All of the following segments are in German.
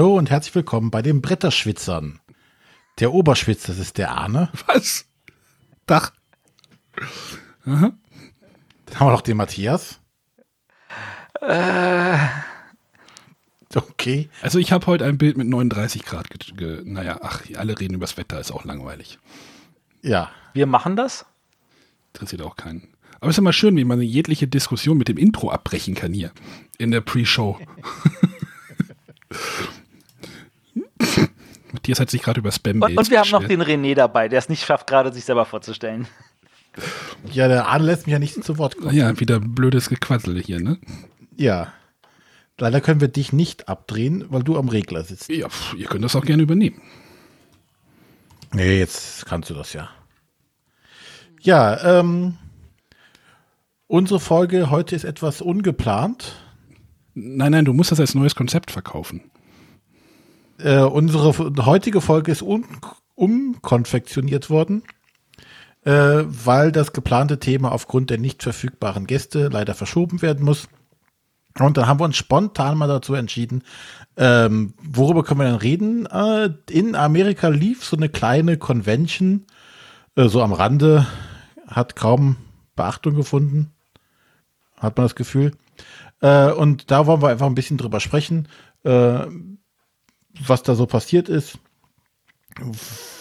Hallo und herzlich willkommen bei den Bretterschwitzern. Der Oberschwitz, das ist der Arne. Was? Dach. Aha. Dann haben wir noch den Matthias. Äh. Okay. Also ich habe heute ein Bild mit 39 Grad. naja, ach, alle reden übers Wetter, ist auch langweilig. Ja. Wir machen das? Interessiert auch keinen. Aber es ist immer schön, wie man jegliche Diskussion mit dem Intro abbrechen kann hier in der Pre-Show. Matthias hat sich gerade über spam und, und wir haben noch den René dabei, der es nicht schafft, gerade sich selber vorzustellen. Ja, der Arne lässt mich ja nicht zu Wort kommen. Ja, wieder blödes Gequassel hier, ne? Ja. Leider können wir dich nicht abdrehen, weil du am Regler sitzt. Ja, pff, ihr könnt das auch gerne übernehmen. Nee, jetzt kannst du das ja. Ja, ähm, unsere Folge heute ist etwas ungeplant. Nein, nein, du musst das als neues Konzept verkaufen. Äh, unsere heutige Folge ist un umkonfektioniert worden, äh, weil das geplante Thema aufgrund der nicht verfügbaren Gäste leider verschoben werden muss. Und dann haben wir uns spontan mal dazu entschieden, ähm, worüber können wir denn reden? Äh, in Amerika lief so eine kleine Convention, äh, so am Rande, hat kaum Beachtung gefunden, hat man das Gefühl. Äh, und da wollen wir einfach ein bisschen drüber sprechen, äh, was da so passiert ist,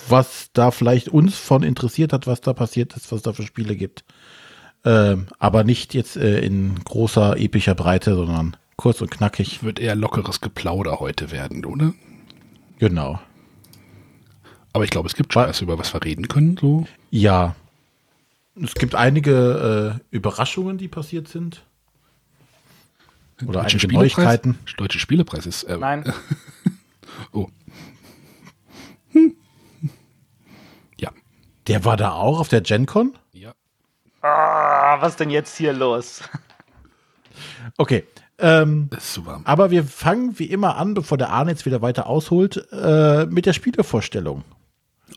was da vielleicht uns von interessiert hat, was da passiert ist, was da für Spiele gibt. Äh, aber nicht jetzt äh, in großer, epischer Breite, sondern kurz und knackig. Wird eher lockeres Geplauder heute werden, oder? Genau. Aber ich glaube, es gibt schon was, über was wir reden können. So. Ja. Es gibt einige äh, Überraschungen, die passiert sind. Oder Deutsche einige Neuigkeiten. Deutsche Spielepreis ist. Äh, Nein. oh. Hm. Ja. Der war da auch auf der GenCon? Ja. Ah, was ist denn jetzt hier los? Okay. Ähm, das ist super. Aber wir fangen wie immer an, bevor der Arne jetzt wieder weiter ausholt, äh, mit der Spielevorstellung.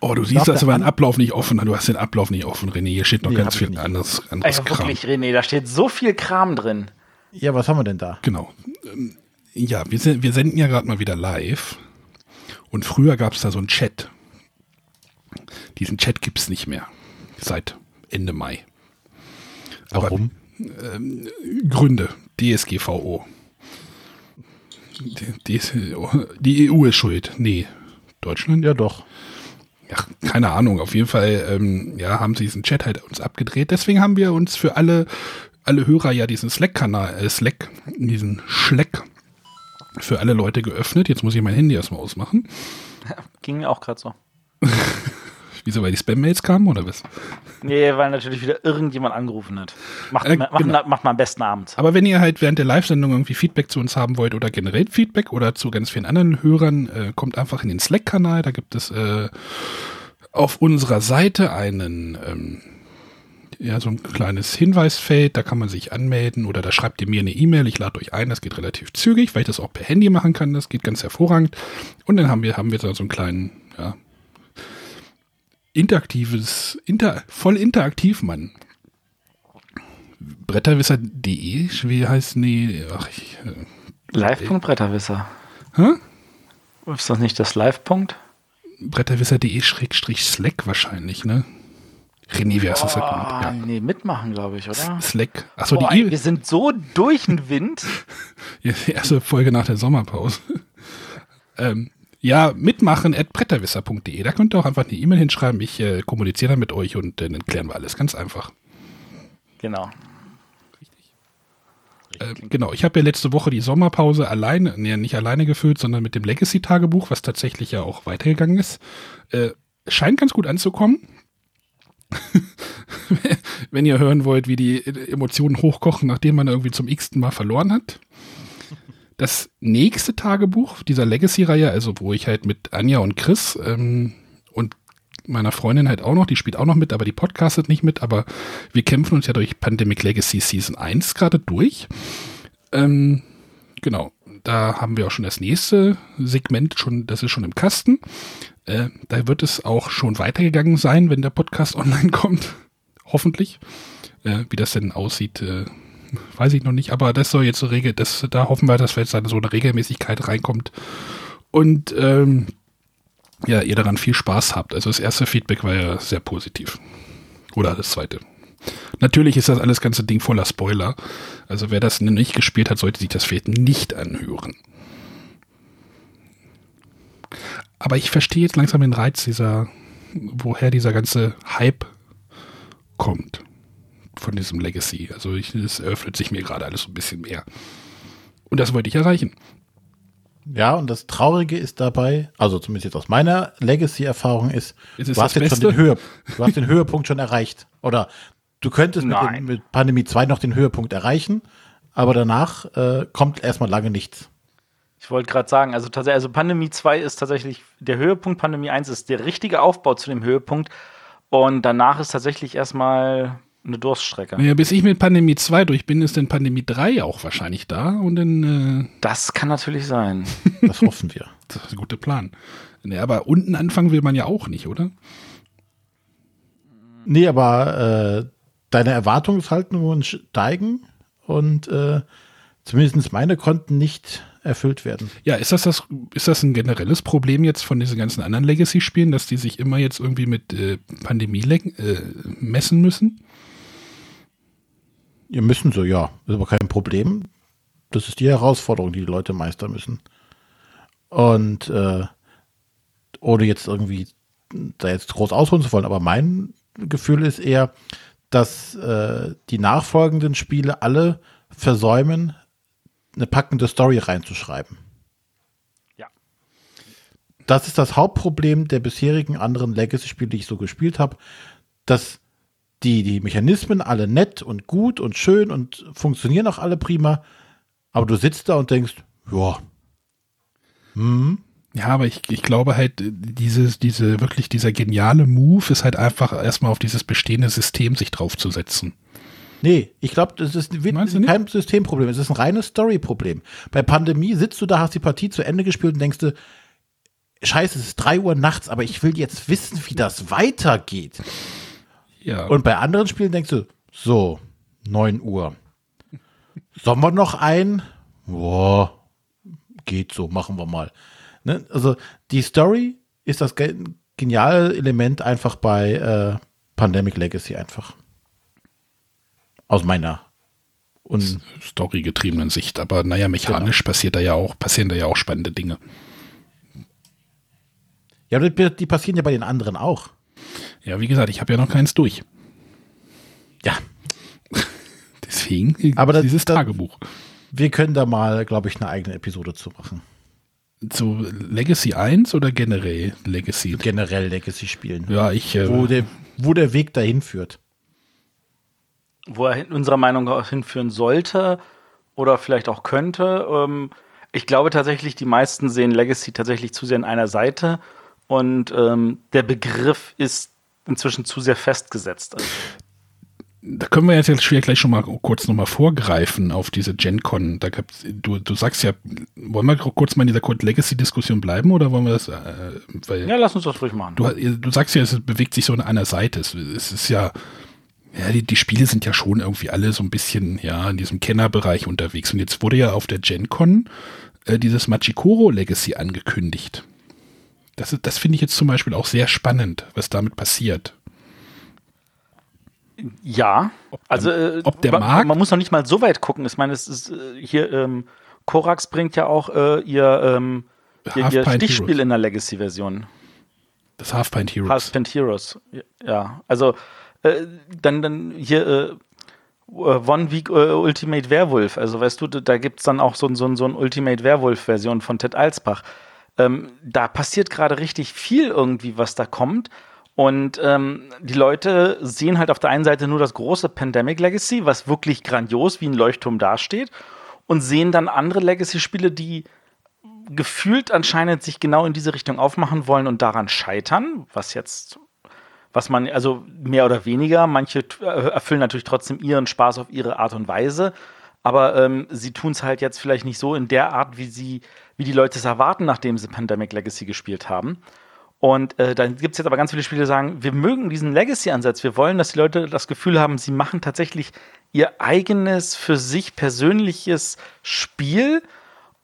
Oh, du siehst, das war ein Ablauf nicht offen. Du hast den Ablauf nicht offen, René. Hier steht noch nee, ganz viel anderes, anderes Ey, Kram. Wirklich, René, da steht so viel Kram drin. Ja, was haben wir denn da? Genau. Ähm, ja, wir, wir senden ja gerade mal wieder live. Und früher gab es da so einen Chat. Diesen Chat gibt es nicht mehr. Seit Ende Mai. Warum? Aber, ähm, Gründe. DSGVO. Die, die, EU ist schuld. Nee. Deutschland? Ja, doch. Ja, keine Ahnung. Auf jeden Fall ähm, ja, haben sie diesen Chat halt uns abgedreht. Deswegen haben wir uns für alle alle Hörer ja diesen Slack-Kanal, äh, Slack, diesen Slack für alle Leute geöffnet. Jetzt muss ich mein Handy erstmal ausmachen. Ging mir auch gerade so. Wieso, weil die Spam-Mails kamen oder was? Nee, weil natürlich wieder irgendjemand angerufen hat. Macht, äh, macht, genau. macht mal am besten Abend. Aber wenn ihr halt während der Live-Sendung irgendwie Feedback zu uns haben wollt oder generell Feedback oder zu ganz vielen anderen Hörern, äh, kommt einfach in den Slack-Kanal. Da gibt es äh, auf unserer Seite einen ähm, ja, so ein kleines Hinweisfeld, da kann man sich anmelden oder da schreibt ihr mir eine E-Mail, ich lade euch ein, das geht relativ zügig, weil ich das auch per Handy machen kann, das geht ganz hervorragend. Und dann haben wir, haben wir so einen kleinen, ja, interaktives, inter, voll interaktiv, Mann. Bretterwisser.de, wie heißt, nee, ach, ich, äh, Live.bretterwisser. Hä? Ist das nicht das Live-Punkt? Bretterwisser.de-Slack wahrscheinlich, ne? René, wie hast du das genannt? Ja. Nee, mitmachen, glaube ich, oder? Slack. Achso, Boah, die e wir sind so durch den Wind. die erste Folge nach der Sommerpause. ähm, ja, mitmachen at bretterwisser.de. Da könnt ihr auch einfach eine E-Mail hinschreiben. Ich äh, kommuniziere dann mit euch und äh, dann klären wir alles. Ganz einfach. Genau. Richtig. Äh, genau, ich habe ja letzte Woche die Sommerpause alleine, nee, nicht alleine gefüllt, sondern mit dem Legacy-Tagebuch, was tatsächlich ja auch weitergegangen ist. Äh, scheint ganz gut anzukommen. wenn ihr hören wollt, wie die Emotionen hochkochen, nachdem man irgendwie zum x-ten Mal verloren hat. Das nächste Tagebuch dieser Legacy-Reihe, also wo ich halt mit Anja und Chris ähm, und meiner Freundin halt auch noch, die spielt auch noch mit, aber die podcastet nicht mit, aber wir kämpfen uns ja durch Pandemic Legacy Season 1 gerade durch. Ähm, genau, da haben wir auch schon das nächste Segment schon, das ist schon im Kasten. Äh, da wird es auch schon weitergegangen sein, wenn der Podcast online kommt. Hoffentlich. Äh, wie das denn aussieht, äh, weiß ich noch nicht. Aber das soll jetzt so regel, das, da hoffen wir, dass jetzt so eine Regelmäßigkeit reinkommt. Und ähm, ja, ihr daran viel Spaß habt. Also das erste Feedback war ja sehr positiv. Oder das zweite. Natürlich ist das alles ganze Ding voller Spoiler. Also wer das nicht gespielt hat, sollte sich das vielleicht nicht anhören. Aber ich verstehe jetzt langsam den Reiz dieser, woher dieser ganze Hype kommt von diesem Legacy. Also es eröffnet sich mir gerade alles so ein bisschen mehr. Und das wollte ich erreichen. Ja, und das Traurige ist dabei, also zumindest jetzt aus meiner Legacy-Erfahrung ist, ist du hast jetzt schon den, Höhe, du hast den Höhepunkt schon erreicht. Oder du könntest mit, den, mit, Pandemie 2 noch den Höhepunkt erreichen, aber danach äh, kommt erstmal lange nichts. Ich wollte gerade sagen, also tatsächlich, also Pandemie 2 ist tatsächlich der Höhepunkt, Pandemie 1 ist der richtige Aufbau zu dem Höhepunkt und danach ist tatsächlich erstmal eine Durststrecke. Ja, bis ich mit Pandemie 2 durch bin, ist dann Pandemie 3 auch wahrscheinlich da und dann. Äh das kann natürlich sein. Das hoffen wir. Das ist ein guter Plan. Nee, aber unten anfangen will man ja auch nicht, oder? Nee, aber äh, deine Erwartungshaltung nur steigen und äh, zumindest meine konnten nicht erfüllt werden. Ja, ist das, das, ist das ein generelles Problem jetzt von diesen ganzen anderen Legacy-Spielen, dass die sich immer jetzt irgendwie mit äh, Pandemie äh, messen müssen? Ihr müssen so, ja. Ist aber kein Problem. Das ist die Herausforderung, die die Leute meistern müssen. Und äh, ohne jetzt irgendwie da jetzt groß ausholen zu wollen, aber mein Gefühl ist eher, dass äh, die nachfolgenden Spiele alle versäumen, eine packende Story reinzuschreiben. Ja. Das ist das Hauptproblem der bisherigen anderen Legacy-Spiele, die ich so gespielt habe, dass die, die Mechanismen alle nett und gut und schön und funktionieren auch alle prima, aber du sitzt da und denkst, ja, hm. Ja, aber ich, ich glaube halt, dieses, diese, wirklich dieser geniale Move ist halt einfach erstmal auf dieses bestehende System sich draufzusetzen. Nee, ich glaube, das ist kein Systemproblem, es ist ein reines Storyproblem. Bei Pandemie sitzt du da, hast die Partie zu Ende gespielt und denkst du, scheiße, es ist drei Uhr nachts, aber ich will jetzt wissen, wie das weitergeht. Ja. Und bei anderen Spielen denkst du, so, 9 Uhr. Sollen wir noch ein? Boah, geht so, machen wir mal. Ne? Also die Story ist das geniale Element einfach bei äh, Pandemic Legacy einfach. Aus meiner und Story-getriebenen Sicht. Aber naja, mechanisch genau. passiert da ja auch, passieren da ja auch spannende Dinge. Ja, die, die passieren ja bei den anderen auch. Ja, wie gesagt, ich habe ja noch keins durch. Ja. Deswegen Aber das, dieses Tagebuch. Wir können da mal, glaube ich, eine eigene Episode zu machen. Zu Legacy 1 oder generell Legacy? Generell Legacy spielen. Ja, ich. Äh, wo, der, wo der Weg dahin führt. Wo er unserer Meinung nach hinführen sollte oder vielleicht auch könnte. Ähm, ich glaube tatsächlich, die meisten sehen Legacy tatsächlich zu sehr in einer Seite und ähm, der Begriff ist inzwischen zu sehr festgesetzt. Also. Da können wir jetzt, gleich schon mal kurz nochmal vorgreifen auf diese GenCon. Da gab's, du, du sagst ja, wollen wir kurz mal in dieser Code Legacy-Diskussion bleiben oder wollen wir das? Äh, ja, lass uns das ruhig machen. Du, du sagst ja, es bewegt sich so in einer Seite. Es, es ist ja, ja, die, die Spiele sind ja schon irgendwie alle so ein bisschen, ja, in diesem Kennerbereich unterwegs. Und jetzt wurde ja auf der GenCon äh, dieses Machikoro Legacy angekündigt. Das, das finde ich jetzt zum Beispiel auch sehr spannend, was damit passiert. Ja, ob also äh, ob der Markt man muss noch nicht mal so weit gucken. Ich meine, es ist äh, hier ähm, Korax bringt ja auch äh, ihr, ähm, ihr, ihr Stichspiel Heroes. in der Legacy-Version. Das Half-Pint Heroes. Half-Pint Heroes, ja. Also äh, dann, dann hier äh, One Week äh, Ultimate Werwolf. Also weißt du, da gibt es dann auch so, so, so ein Ultimate Werwolf-Version von Ted Alsbach. Ähm, da passiert gerade richtig viel irgendwie, was da kommt. Und ähm, die Leute sehen halt auf der einen Seite nur das große Pandemic Legacy, was wirklich grandios wie ein Leuchtturm dasteht, und sehen dann andere Legacy-Spiele, die gefühlt anscheinend sich genau in diese Richtung aufmachen wollen und daran scheitern, was jetzt, was man, also mehr oder weniger, manche erfüllen natürlich trotzdem ihren Spaß auf ihre Art und Weise, aber ähm, sie tun es halt jetzt vielleicht nicht so in der Art, wie sie, wie die Leute es erwarten, nachdem sie Pandemic Legacy gespielt haben. Und äh, dann gibt es jetzt aber ganz viele Spiele, die sagen, wir mögen diesen Legacy-Ansatz. Wir wollen, dass die Leute das Gefühl haben, sie machen tatsächlich ihr eigenes, für sich persönliches Spiel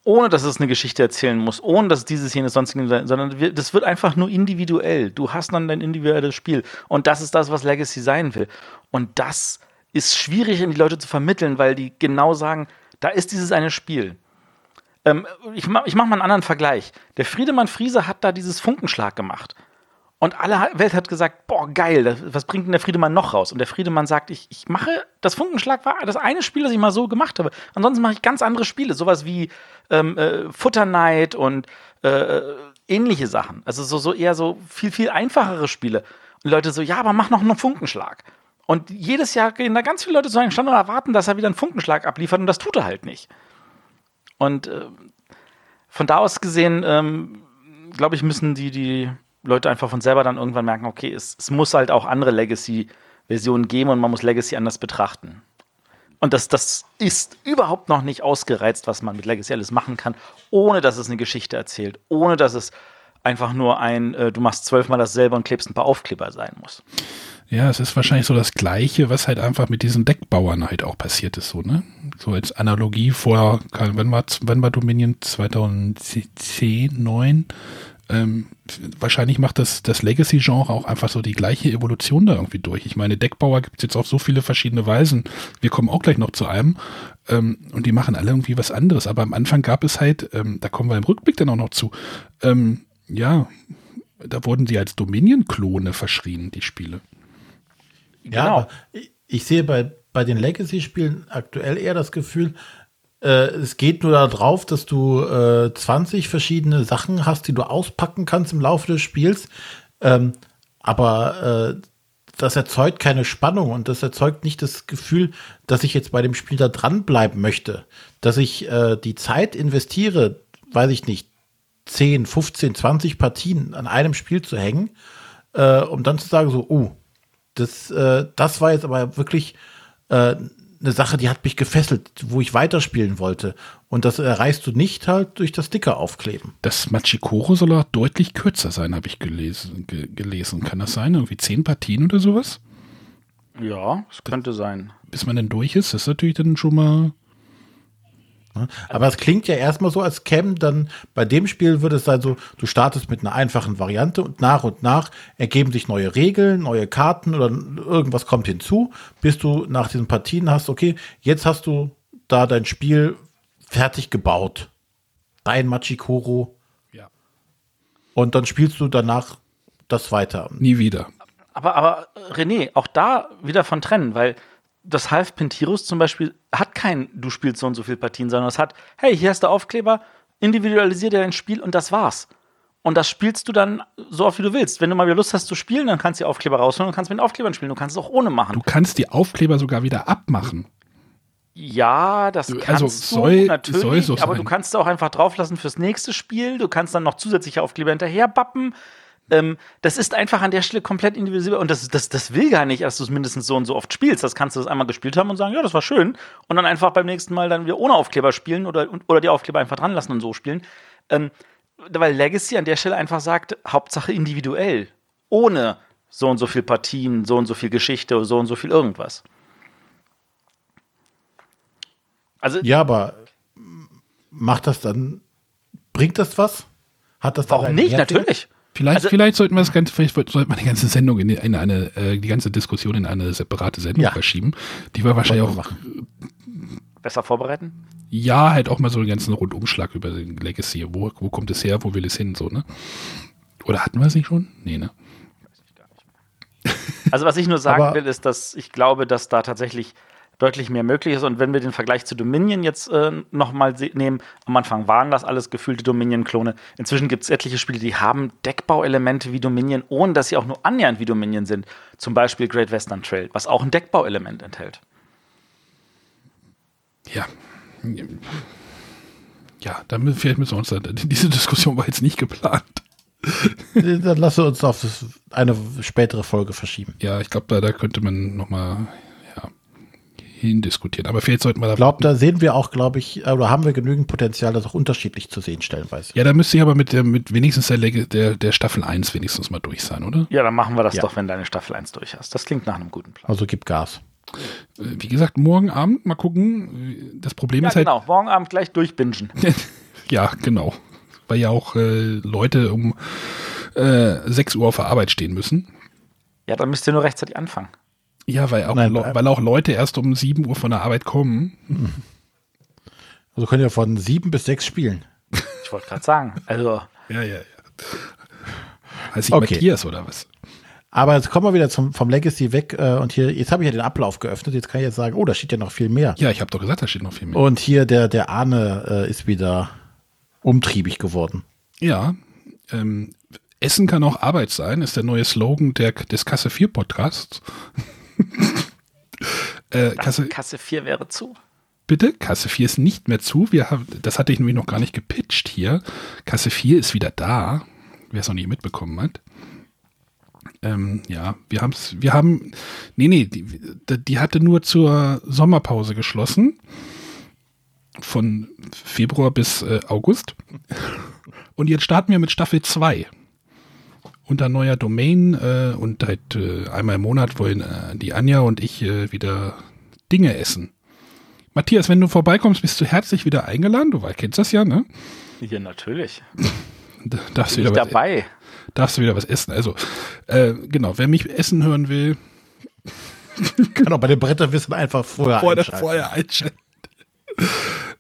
ohne dass es eine Geschichte erzählen muss, ohne dass es dieses, jenes, sonstiges sein, sondern wir, das wird einfach nur individuell. Du hast dann dein individuelles Spiel. Und das ist das, was Legacy sein will. Und das ist schwierig in die Leute zu vermitteln, weil die genau sagen, da ist dieses eine Spiel. Ähm, ich mache ich mach mal einen anderen Vergleich. Der Friedemann Friese hat da dieses Funkenschlag gemacht. Und alle Welt hat gesagt, boah, geil, was bringt denn der Friedemann noch raus? Und der Friedemann sagt, ich, ich mache, das Funkenschlag war das eine Spiel, das ich mal so gemacht habe. Ansonsten mache ich ganz andere Spiele, sowas wie ähm, äh, Futter Night und äh, äh, ähnliche Sachen. Also so, so eher so viel, viel einfachere Spiele. Und Leute so, ja, aber mach noch einen Funkenschlag. Und jedes Jahr gehen da ganz viele Leute zu einem Stand und erwarten, dass er wieder einen Funkenschlag abliefert und das tut er halt nicht. Und äh, von da aus gesehen, ähm, glaube ich, müssen die, die Leute einfach von selber dann irgendwann merken, okay, es, es muss halt auch andere Legacy-Versionen geben und man muss Legacy anders betrachten. Und das, das ist überhaupt noch nicht ausgereizt, was man mit Legacy alles machen kann, ohne dass es eine Geschichte erzählt, ohne dass es einfach nur ein, äh, du machst zwölfmal dasselbe und klebst ein paar Aufkleber sein muss. Ja, es ist wahrscheinlich so das Gleiche, was halt einfach mit diesen Deckbauern halt auch passiert ist, so, ne? So als Analogie vor, wenn war, wenn war Dominion 2010, 9, ähm, wahrscheinlich macht das, das Legacy-Genre auch einfach so die gleiche Evolution da irgendwie durch. Ich meine, Deckbauer gibt es jetzt auf so viele verschiedene Weisen. Wir kommen auch gleich noch zu einem. Ähm, und die machen alle irgendwie was anderes. Aber am Anfang gab es halt, ähm, da kommen wir im Rückblick dann auch noch zu, ähm, ja, da wurden sie als Dominion-Klone verschrien, die Spiele. Ja, genau. aber ich sehe bei, bei den Legacy-Spielen aktuell eher das Gefühl, äh, es geht nur darauf, dass du äh, 20 verschiedene Sachen hast, die du auspacken kannst im Laufe des Spiels. Ähm, aber äh, das erzeugt keine Spannung und das erzeugt nicht das Gefühl, dass ich jetzt bei dem Spiel da dranbleiben möchte. Dass ich äh, die Zeit investiere, weiß ich nicht, 10, 15, 20 Partien an einem Spiel zu hängen, äh, um dann zu sagen, so, oh, das, äh, das war jetzt aber wirklich äh, eine Sache, die hat mich gefesselt, wo ich weiterspielen wollte. Und das erreichst du nicht halt durch das Sticker aufkleben. Das Machikoro soll auch deutlich kürzer sein, habe ich gelesen, ge gelesen. Kann das sein? Irgendwie zehn Partien oder sowas? Ja, es könnte sein. Bis man dann durch ist, das ist natürlich dann schon mal aber es klingt ja erstmal so, als käme dann bei dem Spiel würde es sein so, du startest mit einer einfachen Variante und nach und nach ergeben sich neue Regeln, neue Karten oder irgendwas kommt hinzu, bis du nach diesen Partien hast, okay, jetzt hast du da dein Spiel fertig gebaut. Dein Machikoro. Ja. Und dann spielst du danach das weiter. Nie wieder. Aber, aber René, auch da wieder von trennen, weil das Half Pentirus zum Beispiel hat kein, du spielst so und so viele Partien, sondern es hat, hey, hier hast du Aufkleber, individualisier dir dein Spiel und das war's. Und das spielst du dann so oft, wie du willst. Wenn du mal wieder Lust hast zu spielen, dann kannst du die Aufkleber rausholen und kannst mit den Aufklebern spielen. Du kannst es auch ohne machen. Du kannst die Aufkleber sogar wieder abmachen. Ja, das also kannst also soll, du natürlich, soll so aber du kannst auch einfach drauflassen fürs nächste Spiel. Du kannst dann noch zusätzliche Aufkleber hinterher bappen. Ähm, das ist einfach an der Stelle komplett individuell und das, das, das will gar nicht, dass du es mindestens so und so oft spielst. Das kannst du das einmal gespielt haben und sagen, ja, das war schön. Und dann einfach beim nächsten Mal dann wieder ohne Aufkleber spielen oder, oder die Aufkleber einfach dran lassen und so spielen. Ähm, weil Legacy an der Stelle einfach sagt, Hauptsache individuell. Ohne so und so viel Partien, so und so viel Geschichte, so und so viel irgendwas. Also, ja, aber macht das dann, bringt das was? Hat das Warum nicht? Natürlich. Vielleicht, also, vielleicht sollten wir das Ganze, vielleicht sollten wir die ganze Sendung in, in eine, äh, die ganze Diskussion in eine separate Sendung ja. verschieben. Die wir wahrscheinlich auch machen. besser vorbereiten. Ja, halt auch mal so einen ganzen Rundumschlag über den Legacy. Wo, wo kommt es her? Wo will es hin? So, ne? Oder hatten wir es nicht schon? Nee, ne? Also, was ich nur sagen will, ist, dass ich glaube, dass da tatsächlich deutlich mehr möglich ist. Und wenn wir den Vergleich zu Dominion jetzt äh, nochmal nehmen, am Anfang waren das alles gefühlte Dominion-Klone. Inzwischen gibt es etliche Spiele, die haben Deckbauelemente wie Dominion, ohne dass sie auch nur annähernd wie Dominion sind. Zum Beispiel Great Western Trail, was auch ein Deckbauelement enthält. Ja. Ja, damit vielleicht müssen wir uns, diese Diskussion war jetzt nicht geplant. Dann lassen wir uns auf eine spätere Folge verschieben. Ja, ich glaube, da, da könnte man nochmal hindiskutieren. Aber vielleicht sollten wir da. Ich glaube, da sehen wir auch, glaube ich, oder haben wir genügend Potenzial, das auch unterschiedlich zu sehen, stellenweise. Ja, da müsste ich aber mit, der, mit wenigstens der, der, der Staffel 1 wenigstens mal durch sein, oder? Ja, dann machen wir das ja. doch, wenn deine Staffel 1 durch hast. Das klingt nach einem guten Plan. Also gib Gas. Äh, wie gesagt, morgen Abend mal gucken. Das Problem ja, ist halt. Genau, morgen Abend gleich durchbingen. Ja, genau. Weil ja auch äh, Leute um äh, 6 Uhr auf der Arbeit stehen müssen. Ja, dann müsst ihr nur rechtzeitig anfangen. Ja, weil auch, Nein, äh, weil auch Leute erst um 7 Uhr von der Arbeit kommen. Also können ja von sieben bis sechs spielen. Ich wollte gerade sagen. Also, Ja, ja, ja. Heißt ich Okay. Matthias oder was? Aber jetzt kommen wir wieder zum, vom Legacy weg äh, und hier, jetzt habe ich ja den Ablauf geöffnet, jetzt kann ich jetzt sagen, oh, da steht ja noch viel mehr. Ja, ich habe doch gesagt, da steht noch viel mehr. Und hier der, der Arne äh, ist wieder umtriebig geworden. Ja, ähm, Essen kann auch Arbeit sein, ist der neue Slogan der, des Kasse 4 Podcasts. äh, Kasse, Kasse 4 wäre zu. bitte, Kasse 4 ist nicht mehr zu. Wir haben, das hatte ich nämlich noch gar nicht gepitcht hier. Kasse 4 ist wieder da, wer es noch nicht mitbekommen hat. Ähm, ja, wir haben's, wir haben, nee, nee, die, die hatte nur zur Sommerpause geschlossen. Von Februar bis äh, August. Und jetzt starten wir mit Staffel 2. Unter neuer Domain äh, und halt äh, einmal im Monat wollen äh, die Anja und ich äh, wieder Dinge essen. Matthias, wenn du vorbeikommst, bist du herzlich wieder eingeladen. Du kennst das ja, ne? Ja, natürlich. Da- Darfst du Bin ich wieder was, dabei. darfst du wieder was essen. Also, äh, genau, wer mich essen hören will, Kann auch bei den Bretterwissern einfach vorher vorher, einschalten. vorher einschalten.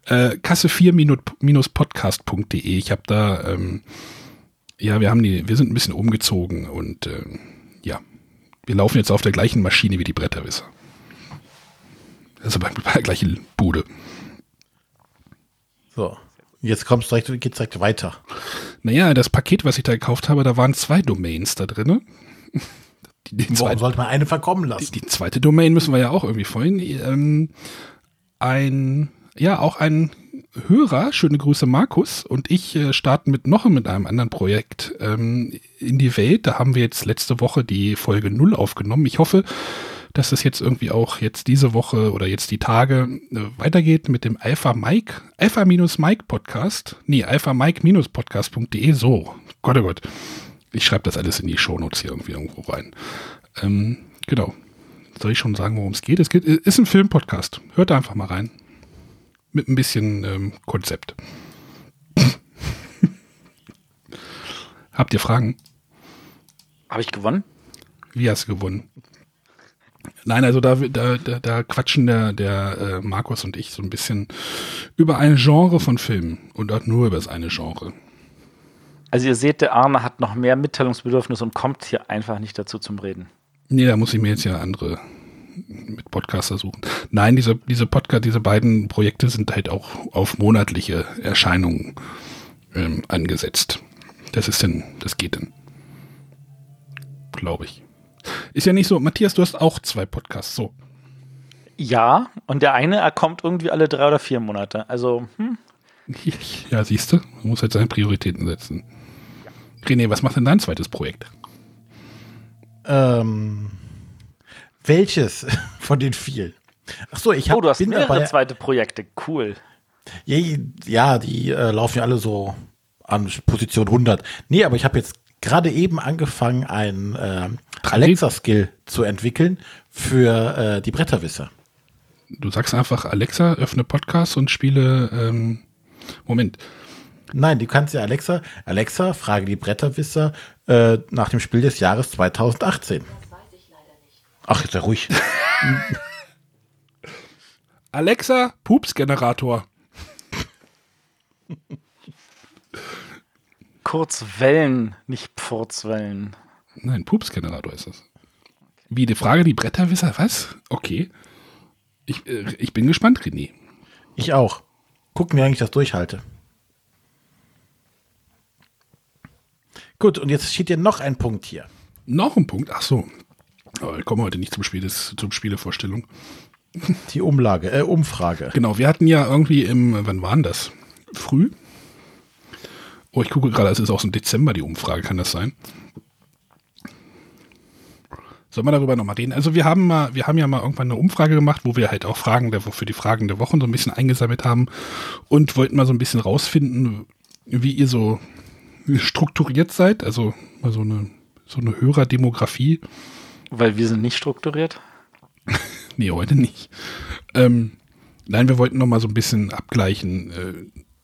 äh, Kasse4-podcast.de. Ich habe da, ähm, ja, wir haben die, wir sind ein bisschen umgezogen und äh, ja, wir laufen jetzt auf der gleichen Maschine wie die Bretterwisser. Also bei, bei der gleichen Bude. So. Jetzt kommst direkt, geht's direkt weiter. Naja, das Paket, was ich da gekauft habe, da waren zwei Domains da drin. Die, die, Warum zweite, sollte man eine verkommen die, lassen? die zweite Domain müssen wir ja auch irgendwie freuen. Ähm, ein, ja, auch ein Hörer, schöne Grüße Markus und ich äh, starten mit noch mit einem anderen Projekt ähm, in die Welt. Da haben wir jetzt letzte Woche die Folge 0 aufgenommen. Ich hoffe, dass es jetzt irgendwie auch jetzt diese Woche oder jetzt die Tage äh, weitergeht mit dem Alpha Mike, Alpha-Mike Podcast. Nee, alpha-mike-podcast.de. So, Gott, oh Gott. Ich schreibe das alles in die Shownotes hier irgendwie irgendwo rein. Ähm, genau. Soll ich schon sagen, worum es geht? Es geht, ist ein Filmpodcast. Hört einfach mal rein. Mit ein bisschen ähm, Konzept. Habt ihr Fragen? Habe ich gewonnen? Wie hast du gewonnen? Nein, also da, da, da, da quatschen der, der äh, Markus und ich so ein bisschen über ein Genre von Filmen und auch nur über das eine Genre. Also ihr seht, der Arne hat noch mehr Mitteilungsbedürfnis und kommt hier einfach nicht dazu zum Reden. Nee, da muss ich mir jetzt ja andere mit Podcaster suchen. Nein, diese, diese Podcast, diese beiden Projekte sind halt auch auf monatliche Erscheinungen ähm, angesetzt. Das ist denn, das geht denn. Glaube ich. Ist ja nicht so, Matthias, du hast auch zwei Podcasts, so. Ja, und der eine, er kommt irgendwie alle drei oder vier Monate. Also, hm, Ja, siehst du, man muss halt seine Prioritäten setzen. René, was macht denn dein zweites Projekt? Ähm, welches von den vielen? Ach so, ich hab, oh, du hast bin mehrere dabei. zweite Projekte. Cool. Ja, ja, die äh, laufen ja alle so an Position 100. Nee, aber ich habe jetzt gerade eben angefangen, einen äh, Alexa-Skill zu entwickeln für äh, die Bretterwisser. Du sagst einfach, Alexa, öffne Podcast und spiele, ähm, Moment, Nein, du kannst ja Alexa, Alexa, frage die Bretterwisser äh, nach dem Spiel des Jahres 2018. Ach, ist ja ruhig. Alexa, Pupsgenerator. Kurzwellen, nicht Pfurzwellen. Nein, Pupsgenerator ist das. Wie, die Frage, die Bretterwisser, was? Okay. Ich, äh, ich bin gespannt, René. Ich auch. Gucken, wie lange ich das durchhalte. Gut, und jetzt steht hier noch ein Punkt hier. Noch ein Punkt, ach so. Aber wir kommen heute nicht zum Spiel des, zum Spielevorstellung. Die Umlage, äh, Umfrage. Genau, wir hatten ja irgendwie im, wann waren das? Früh? Oh, ich gucke gerade, es ist auch so im Dezember die Umfrage, kann das sein? Sollen wir darüber nochmal reden? Also wir haben mal, wir haben ja mal irgendwann eine Umfrage gemacht, wo wir halt auch Fragen der, für die Fragen der Wochen so ein bisschen eingesammelt haben und wollten mal so ein bisschen rausfinden, wie ihr so strukturiert seid, also mal so eine, so eine Hörerdemografie. Weil wir sind nicht strukturiert. Nee, heute nicht. Ähm, nein, wir wollten noch mal so ein bisschen abgleichen, äh,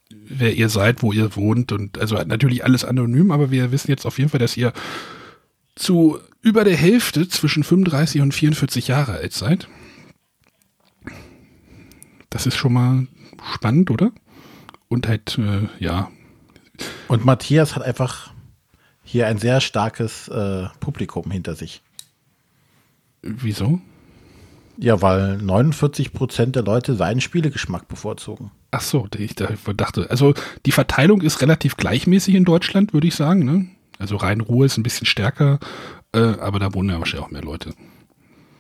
wer ihr seid, wo ihr wohnt und also natürlich alles anonym, aber wir wissen jetzt auf jeden Fall, dass ihr zu über der Hälfte zwischen 35 und 44 Jahre alt seid. Das ist schon mal spannend, oder? Und halt, äh, ja. Und Matthias hat einfach hier ein sehr starkes äh, Publikum hinter sich. Wieso? Ja, weil 49 Prozent der Leute seinen Spielegeschmack bevorzugen. Ach so, ich dachte, also die Verteilung ist relativ gleichmäßig in Deutschland, würde ich sagen. Ne? Also Rhein-Ruhr ist ein bisschen stärker, äh, aber da wohnen ja wahrscheinlich auch mehr Leute.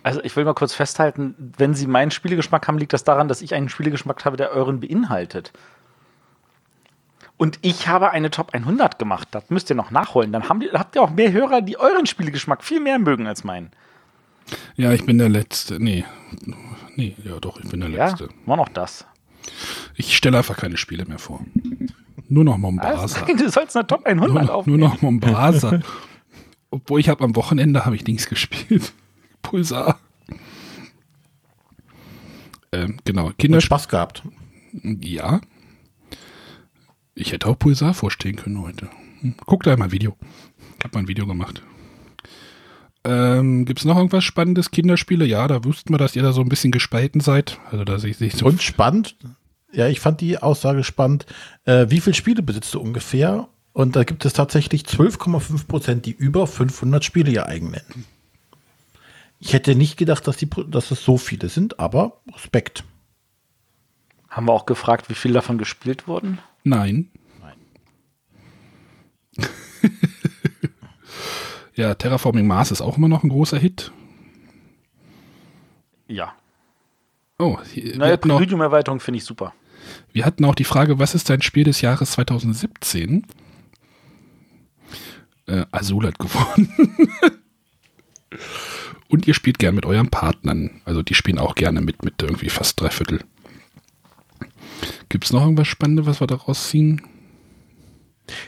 Also ich will mal kurz festhalten, wenn Sie meinen Spielegeschmack haben, liegt das daran, dass ich einen Spielegeschmack habe, der euren beinhaltet. Und ich habe eine Top 100 gemacht. Das müsst ihr noch nachholen. Dann haben die, habt ihr auch mehr Hörer, die euren Spielegeschmack viel mehr mögen als meinen. Ja, ich bin der Letzte. Nee. Nee, ja doch, ich bin der Letzte. Ja, war noch das. Ich stelle einfach keine Spiele mehr vor. Nur noch Mombasa. Also, du sollst eine Top 100 nur noch, aufnehmen. Nur noch Mombasa. Obwohl ich habe am Wochenende habe ich Dings gespielt. Pulsar. Ähm, genau. Kinder Spaß gehabt. Ja. Ich hätte auch Pulsar vorstellen können heute. Hm, guck da mal ein Video. Ich habe mal ein Video gemacht. Ähm, Gibt es noch irgendwas Spannendes? Kinderspiele? Ja, da wussten wir, dass ihr da so ein bisschen gespalten seid. Also da sehe ich so. Und spannend, ja, ich fand die Aussage spannend. Äh, wie viele Spiele besitzt du ungefähr? Und da gibt es tatsächlich 12,5 Prozent, die über 500 Spiele ihr eigen nennen. Ich hätte nicht gedacht, dass, die, dass es so viele sind, aber Respekt. Haben wir auch gefragt, wie viele davon gespielt wurden? Nein. Nein. Ja, Terraforming Mars ist auch immer noch ein großer Hit. Ja. Oh, neue Medium-Erweiterung finde ich super. Wir hatten auch die Frage, was ist dein Spiel des Jahres 2017? Äh, Azul hat gewonnen. Und ihr spielt gern mit euren Partnern. Also die spielen auch gerne mit, mit irgendwie fast drei Viertel. Gibt es noch irgendwas Spannendes, was wir daraus ziehen?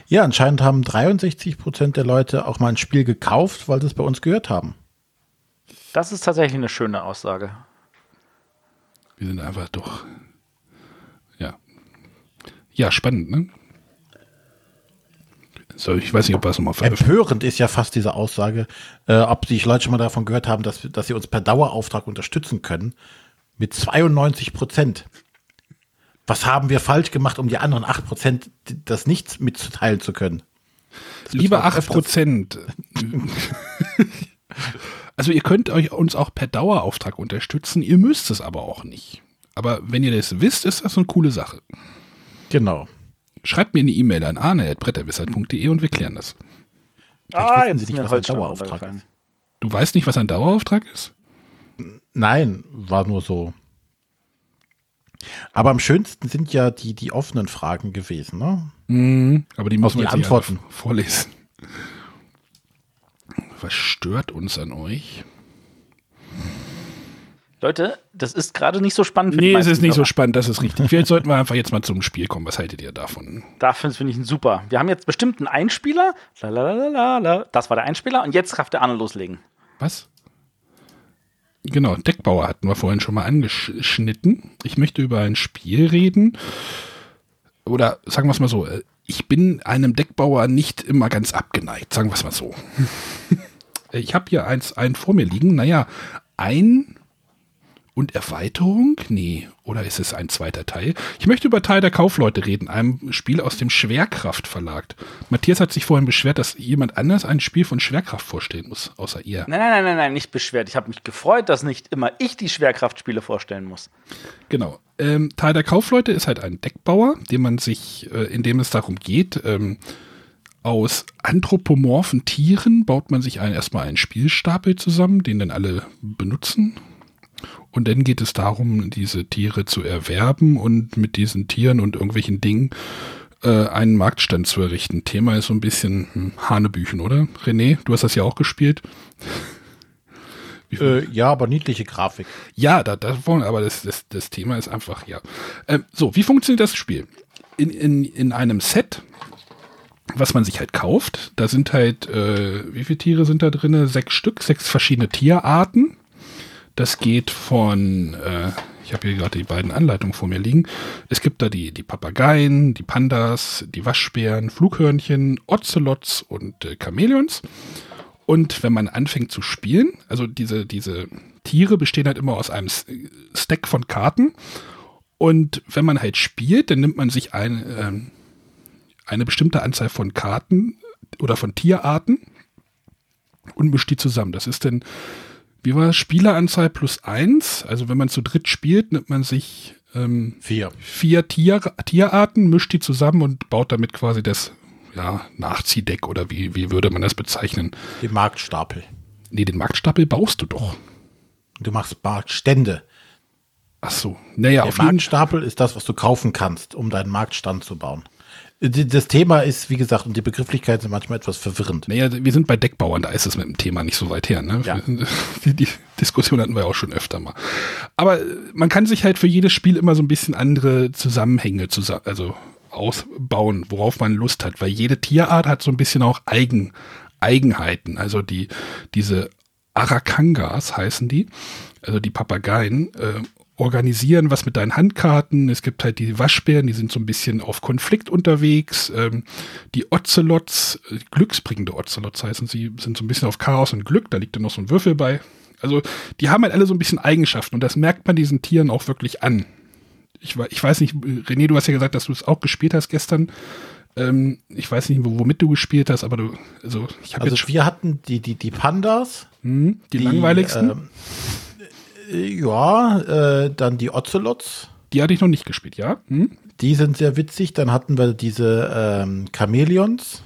Ja, anscheinend haben 63 Prozent der Leute auch mal ein Spiel gekauft, weil sie es bei uns gehört haben. Das ist tatsächlich eine schöne Aussage. Wir sind einfach doch. Ja. Ja, spannend, ne? So, ich weiß nicht, ob wir es nochmal Empörend ist ja fast diese Aussage, äh, ob die Leute schon mal davon gehört haben, dass, dass sie uns per Dauerauftrag unterstützen können. Mit 92 Prozent. Was haben wir falsch gemacht, um die anderen 8 Prozent das nichts mitzuteilen zu können? Lieber 8 Prozent. also ihr könnt euch uns auch per Dauerauftrag unterstützen, ihr müsst es aber auch nicht. Aber wenn ihr das wisst, ist das eine coole Sache. Genau. Schreibt mir eine E-Mail an arne.bretterwissert.de und wir klären das. Ah, jetzt ist nicht, was ein Dauerauftrag ist. Du weißt nicht, was ein Dauerauftrag ist? Nein, war nur so. Aber am schönsten sind ja die, die offenen Fragen gewesen, ne? Mm, aber die müssen wir die Antworten vorlesen. Was stört uns an euch? Leute, das ist gerade nicht so spannend. Für nee, es ist nicht so spannend, das ist richtig. Vielleicht sollten wir einfach jetzt mal zum Spiel kommen. Was haltet ihr davon? Dafür finde ich ihn super. Wir haben jetzt bestimmt einen Einspieler. Lalalala. Das war der Einspieler und jetzt darf der Arne loslegen. Was? Genau, Deckbauer hatten wir vorhin schon mal angeschnitten. Ich möchte über ein Spiel reden. Oder sagen wir es mal so, äh, ich bin einem Deckbauer nicht immer ganz abgeneigt, sagen wir es mal so. ich habe hier eins, einen vor mir liegen. Naja, ein und Erweiterung? Nee. Oder ist es ein zweiter Teil? Ich möchte über Teil der Kaufleute reden, einem Spiel aus dem Schwerkraft Verlag. Matthias hat sich vorhin beschwert, dass jemand anders ein Spiel von Schwerkraft vorstellen muss, außer ihr. Nein, nein, nein, nein, nicht beschwert. Ich habe mich gefreut, dass nicht immer ich die Schwerkraftspiele vorstellen muss. Genau. Ähm, Teil der Kaufleute ist halt ein Deckbauer, dem man sich, äh, in dem es darum geht, ähm, aus anthropomorphen Tieren baut man sich ein, erstmal einen Spielstapel zusammen, den dann alle benutzen und dann geht es darum, diese Tiere zu erwerben und mit diesen Tieren und irgendwelchen Dingen äh, einen Marktstand zu errichten. Thema ist so ein bisschen hm, Hanebüchen, oder? René, du hast das ja auch gespielt. Äh, ja, aber niedliche Grafik. Ja, da, da, aber das, das, das Thema ist einfach, ja. Äh, so, wie funktioniert das Spiel? In, in, in einem Set, was man sich halt kauft, da sind halt, äh, wie viele Tiere sind da drin? Sechs Stück, sechs verschiedene Tierarten. Das geht von, äh, Ich habe hier gerade die beiden Anleitungen vor mir liegen. Es gibt da die, die Papageien, die Pandas, die Waschbären, Flughörnchen, Ocelots und äh, Chamäleons. Und wenn man anfängt zu spielen, also diese, diese Tiere bestehen halt immer aus einem Stack von Karten. Und wenn man halt spielt, dann nimmt man sich ein, äh, eine bestimmte Anzahl von Karten oder von Tierarten und mischt die zusammen. Das ist dann, wie war das, Spieleranzahl plus eins. Also wenn man zu dritt spielt, nimmt man sich ähm, vier, vier Tier, Tierarten, mischt die zusammen und baut damit quasi das ja, Nachziehdeck oder wie, wie würde man das bezeichnen? Den Marktstapel. Nee, den Marktstapel baust du doch. Du machst Marktstände. Ach so. Naja, Der Marktstapel ist das, was du kaufen kannst, um deinen Marktstand zu bauen. Das Thema ist, wie gesagt, und die Begrifflichkeiten sind manchmal etwas verwirrend. Naja, wir sind bei Deckbauern, da ist es mit dem Thema nicht so weit her. Ne? Ja. Die, die Diskussion hatten wir auch schon öfter mal. Aber man kann sich halt für jedes Spiel immer so ein bisschen andere Zusammenhänge zusammen, also ausbauen, worauf man Lust hat, weil jede Tierart hat so ein bisschen auch Eigen, Eigenheiten. Also die, diese Arakangas heißen die, also die Papageien, äh, organisieren was mit deinen Handkarten. Es gibt halt die Waschbären, die sind so ein bisschen auf Konflikt unterwegs. Ähm, die Ocelots, äh, glücksbringende Ocelots heißen sie, sind so ein bisschen auf Chaos und Glück. Da liegt dann noch so ein Würfel bei. Also die haben halt alle so ein bisschen Eigenschaften und das merkt man diesen Tieren auch wirklich an. Ich, ich weiß nicht, René, du hast ja gesagt, dass du es auch gespielt hast gestern. Ähm, ich weiß nicht, womit du gespielt hast, aber du, also ich habe also jetzt. Wir hatten die, die, die Pandas. Hm, die, die, langweiligsten. Ähm, ja, äh, dann die Ocelots. Die hatte ich noch nicht gespielt, ja. Hm? Die sind sehr witzig. Dann hatten wir diese ähm, Chamäleons.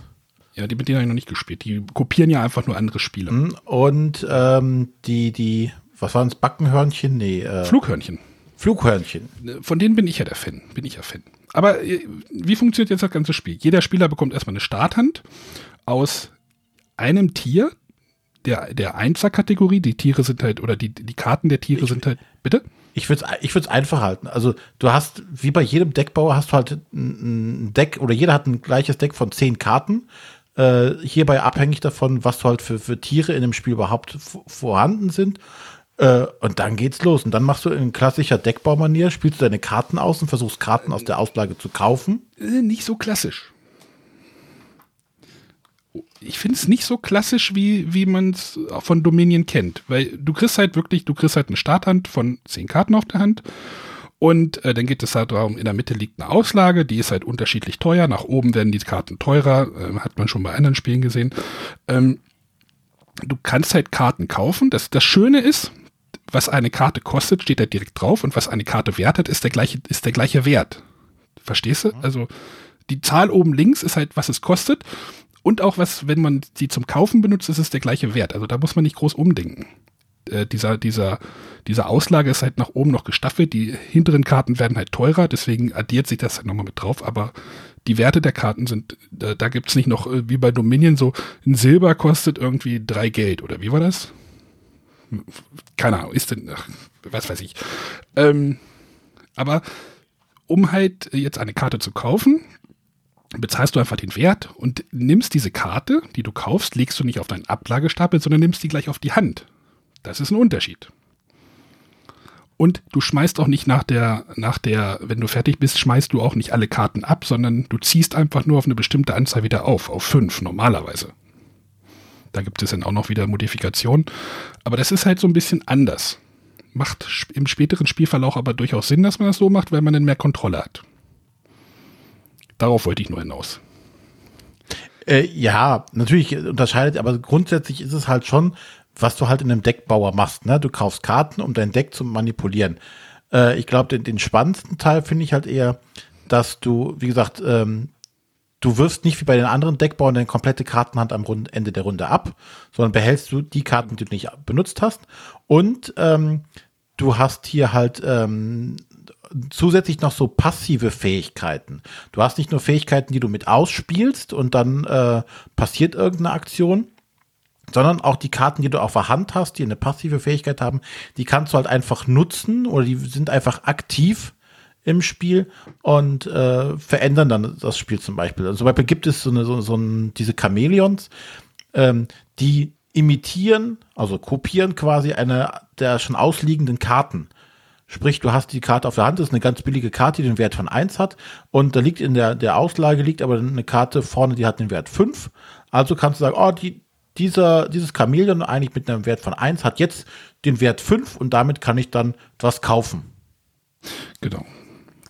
Ja, die mit denen habe ich noch nicht gespielt. Die kopieren ja einfach nur andere Spiele. Hm, und ähm, die, die, was waren es, Backenhörnchen? Nee. Äh, Flughörnchen. Flughörnchen. Von denen bin ich ja der Fan. Bin ich ja Fan. Aber äh, wie funktioniert jetzt das ganze Spiel? Jeder Spieler bekommt erstmal eine Starthand aus einem Tier, der, der Einser-Kategorie. Die Tiere sind halt, oder die, die Karten der Tiere ich, sind halt, bitte? Ich würde es ich würd's einfach halten. Also du hast, wie bei jedem Deckbauer, hast du halt ein Deck, oder jeder hat ein gleiches Deck von zehn Karten. Äh, hierbei abhängig davon, was du halt für, für Tiere in dem Spiel überhaupt vorhanden sind. Äh, und dann geht's los. Und dann machst du in klassischer Deckbaumanier, spielst du deine Karten aus und versuchst Karten aus der Auslage zu kaufen. Äh, nicht so klassisch ich finde es nicht so klassisch, wie, wie man es von Dominion kennt. Weil du kriegst halt wirklich, du kriegst halt eine Starthand von zehn Karten auf der Hand. Und äh, dann geht es halt darum, in der Mitte liegt eine Auslage, die ist halt unterschiedlich teuer. Nach oben werden die Karten teurer, äh, hat man schon bei anderen Spielen gesehen. Ähm, du kannst halt Karten kaufen. Das, das Schöne ist, was eine Karte kostet, steht da direkt drauf. Und was eine Karte wert hat, ist der gleiche, ist der gleiche Wert. Verstehst du? Mhm. Also die Zahl oben links ist halt, was es kostet. Und auch was, wenn man sie zum Kaufen benutzt, ist es der gleiche Wert. Also da muss man nicht groß umdenken. Äh, dieser, dieser, dieser Auslage ist halt nach oben noch gestaffelt. Die hinteren Karten werden halt teurer, deswegen addiert sich das halt nochmal mit drauf. Aber die Werte der Karten sind, da, da gibt es nicht noch äh, wie bei Dominion so, ein Silber kostet irgendwie drei Geld. Oder wie war das? Keine Ahnung, ist denn, ach, was weiß ich. Ähm, aber um halt jetzt eine Karte zu kaufen, bezahlst du einfach den Wert und nimmst diese Karte, die du kaufst, legst du nicht auf deinen Ablagestapel, sondern nimmst die gleich auf die Hand. Das ist ein Unterschied. Und du schmeißt auch nicht nach der, nach der, wenn du fertig bist, schmeißt du auch nicht alle Karten ab, sondern du ziehst einfach nur auf eine bestimmte Anzahl wieder auf, auf fünf normalerweise. Da gibt es dann auch noch wieder Modifikationen. Aber das ist halt so ein bisschen anders. Macht im späteren Spielverlauf aber durchaus Sinn, dass man das so macht, weil man dann mehr Kontrolle hat. Darauf wollte ich nur hinaus. Äh, ja, natürlich unterscheidet, aber grundsätzlich ist es halt schon, was du halt in einem Deckbauer machst. Ne? Du kaufst Karten, um dein Deck zu manipulieren. Äh, ich glaube, den, den spannendsten Teil finde ich halt eher, dass du, wie gesagt, ähm, du wirfst nicht wie bei den anderen Deckbauern deine komplette Kartenhand am Rund Ende der Runde ab, sondern behältst du die Karten, die du nicht benutzt hast. Und ähm, du hast hier halt ähm, zusätzlich noch so passive Fähigkeiten. Du hast nicht nur Fähigkeiten, die du mit ausspielst und dann äh, passiert irgendeine Aktion, sondern auch die Karten, die du auf der Hand hast, die eine passive Fähigkeit haben, die kannst du halt einfach nutzen oder die sind einfach aktiv im Spiel und äh, verändern dann das Spiel zum Beispiel. Also zum Beispiel gibt es so, eine, so, so ein, diese Chamäleons, ähm, die imitieren, also kopieren quasi eine der schon ausliegenden Karten. Sprich, du hast die Karte auf der Hand, das ist eine ganz billige Karte, die den Wert von 1 hat. Und da liegt in der, der Auslage liegt aber eine Karte vorne, die hat den Wert 5. Also kannst du sagen, oh, die, dieser, dieses Chamäleon eigentlich mit einem Wert von 1 hat jetzt den Wert 5 und damit kann ich dann was kaufen. Genau.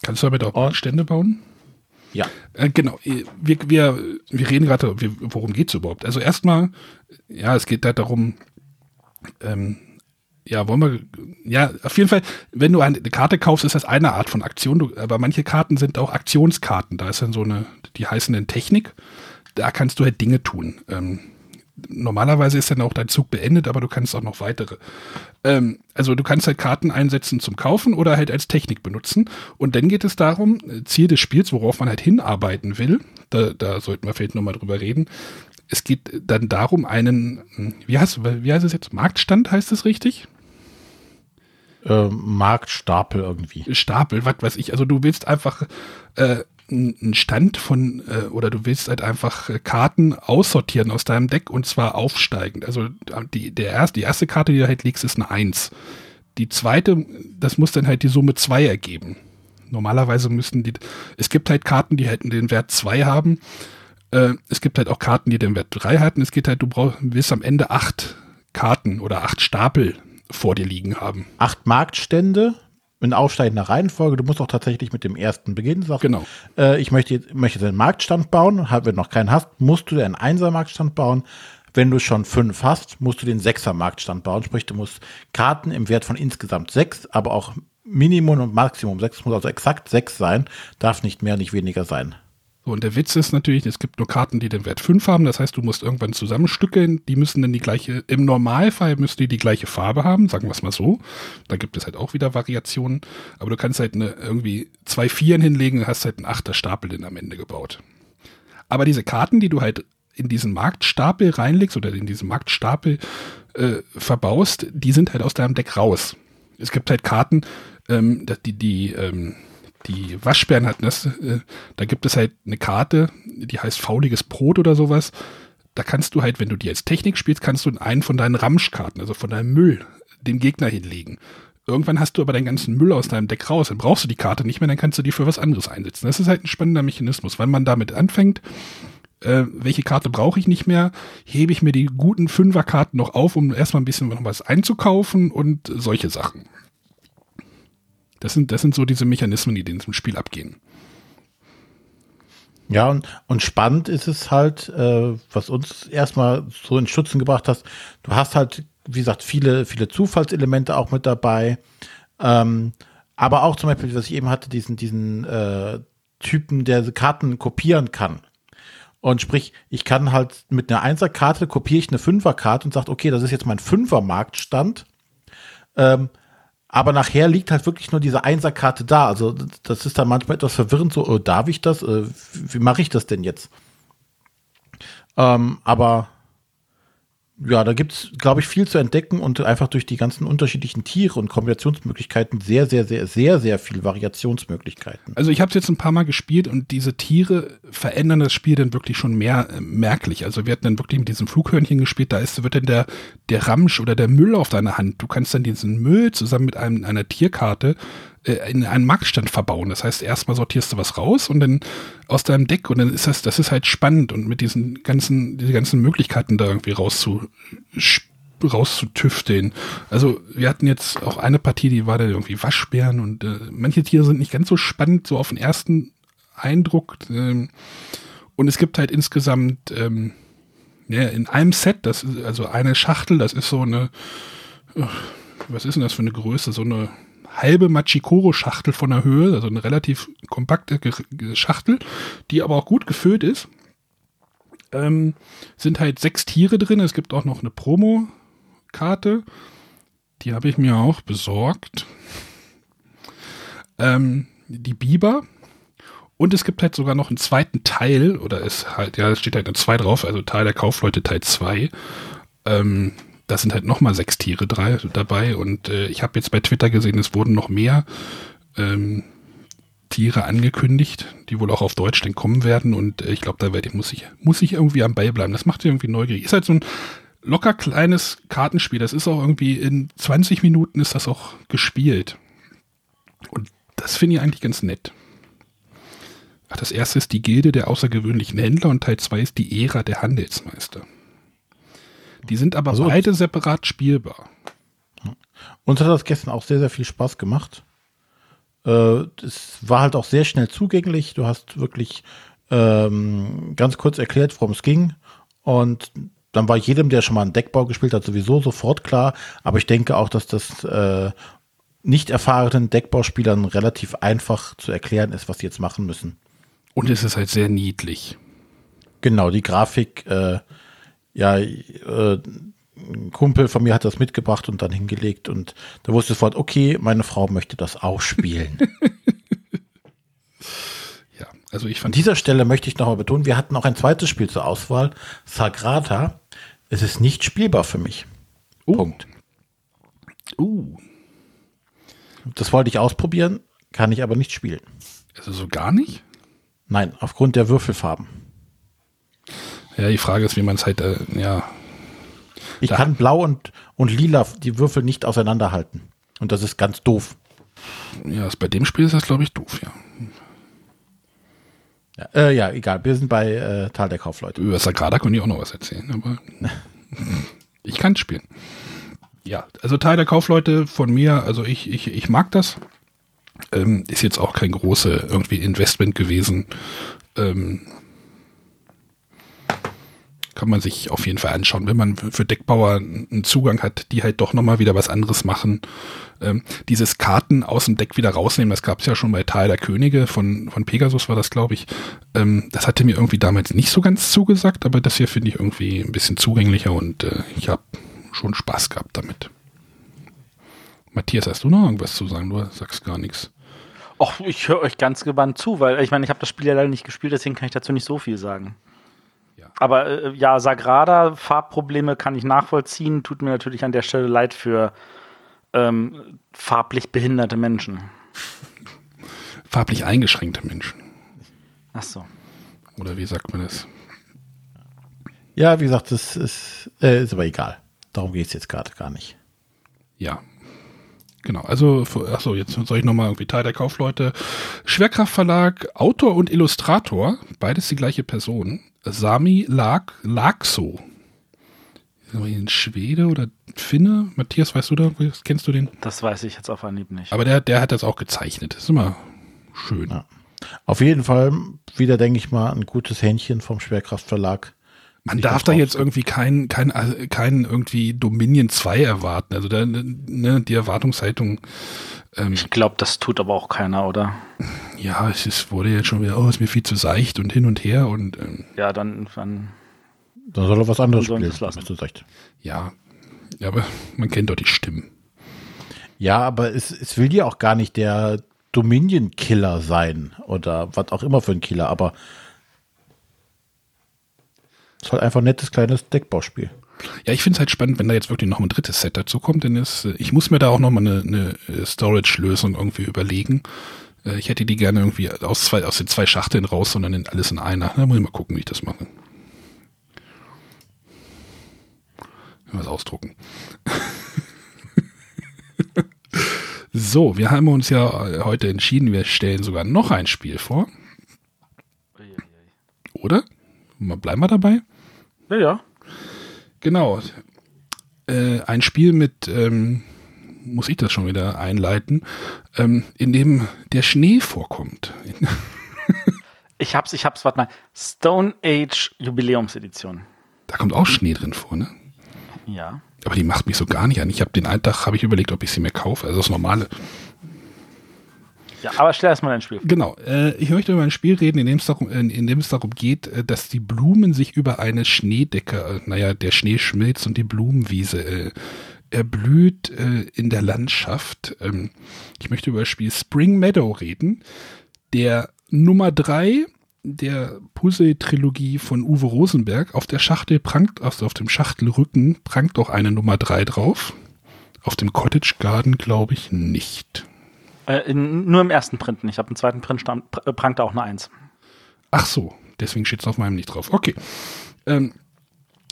Kannst du damit auch Stände bauen? Ja. Äh, genau. Wir, wir, wir reden gerade, worum geht es überhaupt? Also erstmal, ja, es geht halt darum, ähm, ja, wollen wir, ja, auf jeden Fall, wenn du eine Karte kaufst, ist das eine Art von Aktion, du, aber manche Karten sind auch Aktionskarten. Da ist dann so eine, die heißen dann Technik. Da kannst du halt Dinge tun. Ähm, normalerweise ist dann auch dein Zug beendet, aber du kannst auch noch weitere. Ähm, also du kannst halt Karten einsetzen zum Kaufen oder halt als Technik benutzen. Und dann geht es darum, Ziel des Spiels, worauf man halt hinarbeiten will, da, da sollten wir vielleicht nochmal drüber reden. Es geht dann darum, einen, wie heißt, wie heißt es jetzt? Marktstand heißt es richtig? Äh, Marktstapel irgendwie. Stapel, was weiß ich. Also du willst einfach äh, einen Stand von, äh, oder du willst halt einfach äh, Karten aussortieren aus deinem Deck und zwar aufsteigend. Also die, der erste, die erste Karte, die du halt legst, ist eine 1. Die zweite, das muss dann halt die Summe 2 ergeben. Normalerweise müssen die, es gibt halt Karten, die hätten den Wert 2 haben. Äh, es gibt halt auch Karten, die den Wert 3 hatten. Es geht halt, du brauchst, willst am Ende 8 Karten oder 8 Stapel vor dir liegen haben. Acht Marktstände in aufsteigender Reihenfolge. Du musst auch tatsächlich mit dem ersten beginnen. Sag, genau. Äh, ich möchte, möchte einen Marktstand bauen. Wenn du noch keinen hast, musst du einen Einser-Marktstand bauen. Wenn du schon fünf hast, musst du den Sechser-Marktstand bauen. Sprich, du musst Karten im Wert von insgesamt sechs, aber auch Minimum und Maximum sechs, muss also exakt sechs sein, darf nicht mehr, nicht weniger sein. So, und der Witz ist natürlich, es gibt nur Karten, die den Wert 5 haben. Das heißt, du musst irgendwann zusammenstückeln. Die müssen dann die gleiche, im Normalfall müssen die die gleiche Farbe haben, sagen wir es mal so. Da gibt es halt auch wieder Variationen. Aber du kannst halt eine, irgendwie zwei Vieren hinlegen und hast halt einen Achter Stapel dann am Ende gebaut. Aber diese Karten, die du halt in diesen Marktstapel reinlegst oder in diesen Marktstapel äh, verbaust, die sind halt aus deinem Deck raus. Es gibt halt Karten, ähm, die, die, ähm, die Waschbären hatten das, äh, da gibt es halt eine Karte, die heißt fauliges Brot oder sowas. Da kannst du halt, wenn du die als Technik spielst, kannst du in einen von deinen Ramschkarten, also von deinem Müll, dem Gegner hinlegen. Irgendwann hast du aber deinen ganzen Müll aus deinem Deck raus, dann brauchst du die Karte nicht mehr, dann kannst du die für was anderes einsetzen. Das ist halt ein spannender Mechanismus, weil man damit anfängt, äh, welche Karte brauche ich nicht mehr, hebe ich mir die guten Fünferkarten noch auf, um erstmal ein bisschen noch was einzukaufen und solche Sachen. Das sind, das sind so diese Mechanismen, die in diesem Spiel abgehen. Ja, und, und spannend ist es halt, äh, was uns erstmal so in Schützen gebracht hast, du hast halt, wie gesagt, viele, viele Zufallselemente auch mit dabei. Ähm, aber auch zum Beispiel, was ich eben hatte, diesen, diesen äh, Typen, der Karten kopieren kann. Und sprich, ich kann halt mit einer Einserkarte kopiere ich eine Fünferkarte und sagt, okay, das ist jetzt mein Fünfer-Marktstand. Ähm, aber nachher liegt halt wirklich nur diese Einserkarte da. Also das ist dann manchmal etwas verwirrend, so, oh, darf ich das? Äh, wie mache ich das denn jetzt? Ähm, aber ja, da gibt es, glaube ich, viel zu entdecken und einfach durch die ganzen unterschiedlichen Tiere und Kombinationsmöglichkeiten sehr, sehr, sehr, sehr, sehr viel Variationsmöglichkeiten. Also ich habe es jetzt ein paar Mal gespielt und diese Tiere verändern das Spiel dann wirklich schon mehr äh, merklich. Also wir hatten dann wirklich mit diesem Flughörnchen gespielt, da ist, wird dann der, der Ramsch oder der Müll auf deiner Hand. Du kannst dann diesen Müll zusammen mit einem, einer Tierkarte äh, in einen Marktstand verbauen. Das heißt, erstmal sortierst du was raus und dann aus deinem Deck und dann ist das, das ist halt spannend und mit diesen ganzen, diese ganzen Möglichkeiten da irgendwie rauszu, rauszutüfteln. Also wir hatten jetzt auch eine Partie, die war da irgendwie Waschbären und äh, manche Tiere sind nicht ganz so spannend, so auf den ersten Eindruck. Ähm, und es gibt halt insgesamt ähm, ja, in einem Set, das ist also eine Schachtel, das ist so eine, was ist denn das für eine Größe? So eine halbe Machikoro-Schachtel von der Höhe, also eine relativ kompakte Schachtel, die aber auch gut gefüllt ist. Ähm, sind halt sechs Tiere drin. Es gibt auch noch eine Promo-Karte. Die habe ich mir auch besorgt. Ähm, die Biber. Und es gibt halt sogar noch einen zweiten Teil, oder es halt, ja, es steht halt eine 2 drauf, also Teil der Kaufleute Teil 2. Ähm, da sind halt nochmal sechs Tiere drei, dabei und äh, ich habe jetzt bei Twitter gesehen, es wurden noch mehr ähm, Tiere angekündigt, die wohl auch auf Deutsch dann kommen werden und äh, ich glaube, da werde ich, muss ich, muss ich irgendwie am Ball bleiben. Das macht irgendwie neugierig. Ist halt so ein locker kleines Kartenspiel. Das ist auch irgendwie in 20 Minuten ist das auch gespielt. Und das finde ich eigentlich ganz nett. Ach, das erste ist die Gilde der außergewöhnlichen Händler und Teil 2 ist die Ära der Handelsmeister. Die sind aber Also- beide separat spielbar. Uns hat das gestern auch sehr, sehr viel Spaß gemacht. Äh, Es war halt auch sehr schnell zugänglich. Du hast wirklich ähm, ganz kurz erklärt, worum es ging. Und dann war jedem, der schon mal einen Deckbau gespielt hat, sowieso sofort klar. Aber ich denke auch, dass das äh, nicht erfahrenen Deckbauspielern relativ einfach zu erklären ist, was sie jetzt machen müssen. Und es ist halt sehr niedlich. Genau, die Grafik, äh, ja, äh, ein Kumpel von mir hat das mitgebracht und dann hingelegt und da wusste ich sofort, okay, meine Frau möchte das auch spielen. Ja, also ich An fand dieser Stelle möchte ich nochmal betonen, wir hatten auch ein zweites Spiel zur Auswahl, Sagrada. Es ist nicht spielbar für mich. Oh. Punkt. Uh, Das wollte ich ausprobieren, kann ich aber nicht spielen. also so gar nicht? Nein, aufgrund der Würfelfarben. Ja, die Frage ist, wie man es halt, äh, ja, Ich kann blau und, und lila die Würfel nicht auseinanderhalten. Und das ist ganz doof. ja, ist bei dem Spiel ist das, glaube ich, doof, ja. Ja, äh, ja egal. Wir sind bei äh, Tal der Kaufleute. Über Sagrada könnte ich auch noch was erzählen, aber ich kann spielen. Ja, also Teil der Kaufleute von mir, also ich, ich, ich mag das. Ähm, ist jetzt auch kein große irgendwie Investment gewesen. Ähm, kann man sich auf jeden Fall anschauen, wenn man für Deckbauer einen Zugang hat, die halt doch nochmal wieder was anderes machen. Ähm, dieses Karten aus dem Deck wieder rausnehmen, das gab es ja schon bei Teil der Könige von, von Pegasus war das, glaube ich. Ähm, das hatte mir irgendwie damals nicht so ganz zugesagt, aber das hier finde ich irgendwie ein bisschen zugänglicher und äh, ich habe schon Spaß gehabt damit. Matthias, hast du noch irgendwas zu sagen? Du sagst gar nichts. Och, ich höre euch ganz gebannt zu, weil ich meine, ich habe das Spiel ja leider nicht gespielt, deswegen kann ich dazu nicht so viel sagen. Aber äh, ja, Sagrada, Farbprobleme kann ich nachvollziehen. Tut mir natürlich an der Stelle leid für ähm, farblich behinderte Menschen. Farblich eingeschränkte Menschen. Ach so. Oder wie sagt man das? Ja, wie gesagt, das ist, äh, ist aber egal. Darum geht es jetzt gerade gar nicht. Ja. Genau, also, achso, jetzt soll ich nochmal irgendwie Teil der Kaufleute. Schwerkraftverlag, Autor und Illustrator, beides die gleiche Person. Sami Lag, Lagso. Ein Schwede oder Finne? Matthias, weißt du da, kennst du den? Das weiß ich jetzt auf Anhieb nicht. Aber der, der hat das auch gezeichnet. Das ist immer schön. Ja. Auf jeden Fall wieder, denke ich mal, ein gutes Händchen vom Schwerkraftverlag. Man darf da jetzt irgendwie kein, kein, äh, kein irgendwie Dominion 2 erwarten. Also da, ne, die Erwartungshaltung, ähm, ich glaube, das tut aber auch keiner, oder? ja, es ist, wurde jetzt schon wieder, oh, ist mir viel zu seicht und hin und her und ähm, Ja, dann, dann Da soll er was anderes Dann spielen. hast du recht. ja, ja, aber man kennt doch die Stimmen. Ja, aber es, es will ja auch gar nicht der Dominion-Killer sein oder was auch immer für ein Killer, aber es ist halt einfach ein nettes kleines Deckbauspiel. Ja, ich finde es halt spannend, wenn da jetzt wirklich noch ein drittes Set dazu kommt, denn es, äh, ich muss mir da auch noch mal eine, eine äh, Storage-Lösung irgendwie überlegen. Äh, Ich hätte die gerne irgendwie aus, zwei, aus den zwei Schachteln raus, sondern in, alles in einer. Da muss ich mal gucken, wie ich das mache. Was ausdrucken. so, wir haben uns ja heute entschieden, wir stellen sogar noch ein Spiel vor, oder? Bleiben wir dabei? Ja, ja. Genau. Äh, ein Spiel mit, ähm, muss ich das schon wieder einleiten, ähm, in dem der Schnee vorkommt. Ich hab's, ich hab's, warte mal. Stone Age Jubiläumsedition. Da kommt auch Schnee drin vor, ne? Ja. Aber die macht mich so gar nicht an. Ich habe den einen Tag habe ich überlegt, ob ich sie mir kaufe. Also das normale. Ja, aber stell erst mal dein Spiel. Genau. Äh, ich möchte über ein Spiel reden, in dem es darum, in, dem es darum geht, äh, dass die Blumen sich über eine Schneedecke, äh, naja, der Schnee schmilzt und die Blumenwiese äh, erblüht äh, in der Landschaft. Ähm, ich möchte über das Spiel Spring Meadow reden. Der Nummer drei der Puzzle-Trilogie von Uwe Rosenberg. Auf der Schachtel prangt, also auf dem Schachtelrücken prangt doch eine Nummer drei drauf. Auf dem Cottage Garden glaube ich nicht. Äh, in, nur im ersten Print nicht. Ab dem zweiten Print stand, pr- äh, prangt da auch eine Eins. Ach so, deswegen steht es auf meinem nicht drauf. Okay. Ähm,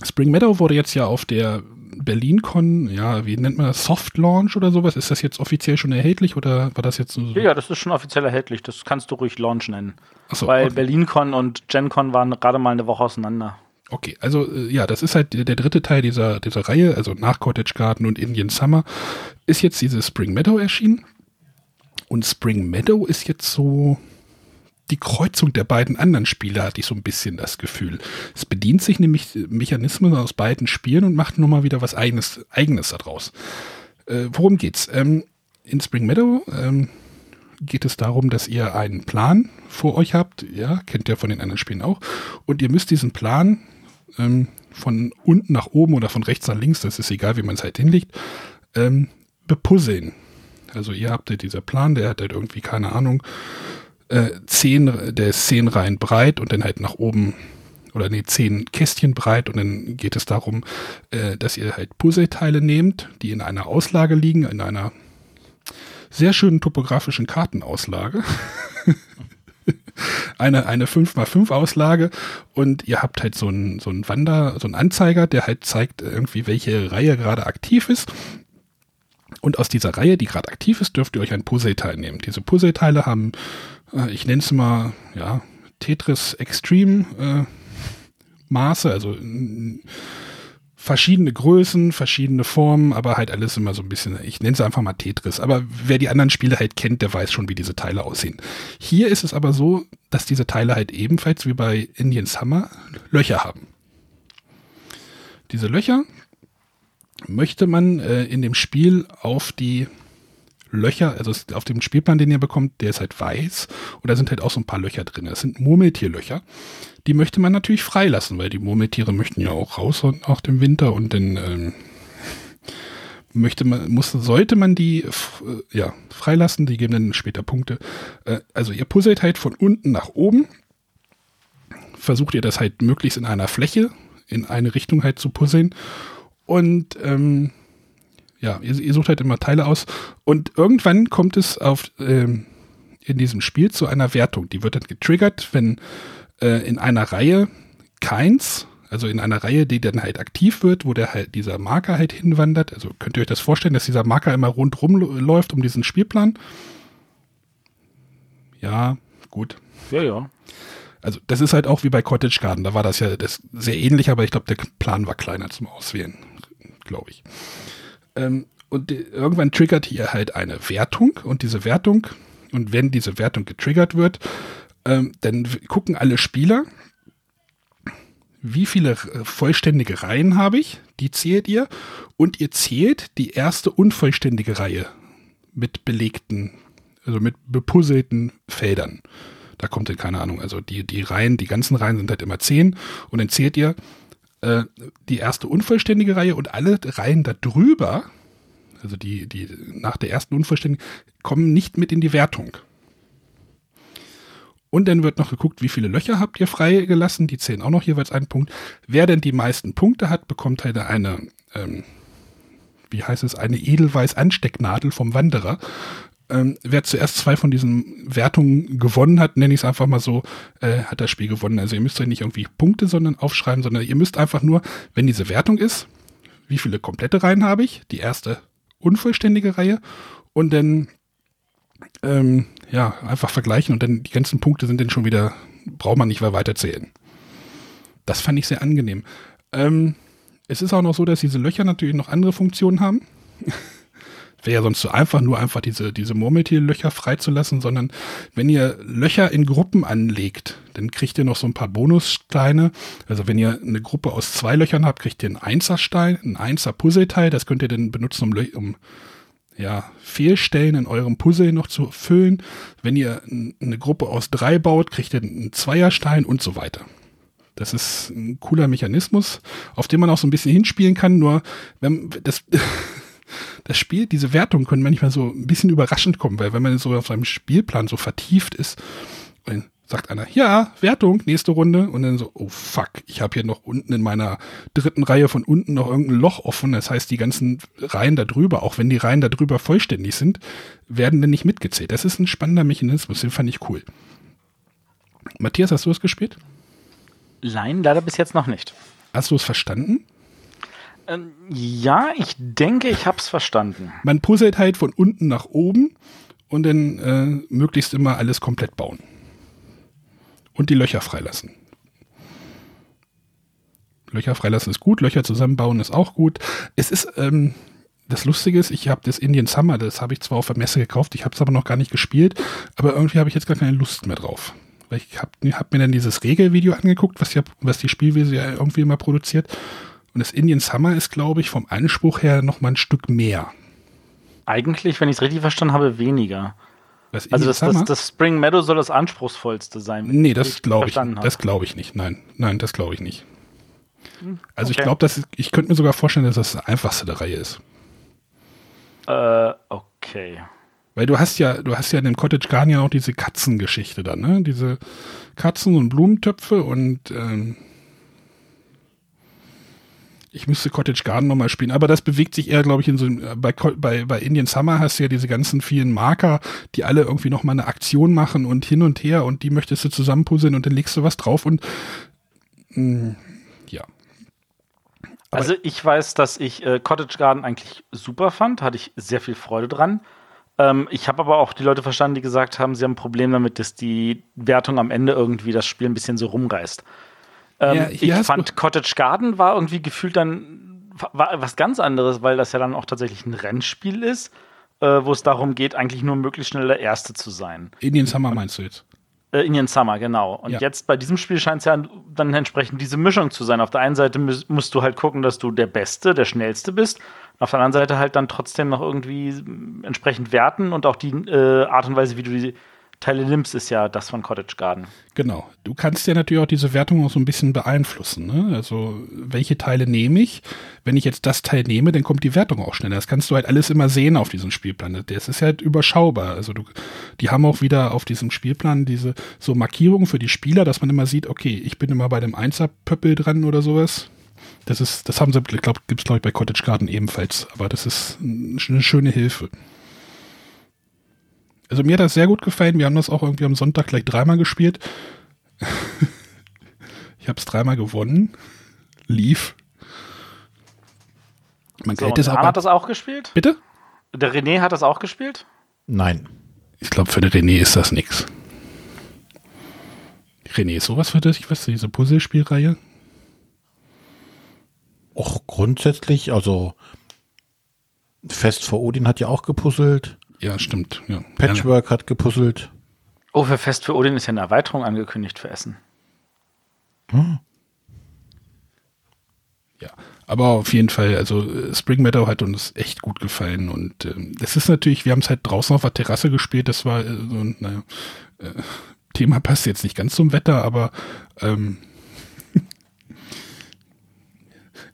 Spring Meadow wurde jetzt ja auf der BerlinCon, ja, wie nennt man das, Soft Launch oder sowas? Ist das jetzt offiziell schon erhältlich oder war das jetzt so? Ja, das ist schon offiziell erhältlich. Das kannst du ruhig Launch nennen. Achso, Weil okay. BerlinCon und GenCon waren gerade mal eine Woche auseinander. Okay, also äh, ja, das ist halt der der dritte Teil dieser, dieser Reihe, also nach Cottage Garden und Indian Summer, ist jetzt dieses Spring Meadow erschienen. Und Spring Meadow ist jetzt so die Kreuzung der beiden anderen Spiele, hatte ich so ein bisschen das Gefühl. Es bedient sich nämlich Mechanismen aus beiden Spielen und macht nochmal wieder was eigenes, eigenes daraus. Äh, worum geht's? Ähm, in Spring Meadow ähm, geht es darum, dass ihr einen Plan vor euch habt, ja, kennt ihr von den anderen Spielen auch, und ihr müsst diesen Plan ähm, von unten nach oben oder von rechts nach links, das ist egal, wie man es halt hinlegt, ähm, bepuzzeln. Also ihr habt ja dieser Plan, der hat halt irgendwie, keine Ahnung, äh, zehn, der ist zehn Reihen breit und dann halt nach oben oder nee, zehn Kästchen breit und dann geht es darum, äh, dass ihr halt Puzzleteile nehmt, die in einer Auslage liegen, in einer sehr schönen topografischen Kartenauslage. eine, eine 5x5 Auslage und ihr habt halt so einen, so einen Wander, so einen Anzeiger, der halt zeigt irgendwie, welche Reihe gerade aktiv ist. Und aus dieser Reihe, die gerade aktiv ist, dürft ihr euch ein Puzzleteil nehmen. Diese Puzzleteile haben, äh, ich nenne es mal, ja, Tetris Extreme äh, Maße, also verschiedene Größen, verschiedene Formen, aber halt alles immer so ein bisschen, ich nenne es einfach mal Tetris. Aber wer die anderen Spiele halt kennt, der weiß schon, wie diese Teile aussehen. Hier ist es aber so, dass diese Teile halt ebenfalls wie bei Indian Summer Löcher haben. Diese Löcher möchte man äh, in dem Spiel auf die Löcher, also auf dem Spielplan, den ihr bekommt, der ist halt weiß und da sind halt auch so ein paar Löcher drin. Das sind Murmeltierlöcher. Die möchte man natürlich freilassen, weil die Murmeltiere möchten ja auch raus und auch dem Winter und dann ähm, möchte man, muss, sollte man die äh, ja, freilassen, die geben dann später Punkte. Äh, also ihr puzzelt halt von unten nach oben, versucht ihr das halt möglichst in einer Fläche in eine Richtung halt zu puzzeln und ähm, ja, ihr, ihr sucht halt immer Teile aus und irgendwann kommt es auf ähm, in diesem Spiel zu einer Wertung. Die wird dann getriggert, wenn äh, in einer Reihe keins, also in einer Reihe, die dann halt aktiv wird, wo der halt dieser Marker halt hinwandert. Also könnt ihr euch das vorstellen, dass dieser Marker immer rundrum läuft um diesen Spielplan? Ja, gut. Ja, ja. Also das ist halt auch wie bei Cottage Garden, da war das ja das sehr ähnlich, aber ich glaube, der Plan war kleiner zum Auswählen, glaube ich. Ähm, und irgendwann triggert hier halt eine Wertung und diese Wertung, und wenn diese Wertung getriggert wird, ähm, dann gucken alle Spieler, wie viele äh, vollständige Reihen habe ich, die zählt ihr, und ihr zählt die erste unvollständige Reihe mit belegten, also mit bepuzzelten Feldern. Da kommt dann keine Ahnung, also die, die Reihen, die ganzen Reihen sind halt immer zehn und dann zählt ihr äh, die erste unvollständige Reihe und alle Reihen darüber, also die, die nach der ersten unvollständigen, kommen nicht mit in die Wertung. Und dann wird noch geguckt, wie viele Löcher habt ihr freigelassen. Die zählen auch noch jeweils einen Punkt. Wer denn die meisten Punkte hat, bekommt halt eine, ähm, wie heißt es, eine Edelweiß-Anstecknadel vom Wanderer. Ähm, wer zuerst zwei von diesen Wertungen gewonnen hat, nenne ich es einfach mal so, äh, hat das Spiel gewonnen. Also ihr müsst euch nicht irgendwie Punkte sondern aufschreiben, sondern ihr müsst einfach nur, wenn diese Wertung ist, wie viele komplette Reihen habe ich, die erste unvollständige Reihe und dann ähm, ja, einfach vergleichen und dann die ganzen Punkte sind dann schon wieder, braucht man nicht mehr weiterzählen. Das fand ich sehr angenehm. Ähm, es ist auch noch so, dass diese Löcher natürlich noch andere Funktionen haben. Wäre ja sonst so einfach, nur einfach diese, diese Murmeltierlöcher freizulassen, sondern wenn ihr Löcher in Gruppen anlegt, dann kriegt ihr noch so ein paar Bonussteine. Also wenn ihr eine Gruppe aus zwei Löchern habt, kriegt ihr einen Einserstein, ein Einser-Puzzleteil. Das könnt ihr dann benutzen, um, um ja, Fehlstellen in eurem Puzzle noch zu füllen. Wenn ihr eine Gruppe aus drei baut, kriegt ihr einen Zweierstein und so weiter. Das ist ein cooler Mechanismus, auf den man auch so ein bisschen hinspielen kann. Nur, wenn das, das Spiel, diese Wertungen können manchmal so ein bisschen überraschend kommen, weil wenn man so auf seinem Spielplan so vertieft ist, dann sagt einer, ja, Wertung, nächste Runde. Und dann so, oh fuck, ich habe hier noch unten in meiner dritten Reihe von unten noch irgendein Loch offen. Das heißt, die ganzen Reihen da drüber, auch wenn die Reihen da drüber vollständig sind, werden dann nicht mitgezählt. Das ist ein spannender Mechanismus, den fand ich cool. Matthias, hast du es gespielt? Nein, leider bis jetzt noch nicht. Hast du es verstanden? Ähm, ja, ich denke, ich hab's verstanden. Man puzzelt halt von unten nach oben und dann äh, möglichst immer alles komplett bauen. Und die Löcher freilassen. Löcher freilassen ist gut, Löcher zusammenbauen ist auch gut. Es ist, ähm, das Lustige ist, ich habe das Indian Summer, das habe ich zwar auf der Messe gekauft, ich habe es aber noch gar nicht gespielt, aber irgendwie habe ich jetzt gar keine Lust mehr drauf. Weil ich habe hab mir dann dieses Regelvideo angeguckt, was, ja, was die Spielwiese ja irgendwie immer produziert. Und das Indian Summer ist, glaube ich, vom Anspruch her noch mal ein Stück mehr. Eigentlich, wenn ich es richtig verstanden habe, weniger. Was Also das, das, das Spring Meadow soll das anspruchsvollste sein. Nee, ich das glaube ich, habe. das glaube ich nicht. Nein, nein, das glaube ich nicht. Also ich okay. glaube, dass ich könnte mir sogar vorstellen, dass das das einfachste der Reihe ist, Äh, okay. weil du hast ja, du hast ja in dem Cottage Garden ja auch diese Katzengeschichte dann, ne? Diese Katzen und Blumentöpfe und ähm, ich müsste Cottage Garden nochmal spielen, aber das bewegt sich eher, glaube ich, in so einem- bei, bei, bei Indian Summer hast du ja diese ganzen vielen Marker, die alle irgendwie nochmal eine Aktion machen und hin und her und die möchtest du zusammenpuzzeln und dann legst du was drauf und mh, ja. Aber- Also ich weiß, dass ich äh, Cottage Garden eigentlich super fand, hatte ich sehr viel Freude dran. Ähm, ich habe aber auch die Leute verstanden, die gesagt haben, sie haben ein Problem damit, dass die Wertung am Ende irgendwie das Spiel ein bisschen so rumreißt. Ähm, Ja, ich fand Cottage Garden war irgendwie gefühlt dann war was ganz anderes, weil das ja dann auch tatsächlich ein Rennspiel ist, äh, wo es darum geht, eigentlich nur möglichst schnell der Erste zu sein. Indian Summer meinst du jetzt? Äh, Indian Summer, genau. Und Ja. jetzt bei diesem Spiel scheint es ja dann entsprechend diese Mischung zu sein. Auf der einen Seite musst du halt gucken, dass du der Beste, der Schnellste bist. Auf der anderen Seite halt dann trotzdem noch irgendwie entsprechend werten und auch die äh, Art und Weise, wie du die Teile nimmst, ist ja das von Cottage Garden. Genau. Du kannst ja natürlich auch diese Wertung auch so ein bisschen beeinflussen. Ne? Also, welche Teile nehme ich? Wenn ich jetzt das Teil nehme, dann kommt die Wertung auch schneller. Das kannst du halt alles immer sehen auf diesem Spielplan. Das ist halt überschaubar. Also, du, die haben auch wieder auf diesem Spielplan diese so Markierungen für die Spieler, dass man immer sieht, okay, ich bin immer bei dem Einser-Pöppel dran oder sowas. Das ist, das haben sie, glaube glaube ich bei Cottage Garden ebenfalls. Aber das ist eine schöne Hilfe. Also mir hat das sehr gut gefallen. Wir haben das auch irgendwie am Sonntag gleich dreimal gespielt. ich habe es dreimal gewonnen. Lief. Man So, ist Arne aber. hat das auch gespielt? Bitte? Der René hat das auch gespielt? Nein. Ich glaube, für den René ist das nix. René, ist sowas für dich, was diese Puzzlespielreihe? Auch grundsätzlich, also Fest vor Odin hat ja auch gepuzzelt. Ja, stimmt. Ja. Patchwork hat gepuzzelt. Oh, für Fest für Odin ist ja eine Erweiterung angekündigt für Essen. Ja, aber auf jeden Fall, also äh, Spring Meadow hat uns echt gut gefallen und ähm, das ist natürlich, wir haben es halt draußen auf der Terrasse gespielt, das war äh, so ein, naja, äh, Thema passt jetzt nicht ganz zum Wetter, aber ähm,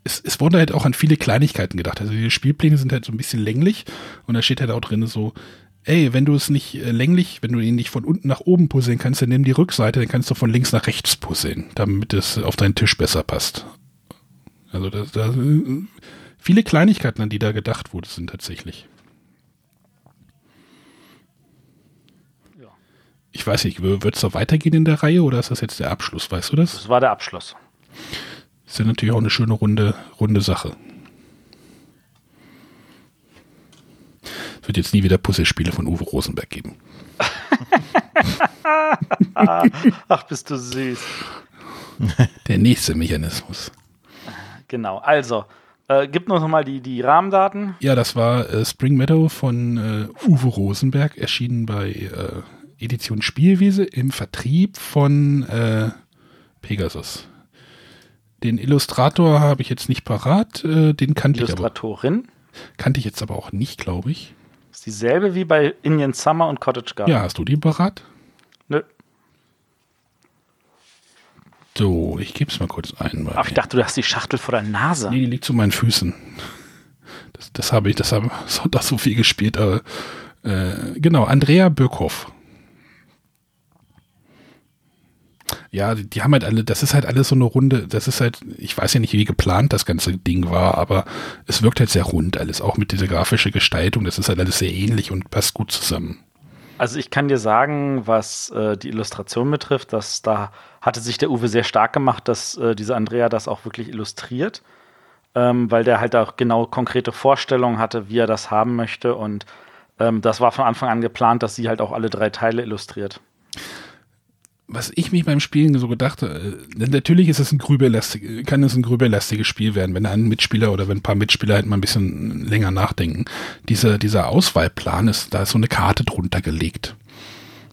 es, es wurde halt auch an viele Kleinigkeiten gedacht. Also die Spielpläne sind halt so ein bisschen länglich und da steht halt auch drin so, ey, wenn du es nicht äh, länglich, wenn du ihn nicht von unten nach oben puzzeln kannst, dann nimm die Rückseite, dann kannst du von links nach rechts puzzeln, damit es auf deinen Tisch besser passt. Also da, da viele Kleinigkeiten, an die da gedacht wurde, sind tatsächlich. Ja. Ich weiß nicht, wird es da weitergehen in der Reihe oder ist das jetzt der Abschluss? Weißt du das? Das war der Abschluss. Ist ja natürlich auch eine schöne runde, runde Sache. Es wird jetzt nie wieder Puzzlespiele von Uwe Rosenberg geben. Ach, bist du süß. Der nächste Mechanismus. Genau, also, äh, gib uns nochmal die, die Rahmendaten. Ja, das war äh, Spring Meadow von äh, Uwe Rosenberg, erschienen bei äh, Edition Spielwiese im Vertrieb von äh, Pegasus. Den Illustrator habe ich jetzt nicht parat, äh, den kannte ich, aber, Illustratorin. kannte ich jetzt aber auch nicht, glaube ich. Ist dieselbe wie bei Indian Summer und Cottage Garden. Ja, hast du die parat? Nö. So, ich gebe es mal kurz ein. Ach, ich dachte, du hast die Schachtel vor der Nase. Nee, die liegt zu meinen Füßen. Das, das habe ich, das habe Sonntag so viel gespielt, aber äh, genau, Andrea Böckhoff. Ja, die, die haben halt alle, das ist halt alles so eine Runde, das ist halt, ich weiß ja nicht, wie geplant das ganze Ding war, aber es wirkt halt sehr rund alles, auch mit dieser grafischen Gestaltung, das ist halt alles sehr ähnlich und passt gut zusammen. Also ich kann dir sagen, was äh, die Illustration betrifft, dass da hatte sich der Uwe sehr stark gemacht, dass äh, diese Andrea das auch wirklich illustriert. ähm, weil der halt auch genau konkrete Vorstellungen hatte, wie er das haben möchte. Und ähm, das war von Anfang an geplant, dass sie halt auch alle drei Teile illustriert. Was ich mich beim Spielen so gedacht habe, äh, natürlich ist es ein grübelastig, kann es ein grübelastiges Spiel werden, wenn ein Mitspieler oder wenn ein paar Mitspieler halt mal ein bisschen länger nachdenken. Dieser, dieser Auswahlplan ist, da ist so eine Karte drunter gelegt.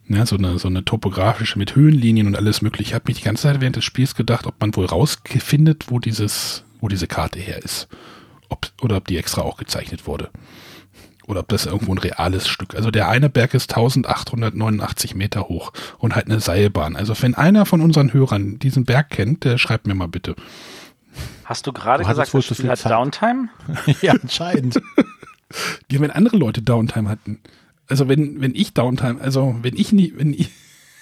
Ja, so eine, so eine topografische mit Höhenlinien und alles mögliche. Ich habe mich die ganze Zeit während des Spiels gedacht, ob man wohl rausfindet, wo dieses, wo diese Karte her ist. Ob, oder ob die extra auch gezeichnet wurde. Oder ob das irgendwo ein reales Stück. Also der eine Berg ist 1889 Meter hoch und halt eine Seilbahn. Also wenn einer von unseren Hörern diesen Berg kennt, der schreibt mir mal bitte. Hast du gerade Du gesagt, das Spiel viel hat Zeit. Downtime? ja, anscheinend. Ja, wenn andere Leute Downtime hatten. Also wenn, wenn ich Downtime, also wenn ich nie, wenn ich,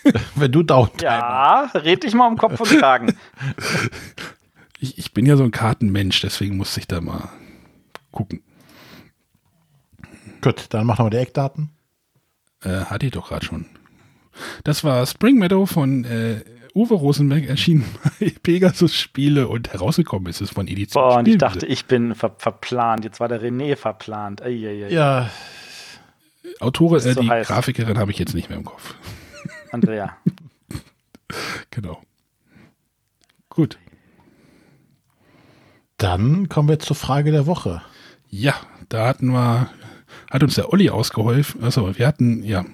Wenn du down Ja, red dich mal um Kopf und Kragen. ich, ich bin ja so ein Kartenmensch, deswegen muss ich da mal gucken. Gut, dann machen wir die Eckdaten. Äh, hatte ich doch gerade schon. Das war Spring Meadow von äh, Uwe Rosenberg, erschienen bei Pegasus Spiele und herausgekommen ist es von Edition Boah, und ich dachte, ich bin ver verplant. Jetzt war der René verplant. Eieiei. Ja, Autorin, äh, so die heiß. Grafikerin habe ich jetzt nicht mehr im Kopf. Andrea. Genau. Gut. dann kommen wir zur Frage der Woche. Ja, da hatten wir, hat uns der Olli ausgeholfen. Also wir hatten, ja,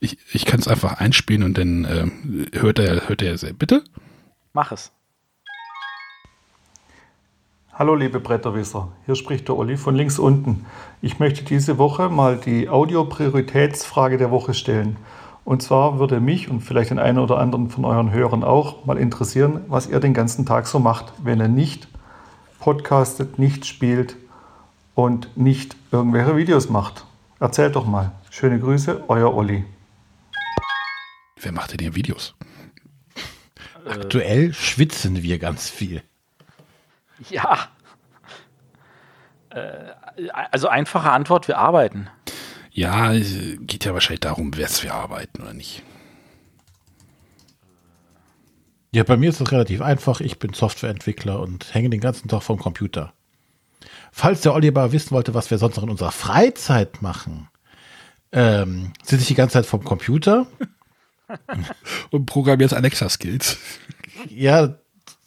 ich, ich kann es einfach einspielen und dann ähm, hört er, hört er sehr. Bitte? Mach es. Hallo liebe Bretterwisser, hier spricht der Olli von links unten. Ich möchte diese Woche mal die Audio-Prioritätsfrage der Woche stellen. Und zwar würde mich und vielleicht den einen oder anderen von euren Hörern auch mal interessieren, was ihr den ganzen Tag so macht, wenn ihr nicht podcastet, nicht spielt und nicht irgendwelche Videos macht. Erzählt doch mal. Schöne Grüße, euer Olli. Wer macht denn hier Videos? Aktuell schwitzen wir ganz viel. Ja. Äh, also einfache Antwort, wir arbeiten. Ja, geht ja wahrscheinlich darum, was wir arbeiten oder nicht. Ja, bei mir ist es relativ einfach. Ich bin Softwareentwickler und hänge den ganzen Tag vom Computer. Falls der Olli aber wissen wollte, was wir sonst noch in unserer Freizeit machen, ähm, sitze ich die ganze Zeit vom Computer. Und programmierst Alexa-Skills. Ja,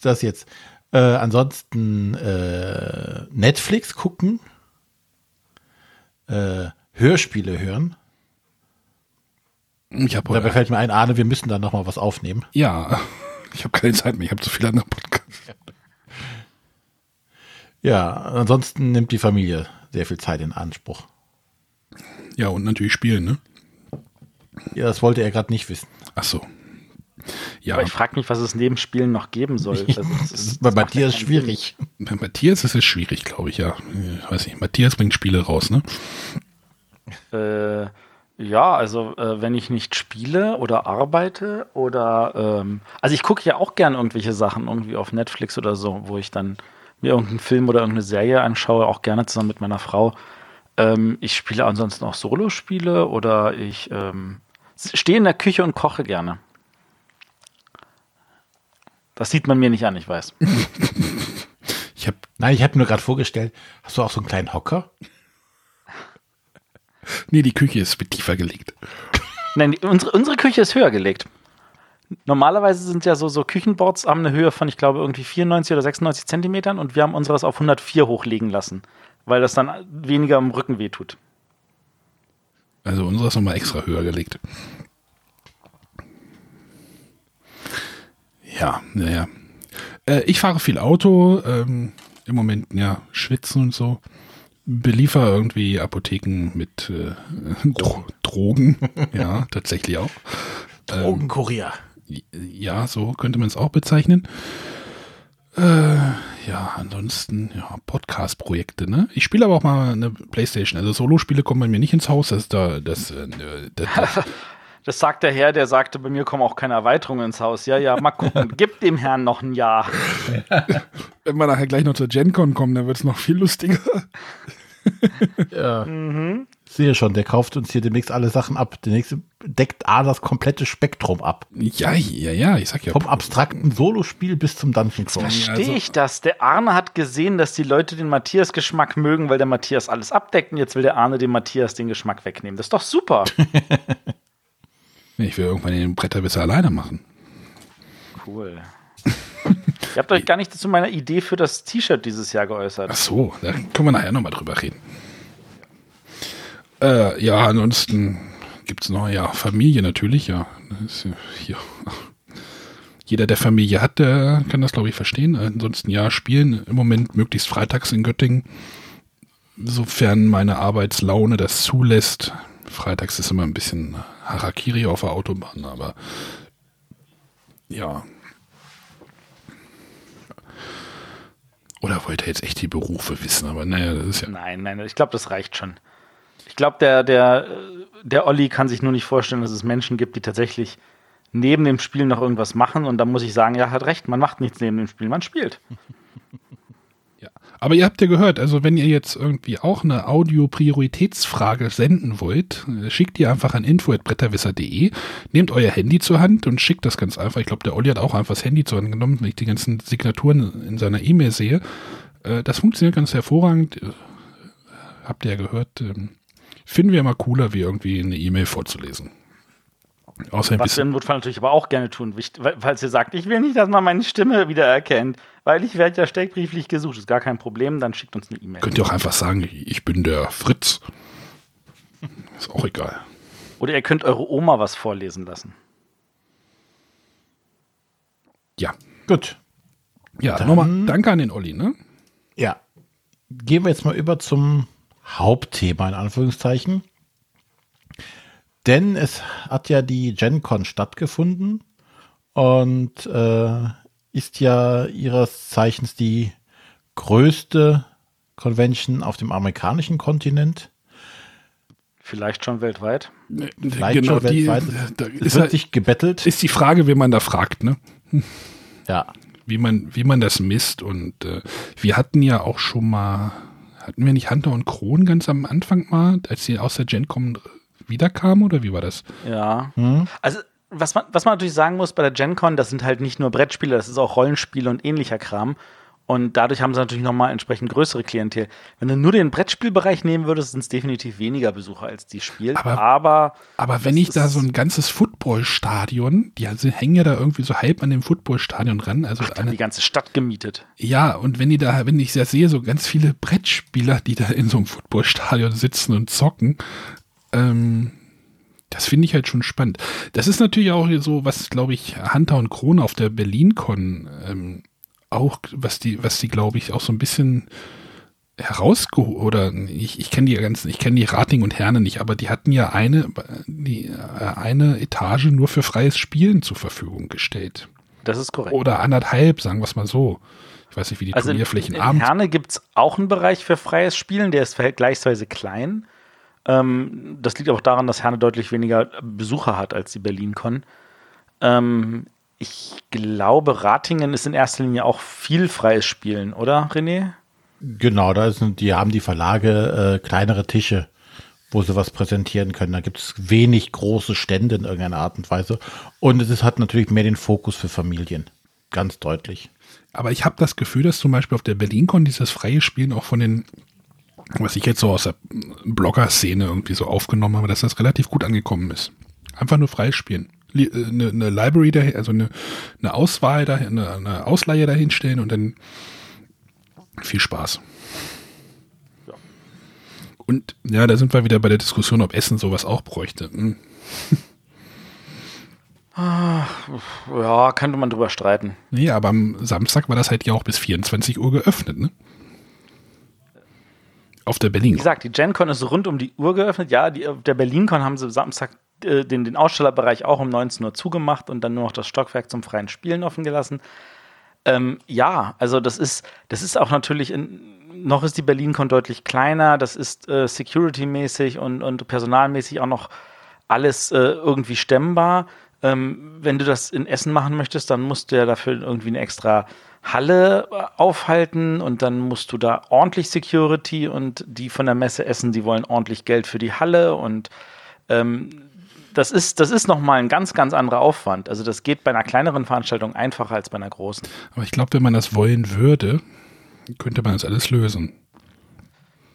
das jetzt. Äh, ansonsten äh, Netflix gucken, äh, Hörspiele hören. Ich habe Dabei fällt mir ein, Arne, wir müssen da noch mal was aufnehmen. Ja, ich habe keine Zeit mehr. Ich habe zu viele andere Podcasts. Ja, ansonsten nimmt die Familie sehr viel Zeit in Anspruch. Ja, und natürlich spielen, ne? Ja, das wollte er gerade nicht wissen. Ach so. Ja, Aber ich frage mich, was es neben Spielen noch geben soll. Also, das Das ist bei das ja Matthias schwierig. bei Matthias ist es schwierig, glaube ich, ja. Ich weiß nicht. Matthias bringt Spiele raus, ne? Sinn. Äh, ja, also äh, wenn ich nicht spiele oder arbeite oder ähm, also ich gucke ja auch gern irgendwelche Sachen irgendwie auf Netflix oder so, wo ich dann mir irgendeinen Film oder irgendeine Serie anschaue, auch gerne zusammen mit meiner Frau. Ähm, ich spiele ansonsten auch Solospiele oder ich ähm, stehe in der Küche und koche gerne. Das sieht man mir nicht an, ich weiß. Ich habe Nein, ich habe mir gerade vorgestellt, hast du auch so einen kleinen Hocker? Nee, die Küche ist mit tiefer gelegt. Nein, die, unsere, unsere Küche ist höher gelegt. Normalerweise sind ja so, so Küchenboards haben eine Höhe von, ich glaube, irgendwie 94 oder 96 Zentimetern und wir haben unseres auf 104 hochlegen lassen, weil das dann weniger im Rücken wehtut. Also unsere ist nochmal extra höher gelegt. Ja, naja. Äh, ich fahre viel Auto, ähm, im Moment, ja, schwitzen und so. Beliefer irgendwie Apotheken mit äh, Dro Drogen. ja, tatsächlich auch. Drogenkurier. Ja, so könnte man es auch bezeichnen. Äh, ja, ansonsten, ja, Podcast-Projekte, ne? Ich spiele aber auch mal eine Playstation. Also Solo-Spiele kommen bei mir nicht ins Haus. Das ist da, das, äh, das, das Das sagt der Herr, der sagte, bei mir kommen auch keine Erweiterungen ins Haus. Ja, ja, mal gucken. Gib dem Herrn noch ein Jahr. wenn wir nachher gleich noch zur GenCon kommen, dann wird es noch viel lustiger. Ja. Sehe schon, der kauft uns hier demnächst alle Sachen ab. Demnächst deckt A das komplette Spektrum ab. Ja, ja, ja, ich sag ja. Vom abstrakten Solospiel bis zum Dungeon Crawl. Verstehe also- ich das. Der Arne hat gesehen, dass die Leute den Matthias-Geschmack mögen, weil der Matthias alles abdeckt und jetzt will der Arne dem Matthias den Geschmack wegnehmen. Das ist doch super. Ich will irgendwann den Bretterwisser alleine machen. Cool. Ihr habt euch gar nicht zu meiner Idee für das T-Shirt dieses Jahr geäußert. Ach so, da können wir nachher nochmal drüber reden. Äh, ja, ansonsten gibt's noch, ja, Familie natürlich, ja. Ja. Jeder, der Familie hat, der kann das, glaube ich, verstehen. Ansonsten, ja, spielen im Moment möglichst freitags in Göttingen. Sofern meine Arbeitslaune das zulässt. Freitags ist immer ein bisschen Harakiri auf der Autobahn, aber ja. Oder wollt ihr jetzt echt die Berufe wissen? Aber naja, das ist ja. Nein, nein, ich glaube, das reicht schon. Ich glaube, der, der, der Olli kann sich nur nicht vorstellen, dass es Menschen gibt, die tatsächlich neben dem Spiel noch irgendwas machen. Und da muss ich sagen, ja, hat recht, man macht nichts neben dem Spiel, man spielt. Ja. Aber ihr habt ja gehört, also wenn ihr jetzt irgendwie auch eine Audio-Prioritätsfrage senden wollt, äh, schickt die einfach an info.bretterwisser.de, nehmt euer Handy zur Hand und schickt das ganz einfach. Ich glaube, der Olli hat auch einfach das Handy zur Hand genommen, wenn ich die ganzen Signaturen in seiner E-Mail sehe. Äh, Das funktioniert ganz hervorragend. Äh, Habt ihr ja gehört. Finden wir immer cooler, wie irgendwie eine E-Mail vorzulesen. Außer Was wir im Notfall natürlich aber auch gerne tun, falls ihr sagt, ich will nicht, dass man meine Stimme wiedererkennt, weil ich werde ja steckbrieflich gesucht, ist gar kein Problem, dann schickt uns eine E-Mail. Könnt ihr auch einfach sagen, ich bin der Fritz. Ist auch egal. Oder ihr könnt eure Oma was vorlesen lassen. Ja. Gut. Ja, Dann- nochmal danke an den Olli, ne? Ja. Gehen wir jetzt mal über zum Hauptthema in Anführungszeichen. Denn es hat ja die GenCon stattgefunden und äh, ist ja ihres Zeichens die größte Convention auf dem amerikanischen Kontinent. Vielleicht schon weltweit. Vielleicht schon weltweit. da Es ist, wird sich gebettelt. ist die Frage, wie man da fragt, ne? Ja. Wie man, wie man das misst. Und äh, wir hatten ja auch schon mal, hatten wir nicht Hunter und Kron ganz am Anfang mal, als sie aus der GenCon wiederkamen, oder wie war das? Ja. Also, was man, was man natürlich sagen muss bei der GenCon, das sind halt nicht nur Brettspiele, das ist auch Rollenspiele und ähnlicher Kram. Und dadurch haben sie natürlich nochmal entsprechend größere Klientel. Wenn du nur den Brettspielbereich nehmen würdest, sind es definitiv weniger Besucher als die spielt. Aber- Aber, Aber wenn Das ich da so ein ganzes Footballstadion, die also hängen ja da irgendwie so halb an dem Footballstadion ran, also haben eine, die ganze Stadt gemietet. Ja, und wenn die da, wenn ich da sehe, so ganz viele Brettspieler, die da in so einem Footballstadion sitzen und zocken, ähm, das finde ich halt schon spannend. Das ist natürlich auch so, was, glaube ich, Hunter und Krone auf der BerlinCon ähm, auch, was die, was die, glaube ich, auch so ein bisschen herausgeholt, oder ich, ich kenne die ganzen, ich kenne die Rating und Herne nicht, aber die hatten ja eine, die, äh, eine Etage nur für freies Spielen zur Verfügung gestellt. Das ist korrekt. Oder anderthalb, sagen wir es mal so. Ich weiß nicht, wie die Also in, Turnierflächen in abends. Herne gibt es auch einen Bereich für freies Spielen, der ist vergleichsweise klein. Ähm, das liegt auch daran, dass Herne deutlich weniger Besucher hat als die BerlinCon. Ähm, ich glaube, Ratingen ist in erster Linie auch viel freies Spielen, oder René? Genau, da sind, die haben die Verlage äh, kleinere Tische, wo sie was präsentieren können. Da gibt es wenig große Stände in irgendeiner Art und Weise. Und es ist, hat natürlich mehr den Fokus für Familien. Ganz deutlich. Aber ich habe das Gefühl, dass zum Beispiel auf der BerlinCon dieses freie Spielen auch von den, was ich jetzt so aus der Blogger-Szene irgendwie so aufgenommen habe, dass das relativ gut angekommen ist. Einfach nur freies Spielen. Eine, eine Library dahin, also eine, eine Auswahl dahin, eine, eine Ausleihe dahinstellen und dann viel Spaß. Und ja, da sind wir wieder bei der Diskussion, ob Essen sowas auch bräuchte. Hm. Ja, könnte man drüber streiten. Nee, aber am Samstag war das halt ja auch bis 24 Uhr geöffnet, ne? Auf der Berlin. Wie gesagt, die GenCon ist rund um die Uhr geöffnet. Ja, die, auf der BerlinCon haben sie Samstag äh, den, den Ausstellerbereich auch um 19 Uhr zugemacht und dann nur noch das Stockwerk zum freien Spielen offen gelassen. Ähm, ja, also das ist, das ist auch natürlich, in, noch ist die BerlinCon deutlich kleiner, das ist äh, security-mäßig und, und personalmäßig auch noch alles äh, irgendwie stemmbar. Ähm, wenn du das in Essen machen möchtest, dann musst du ja dafür irgendwie eine extra Halle äh, aufhalten und dann musst du da ordentlich Security und die von der Messe Essen, die wollen ordentlich Geld für die Halle und ähm, das ist, das ist nochmal ein ganz, ganz anderer Aufwand. Also das geht bei einer kleineren Veranstaltung einfacher als bei einer großen. Aber ich glaube, wenn man das wollen würde, könnte man das alles lösen.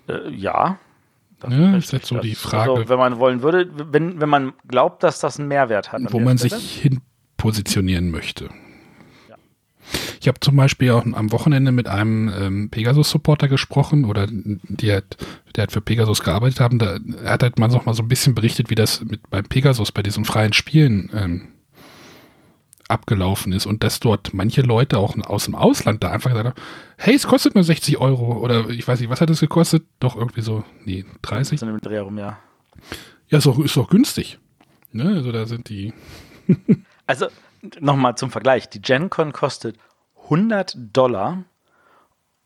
Äh, ja. Das Ja, ist jetzt so das- die Frage. Also, wenn man wollen würde, wenn, wenn man glaubt, dass das einen Mehrwert hat. wo man Stelle. sich hin positionieren möchte. Ich habe zum Beispiel auch am Wochenende mit einem ähm, Pegasus-Supporter gesprochen oder die hat, der hat für Pegasus gearbeitet haben. Da hat halt mal noch mal so ein bisschen berichtet, wie das mit beim Pegasus bei diesen freien Spielen ähm, abgelaufen ist und dass dort manche Leute auch aus dem Ausland da einfach gesagt haben, hey, es kostet nur 60 Euro oder ich weiß nicht, was hat es gekostet? Doch irgendwie so, nee, 30. So in dem Dreh rum, ja. Ja, ist doch, ist doch günstig. Ne? Also da sind die, Also nochmal zum Vergleich. Die GenCon kostet 100 Dollar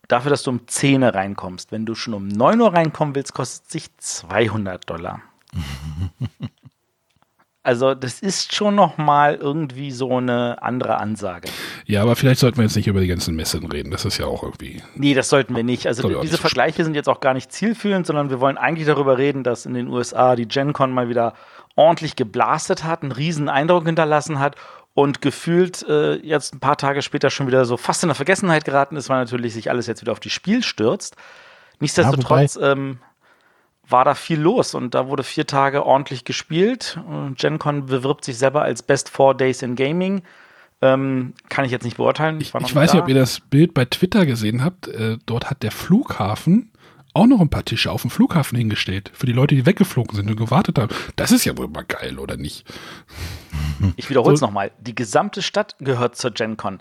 dafür, dass du um 10 Uhr reinkommst. Wenn du schon um 9 Uhr reinkommen willst, kostet es sich 200 Dollar. Also das ist schon nochmal irgendwie so eine andere Ansage. Ja, aber vielleicht sollten wir jetzt nicht über die ganzen Messen reden. Das ist ja auch irgendwie. Nee, das sollten wir nicht. Also diese nicht Vergleiche sind jetzt auch gar nicht zielführend, sondern wir wollen eigentlich darüber reden, dass in den USA die GenCon mal wieder ordentlich geblastet hat, einen riesen Eindruck hinterlassen hat und gefühlt äh, jetzt ein paar Tage später schon wieder so fast in der Vergessenheit geraten ist, weil natürlich sich alles jetzt wieder auf die Spiel stürzt. Nichtsdestotrotz ähm, war da viel los und da wurde vier Tage ordentlich gespielt. GenCon bewirbt sich selber als Best Four Days in Gaming. Ähm, kann ich jetzt nicht beurteilen. Ich, ich weiß da. nicht, ob ihr das Bild bei Twitter gesehen habt. Äh, dort hat der Flughafen auch noch ein paar Tische auf dem Flughafen hingestellt. Für die Leute, die weggeflogen sind und gewartet haben. Das ist ja wohl mal geil, oder nicht? Ich wiederhole es So- nochmal. Die gesamte Stadt gehört zur GenCon.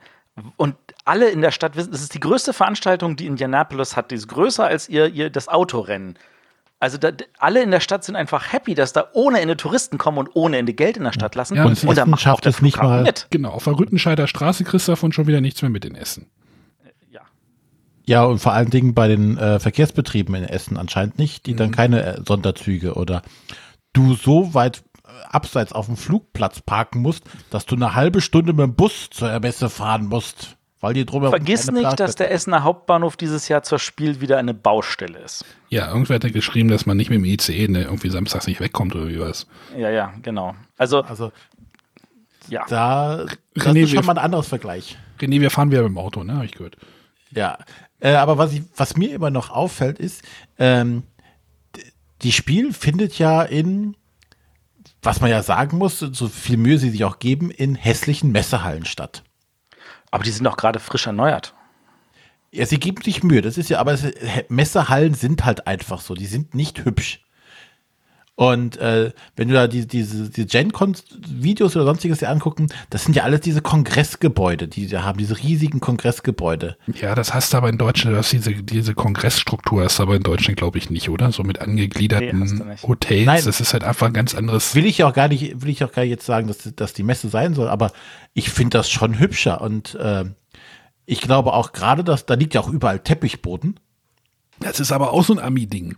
Und alle in der Stadt wissen, das ist die größte Veranstaltung, die Indianapolis hat. Die ist größer als ihr, ihr das Autorennen. Also da, alle in der Stadt sind einfach happy, dass da ohne Ende Touristen kommen und ohne Ende Geld in der Stadt lassen. Ja, und, und und da Essen macht auch schafft der es nicht Flughafen mal- mit. Genau, auf der Rüttenscheider Straße kriegst du davon schon wieder nichts mehr mit in Essen. Ja. Und vor allen Dingen bei den äh, Verkehrsbetrieben in Essen anscheinend nicht, die dann Mhm. keine äh, Sonderzüge oder du so weit äh, abseits auf dem Flugplatz parken musst, dass du eine halbe Stunde mit dem Bus zur Messe fahren musst, weil die drüber Vergiss nicht, dass der Essener Hauptbahnhof dieses Jahr zur Spiel wieder eine Baustelle ist. Ja, irgendwer hat ja geschrieben, dass man nicht mit dem ICE ne, irgendwie samstags nicht wegkommt oder wie was. Ja, ja, genau. Also, Also ja. da das René, ist schon mal ein anderes Vergleich. René, wir fahren wieder mit dem Auto, ne? Habe ich gehört. Ja, äh, aber was, ich, was mir immer noch auffällt, ist, ähm, die Spiel findet ja in, was man ja sagen muss, so viel Mühe sie sich auch geben, in hässlichen Messehallen statt. Aber die sind doch gerade frisch erneuert. Ja, sie geben sich Mühe, das ist ja, aber es, Messehallen sind halt einfach so, die sind nicht hübsch. Und äh, wenn du da die, diese, diese GenCon-Videos oder sonstiges dir angucken, das sind ja alles diese Kongressgebäude, die sie haben, diese riesigen Kongressgebäude. Ja, das hast du aber in Deutschland, du hast diese, diese Kongressstruktur hast du aber in Deutschland, glaube ich, nicht, oder? So mit Nee, angegliederten nicht. Hotels. Nein. Das ist halt einfach ein ganz anderes. will ich auch gar nicht, will ich auch gar nicht jetzt sagen, dass, dass die Messe sein soll, aber ich finde das schon hübscher und äh, ich glaube auch gerade, dass da liegt ja auch überall Teppichboden. Das ist aber auch so ein Ami-Ding.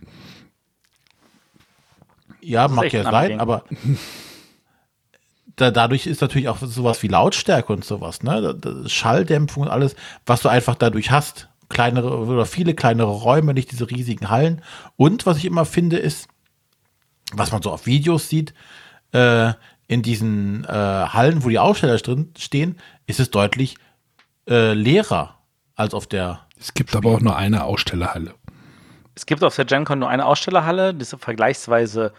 Ja, mag ja ein sein, aber da, dadurch ist natürlich auch sowas wie Lautstärke und sowas, ne? Schalldämpfung und alles, was du einfach dadurch hast. Kleinere oder viele kleinere Räume, nicht diese riesigen Hallen. Und was ich immer finde, ist, was man so auf Videos sieht, äh, in diesen äh, Hallen, wo die Aussteller drin stehen, ist es deutlich äh, leerer als auf der. Es gibt aber auch nur eine Ausstellerhalle. Es gibt auf der GenCon nur eine Ausstellerhalle, die ist vergleichsweise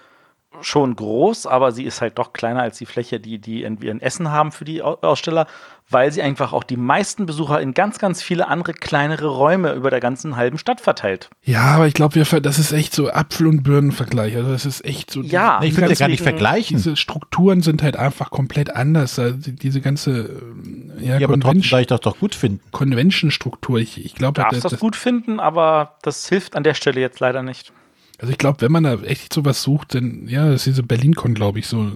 schon groß, aber sie ist halt doch kleiner als die Fläche, die die in, wir in Essen haben für die Au- Aussteller, weil sie einfach auch die meisten Besucher in ganz, ganz viele andere kleinere Räume über der ganzen halben Stadt verteilt. Ja, aber ich glaube, wir ver- das ist echt so Apfel- und Birnenvergleich. Also das ist echt so. Ja, Nee, ich ganzen- gar nicht vergleichen. Diese Strukturen sind halt einfach komplett anders. Also die- diese ganze ähm, ja, Ja, aber trotzdem soll ich das doch gut finden. Convention-Struktur. Ich, ich glaube, Darfst das gut finden, aber das hilft an der Stelle jetzt leider nicht. Also ich glaube, wenn man da echt sowas sucht, dann, ja, das ist diese BerlinCon, glaube ich, so,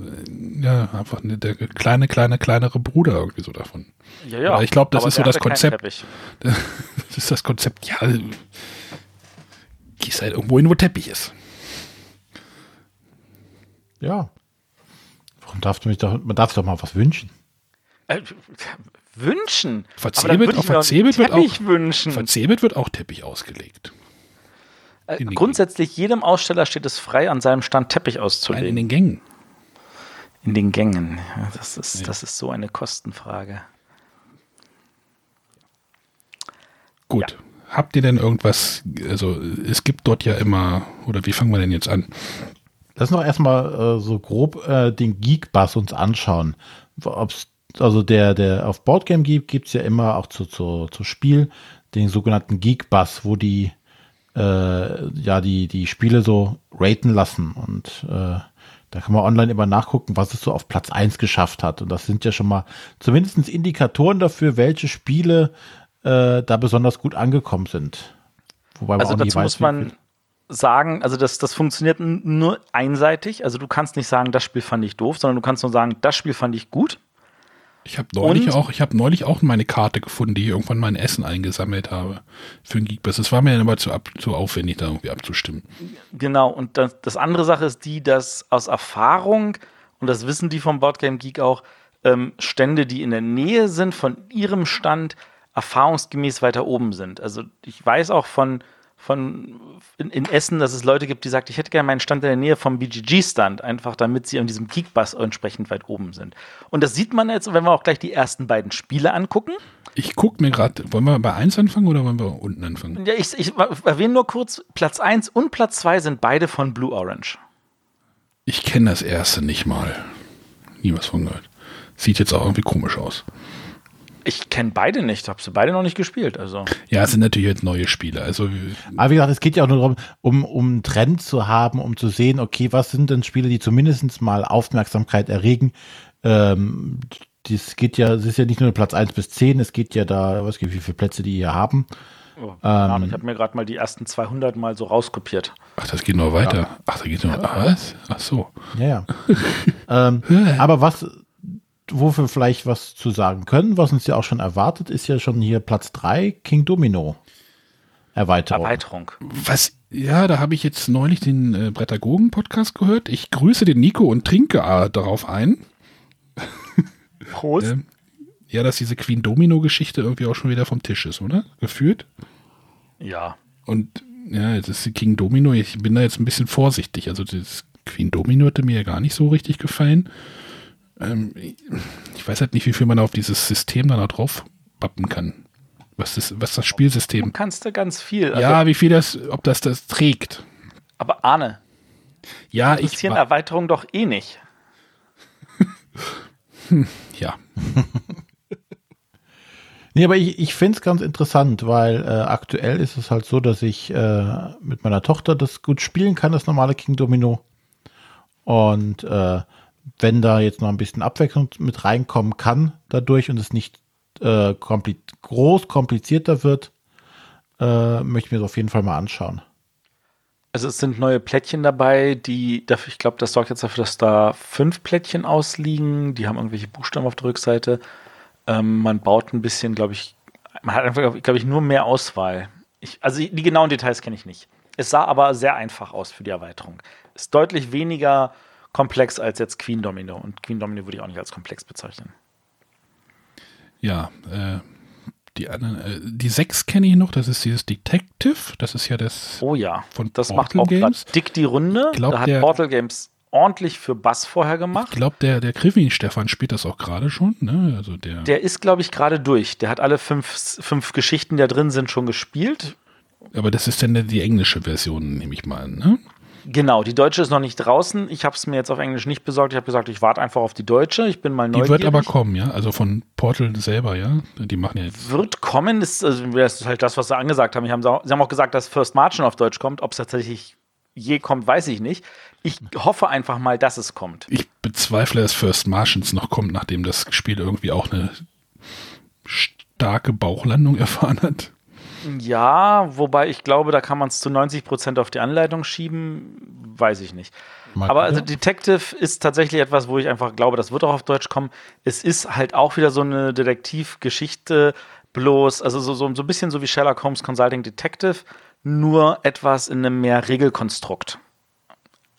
ja, einfach eine, der kleine, kleine, kleinere Bruder irgendwie so davon. Ja, Aber ich glaube, das aber ist so das Konzept. Teppich. Das ist das Konzept, ja, gehst halt irgendwo hin, wo Teppich ist. Ja. Warum darfst du mich doch, man darf doch mal was wünschen. Äh, wünschen? Verzebelt, auf Verzebelt wird, auch, wünschen. Verzebelt wird auch Teppich ausgelegt. Äh, grundsätzlich jedem Aussteller steht es frei, an seinem Stand Teppich auszulegen. Nein, in den Gängen. In den Gängen. Ja, das, ist, ja. das ist so eine Kostenfrage. Gut. Ja. Habt ihr denn irgendwas, also es gibt dort ja immer, oder wie fangen wir denn jetzt an? Lass noch erstmal äh, so grob äh, den Geek-Bass uns anschauen. Ob's, also der, der auf Boardgame Geek gibt es ja immer auch zu, zu, zu Spiel den sogenannten Geek-Bass, wo die äh, ja die, die Spiele so raten lassen und äh, da kann man online immer nachgucken, was es so auf Platz 1 geschafft hat. Und das sind ja schon mal zumindest Indikatoren dafür, welche Spiele äh, da besonders gut angekommen sind. Wobei man also dazu weiß, muss man sagen, also das, das funktioniert nur einseitig. Also du kannst nicht sagen, das Spiel fand ich doof, sondern du kannst nur sagen, das Spiel fand ich gut. Ich habe neulich und? auch, ich habe neulich auch meine Karte gefunden, die ich irgendwann mein Essen eingesammelt habe für ein Geekbus. Das war mir dann aber zu, ab, zu aufwendig, da irgendwie abzustimmen. Genau, und das, das andere Sache ist die, dass aus Erfahrung, und das wissen die vom Boardgame Geek auch, ähm, Stände, die in der Nähe sind von ihrem Stand, erfahrungsgemäß weiter oben sind. Also ich weiß auch von, von in, in, Essen, dass es Leute gibt, die sagen, ich hätte gerne meinen Stand in der Nähe vom BGG-Stand, einfach damit sie an diesem Geekbus entsprechend weit oben sind. Und das sieht man jetzt, wenn wir auch gleich die ersten beiden Spiele angucken. Ich gucke mir gerade, wollen wir bei 1 anfangen oder wollen wir unten anfangen? Ja, ich, ich erwähne nur kurz, Platz 1 und Platz 2 sind beide von Blue Orange. Ich kenne das erste nicht mal. Nie was von gehört. Sieht jetzt auch irgendwie komisch aus. Ich kenne beide nicht, habe sie beide noch nicht gespielt. Also. Ja, es sind natürlich jetzt neue Spiele. Also, Aber wie gesagt, es geht ja auch nur darum, um, um einen Trend zu haben, um zu sehen, okay, was sind denn Spiele, die zumindest mal Aufmerksamkeit erregen. Ähm, das geht ja, es ist ja nicht nur Platz 1 bis 10, es geht ja da, was wie viele Plätze die hier haben. Oh, ähm, ich habe mir gerade mal die ersten 200 mal so rauskopiert. Ach, das geht noch weiter. Ja. Ach, da geht noch. Ja. Was? Ach so. Ja, ja. ähm, aber was, wo wir vielleicht was zu sagen können, was uns ja auch schon erwartet, ist ja schon hier Platz 3, King Domino. Erweiterung. Erweiterung. Was, ja, da habe ich jetzt neulich den äh, Brettagogen-Podcast gehört. Ich grüße den Nico und trinke äh, darauf ein. Prost. ähm, ja, dass diese Queen Domino-Geschichte irgendwie auch schon wieder vom Tisch ist, oder? Gefühlt? Ja. Und ja, jetzt ist die King Domino, ich bin da jetzt ein bisschen vorsichtig. Also das Queen Domino hatte mir ja gar nicht so richtig gefallen. Ähm, ich weiß halt nicht, wie viel man auf dieses System dann da drauf bappen kann. Was ist, was das Spielsystem? Du kannst du ganz viel. Also ja, wie viel das, ob das das trägt. Aber Arne. Ja, ich. Interessieren Erweiterungen doch eh nicht. ja. Nee, aber ich, ich finde es ganz interessant, weil äh, aktuell ist es halt so, dass ich äh, mit meiner Tochter das gut spielen kann, das normale King Domino. Und äh, wenn da jetzt noch ein bisschen Abwechslung mit reinkommen kann dadurch und es nicht äh, kompli groß komplizierter wird, äh, möchte ich mir das auf jeden Fall mal anschauen. Also es sind neue Plättchen dabei, die, ich glaube, das sorgt jetzt dafür, dass da fünf Plättchen ausliegen. Die haben irgendwelche Buchstaben auf der Rückseite. Ähm, man baut ein bisschen, glaube ich, man hat einfach, glaube ich, nur mehr Auswahl. Ich, also die genauen Details kenne ich nicht. Es sah aber sehr einfach aus für die Erweiterung. Ist deutlich weniger komplex als jetzt Queen Domino. Und Queen Domino würde ich auch nicht als komplex bezeichnen. Ja, äh, die anderen, äh, die sechs kenne ich noch, das ist dieses Detective, das ist ja das oh ja, von das Portal macht auch Games. dick die Runde. Glaub, da hat der, Portal Games ordentlich für Bass vorher gemacht. Ich glaube, der, der Krivin Stefan spielt das auch gerade schon. Ne? Also der, der ist, glaube ich, gerade durch. Der hat alle fünf, fünf Geschichten, die da drin sind, schon gespielt. Aber das ist dann die englische Version, nehme ich mal an. Ne? Genau, die deutsche ist noch nicht draußen. Ich habe es mir jetzt auf Englisch nicht besorgt. Ich habe gesagt, ich warte einfach auf die deutsche. Ich bin mal neugierig. Die wird aber kommen, ja? Also von Portal selber, ja? Die machen ja jetzt. Wird kommen, das, also das ist halt das, was sie angesagt haben. haben. Sie haben auch gesagt, dass First Margin auf Deutsch kommt. Ob es tatsächlich je kommt, weiß ich nicht. Ich hoffe einfach mal, dass es kommt. Ich bezweifle, dass First Martians noch kommt, nachdem das Spiel irgendwie auch eine starke Bauchlandung erfahren hat. Ja, wobei ich glaube, da kann man es zu 90 Prozent auf die Anleitung schieben, weiß ich nicht. Mal Aber also Detective ist tatsächlich etwas, wo ich einfach glaube, das wird auch auf Deutsch kommen. Es ist halt auch wieder so eine Detektivgeschichte, bloß, also so, so, so ein bisschen so wie Sherlock Holmes Consulting Detective, nur etwas in einem mehr Regelkonstrukt.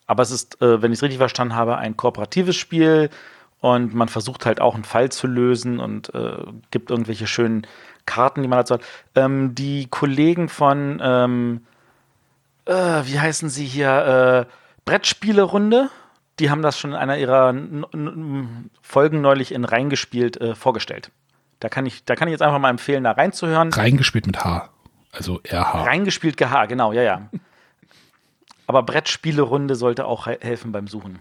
Aber es ist, äh, wenn ich es richtig verstanden habe, ein kooperatives Spiel und man versucht halt auch einen Fall zu lösen und äh, gibt irgendwelche schönen Karten, die man dazu hat. Ähm, die Kollegen von, ähm, äh, wie heißen sie hier, äh, Brettspielerunde, die haben das schon in einer ihrer Folgen neulich in reingespielt äh, vorgestellt. Da kann, ich, da kann ich jetzt einfach mal empfehlen, da reinzuhören. Reingespielt mit H. Also RH. Reingespielt GH, genau, ja, ja. Aber Brettspielerunde sollte auch he helfen beim Suchen.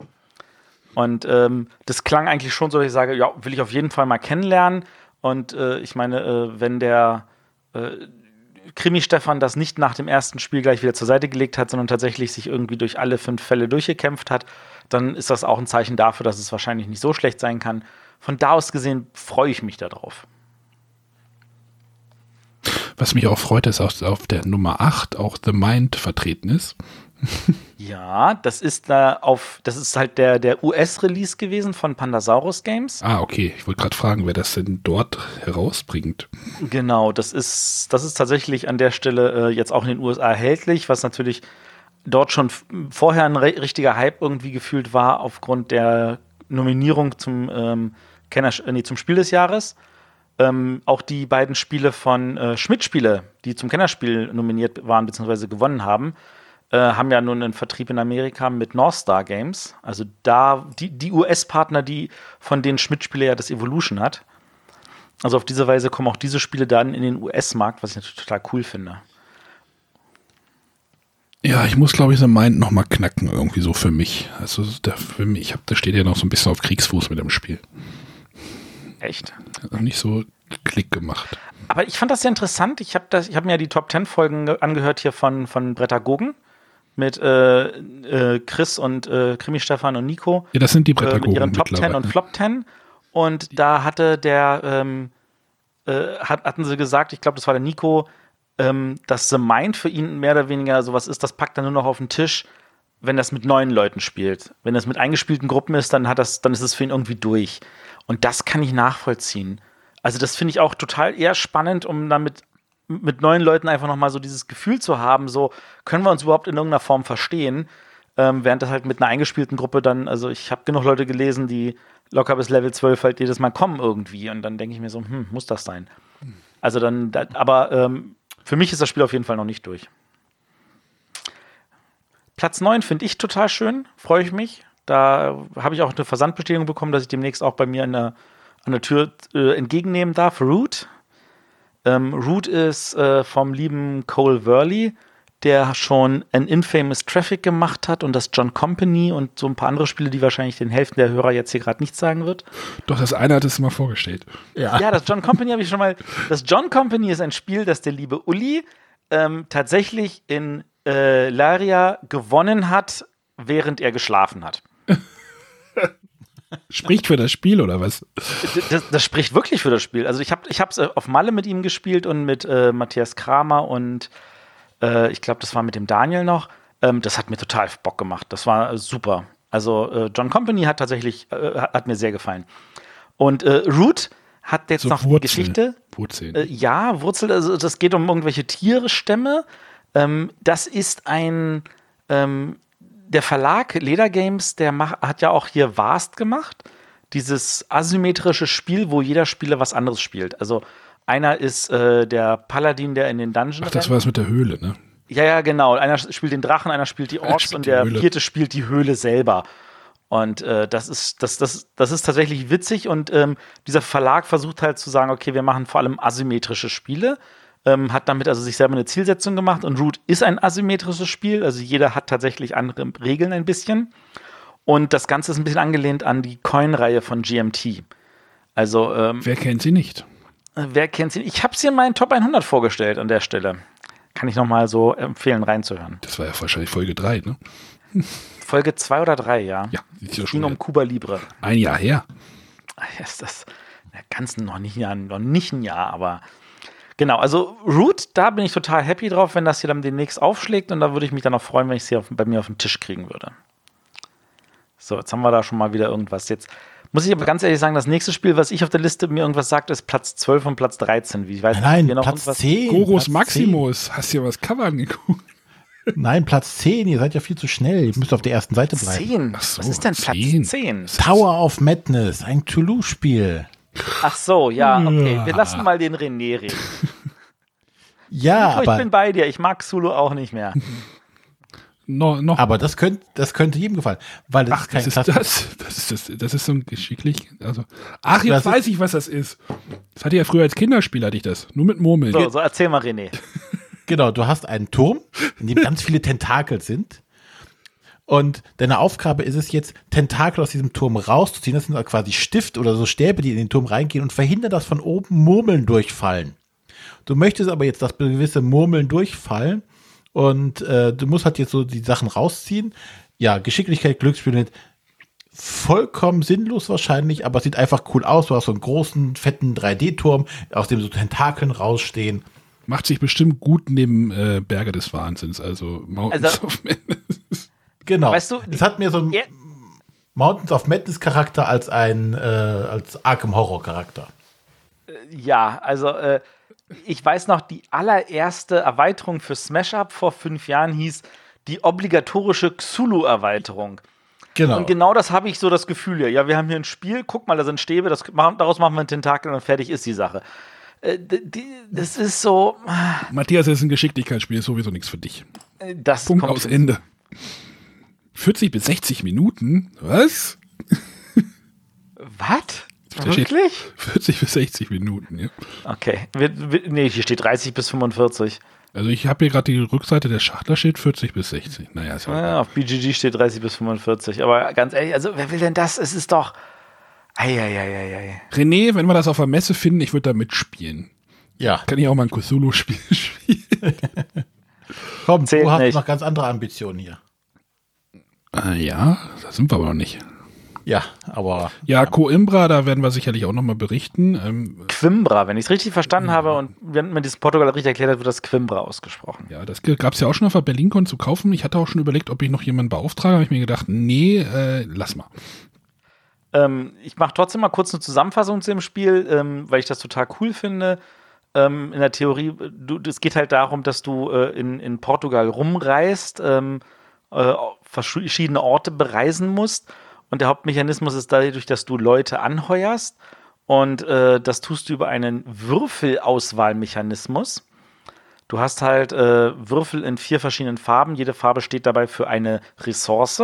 Und ähm, das klang eigentlich schon so, dass ich sage, ja, will ich auf jeden Fall mal kennenlernen. Und äh, ich meine, äh, wenn der äh, Krimi-Stefan das nicht nach dem ersten Spiel gleich wieder zur Seite gelegt hat, sondern tatsächlich sich irgendwie durch alle fünf Fälle durchgekämpft hat, dann ist das auch ein Zeichen dafür, dass es wahrscheinlich nicht so schlecht sein kann. Von da aus gesehen freue ich mich darauf. Was mich auch freut, ist, dass auf der Nummer 8 auch The Mind vertreten ist. Ja, das ist da auf, das ist halt der, der US-Release gewesen von Pandasaurus Games. Ah, okay. Ich wollte gerade fragen, wer das denn dort herausbringt. Genau, das ist, das ist tatsächlich an der Stelle äh, jetzt auch in den USA erhältlich, was natürlich dort schon vorher ein richtiger Hype irgendwie gefühlt war, aufgrund der Nominierung zum, ähm, Kenner, äh, nee, zum Spiel des Jahres. Ähm, auch die beiden Spiele von äh, Schmidt-Spiele, die zum Kennerspiel nominiert waren bzw. gewonnen haben, äh, haben ja nun einen Vertrieb in Amerika mit North Star Games. Also da die, die US-Partner, die von denen Schmidt-Spiele ja das Evolution hat. Also auf diese Weise kommen auch diese Spiele dann in den US-Markt, was ich natürlich total cool finde. Ja, ich muss, glaube ich, The Mind noch mal knacken, irgendwie so für mich. Also der, für mich, ich hab, da steht ja noch so ein bisschen auf Kriegsfuß mit dem Spiel. Echt? Nicht so Klick gemacht. Aber ich fand das sehr interessant. Ich habe hab mir ja die Top 10 Folgen angehört hier von, von Brettagogen mit äh, äh, Chris und äh, Krimi Stefan und Nico. Ja, das sind die Brettagogen. Äh, mit ihren Top 10 und Flop 10. Und da hatte der, ähm, äh, hat, hatten sie gesagt, ich glaube, das war der Nico, ähm, dass The Mind für ihn mehr oder weniger sowas ist, das packt er nur noch auf den Tisch, wenn das mit neuen Leuten spielt. Wenn das mit eingespielten Gruppen ist, dann hat das, dann ist es für ihn irgendwie durch. Und das kann ich nachvollziehen. Also, das finde ich auch total eher spannend, um damit mit neuen Leuten einfach nochmal so dieses Gefühl zu haben, so können wir uns überhaupt in irgendeiner Form verstehen, ähm, während das halt mit einer eingespielten Gruppe dann, also ich habe genug Leute gelesen, die locker bis Level 12 halt jedes Mal kommen irgendwie und dann denke ich mir so, hm, muss das sein? Also dann, da, aber ähm, für mich ist das Spiel auf jeden Fall noch nicht durch. Platz 9 finde ich total schön, freue ich mich. Da habe ich auch eine Versandbestätigung bekommen, dass ich demnächst auch bei mir an der, an der Tür äh, entgegennehmen darf. Root ähm, Root ist äh, vom lieben Cole Worley, der schon ein Infamous Traffic gemacht hat und das John Company und so ein paar andere Spiele, die wahrscheinlich den Hälften der Hörer jetzt hier gerade nichts sagen wird. Doch, das eine hat es mal vorgestellt. Ja, ja das John Company habe ich schon mal. Das John Company ist ein Spiel, das der liebe Uli ähm, tatsächlich in äh, Laria gewonnen hat, während er geschlafen hat. Spricht für das Spiel oder was? Das, das spricht wirklich für das Spiel. Also ich habe ich es auf Malle mit ihm gespielt und mit äh, Matthias Kramer und äh, ich glaube, das war mit dem Daniel noch. Ähm, das hat mir total Bock gemacht. Das war äh, super. Also äh, John Company hat tatsächlich, äh, hat mir sehr gefallen. Und äh, Root hat jetzt so noch Wurzel, Geschichte. Wurzeln. ja, Wurzel, also das geht um irgendwelche Tiere, Stämme. Ähm, das ist ein ähm, der Verlag Leder Games, der mach, hat ja auch hier Vast gemacht. Dieses asymmetrische Spiel, wo jeder Spieler was anderes spielt. Also einer ist äh, der Paladin, der in den Dungeon Ach, das war es mit der Höhle, ne? Ja, ja, genau. Einer spielt den Drachen, einer spielt die Orks spielt und der Höhle. vierte spielt die Höhle selber. Und äh, das, ist, das, das, das ist tatsächlich witzig und ähm, dieser Verlag versucht halt zu sagen, okay, wir machen vor allem asymmetrische Spiele ähm, hat damit also sich selber eine Zielsetzung gemacht und Root ist ein asymmetrisches Spiel, also jeder hat tatsächlich andere Regeln ein bisschen. Und das Ganze ist ein bisschen angelehnt an die Coin-Reihe von GMT. Also, ähm, wer kennt sie nicht? Äh, wer kennt sie? Ich habe sie in meinen Top 100 vorgestellt an der Stelle. Kann ich nochmal so empfehlen, reinzuhören. Das war ja wahrscheinlich Folge 3, ne? Folge 2 oder 3, ja. Ja, es ja ging um Cuba Libre. Ein Jahr her. Ist das ganz noch nicht, noch nicht ein Jahr, aber Genau, also Root, da bin ich total happy drauf, wenn das hier dann demnächst aufschlägt und da würde ich mich dann auch freuen, wenn ich es hier auf, bei mir auf den Tisch kriegen würde. So, jetzt haben wir da schon mal wieder irgendwas. Jetzt muss ich aber ganz ehrlich sagen, das nächste Spiel, was ich auf der Liste mir irgendwas sagt, ist Platz 12 und Platz 13. Wie, ich weiß Nein, noch Platz 10. Goros Maximus. 10. Hast du dir was Cover angeguckt? Nein, Platz 10, ihr seid ja viel zu schnell. Ihr müsst auf der ersten Seite bleiben. 10. Ach so, Was ist denn Platz 10? 10? Tower of Madness, ein Toulouse-Spiel. Ach so, ja, okay. Wir lassen mal den René reden. Ja, ich aber, bin bei dir. Ich mag Zulu auch nicht mehr. No, noch. aber das, könnt, das könnte jedem gefallen. Weil das Ach, ist kein das ist das. Das ist, das, das ist so ein geschicklich. Also, ach, jetzt Das weiß ich, was das ist. Das hatte ich ja früher als Kinderspiel, hatte ich das. Nur mit Murmeln. So, so erzähl mal, René. Genau, du hast einen Turm, in dem ganz viele Tentakel sind. Und deine Aufgabe ist es jetzt, Tentakel aus diesem Turm rauszuziehen. Das sind quasi Stift oder so Stäbe, die in den Turm reingehen und verhindern, dass von oben Murmeln durchfallen. Du möchtest aber jetzt, dass gewisse Murmeln durchfallen und äh, du musst halt jetzt so die Sachen rausziehen. Ja, Geschicklichkeit, Glücksspiel vollkommen sinnlos wahrscheinlich, aber es sieht einfach cool aus. Du hast so einen großen, fetten 3D-Turm, aus dem so Tentakeln rausstehen. Macht sich bestimmt gut neben äh, Berge des Wahnsinns, also Mountains Also- of Madness. Genau. Weißt du, es hat mir so einen Ja. Mountains of Madness Charakter als ein äh, als Arkham Horror Charakter. Ja, also äh, ich weiß noch, die allererste Erweiterung für Smash Up vor fünf Jahren hieß die obligatorische Xulu-Erweiterung. Genau. Und genau das habe ich so das Gefühl hier. Ja, wir haben hier ein Spiel, guck mal, da sind Stäbe, das, daraus machen wir einen Tentakel und fertig ist die Sache. Äh, die, das ist so, Matthias, das ist ein Geschicklichkeitsspiel, ist sowieso nichts für dich. äh, das Punkt kommt aus Ende. 40 bis 60 Minuten? Was? Was? Wirklich? 40 bis 60 Minuten, ja. Okay. Nee, hier steht 30 bis 45. Also ich habe hier gerade die Rückseite der Schachtel steht 40 bis 60. Naja, ist Ja, auf BGG steht 30 bis 45. Aber ganz ehrlich, also wer will denn das? Es ist doch. Eieieiei. René, wenn wir das auf der Messe finden, ich würde da mitspielen. ja. Kann ich auch mal ein Cthulhu-Spiel spielen? Komm, Zählt du hast nicht. noch ganz andere Ambitionen hier. Äh, ja, da sind wir aber noch nicht. Ja, aber Ja, Coimbra, da werden wir sicherlich auch nochmal berichten. Ähm, Quimbra, wenn ich es richtig verstanden habe und wenn mir das Portugal richtig erklärt hat, wird das Quimbra ausgesprochen. ja, das gab es ja auch schon auf der BerlinCon zu kaufen. Ich hatte auch schon überlegt, ob ich noch jemanden beauftrage. habe ich mir gedacht, nee, äh, lass mal. Ähm, ich mache trotzdem mal kurz eine Zusammenfassung zu dem Spiel, ähm, weil ich das total cool finde. Ähm, in der Theorie, du, es geht halt darum, dass du äh, in, in Portugal rumreist, ähm, äh, verschiedene Orte bereisen musst. Und der Hauptmechanismus ist dadurch, dass du Leute anheuerst. Und äh, das tust du über einen Würfelauswahlmechanismus. Du hast halt äh, Würfel in vier verschiedenen Farben. Jede Farbe steht dabei für eine Ressource.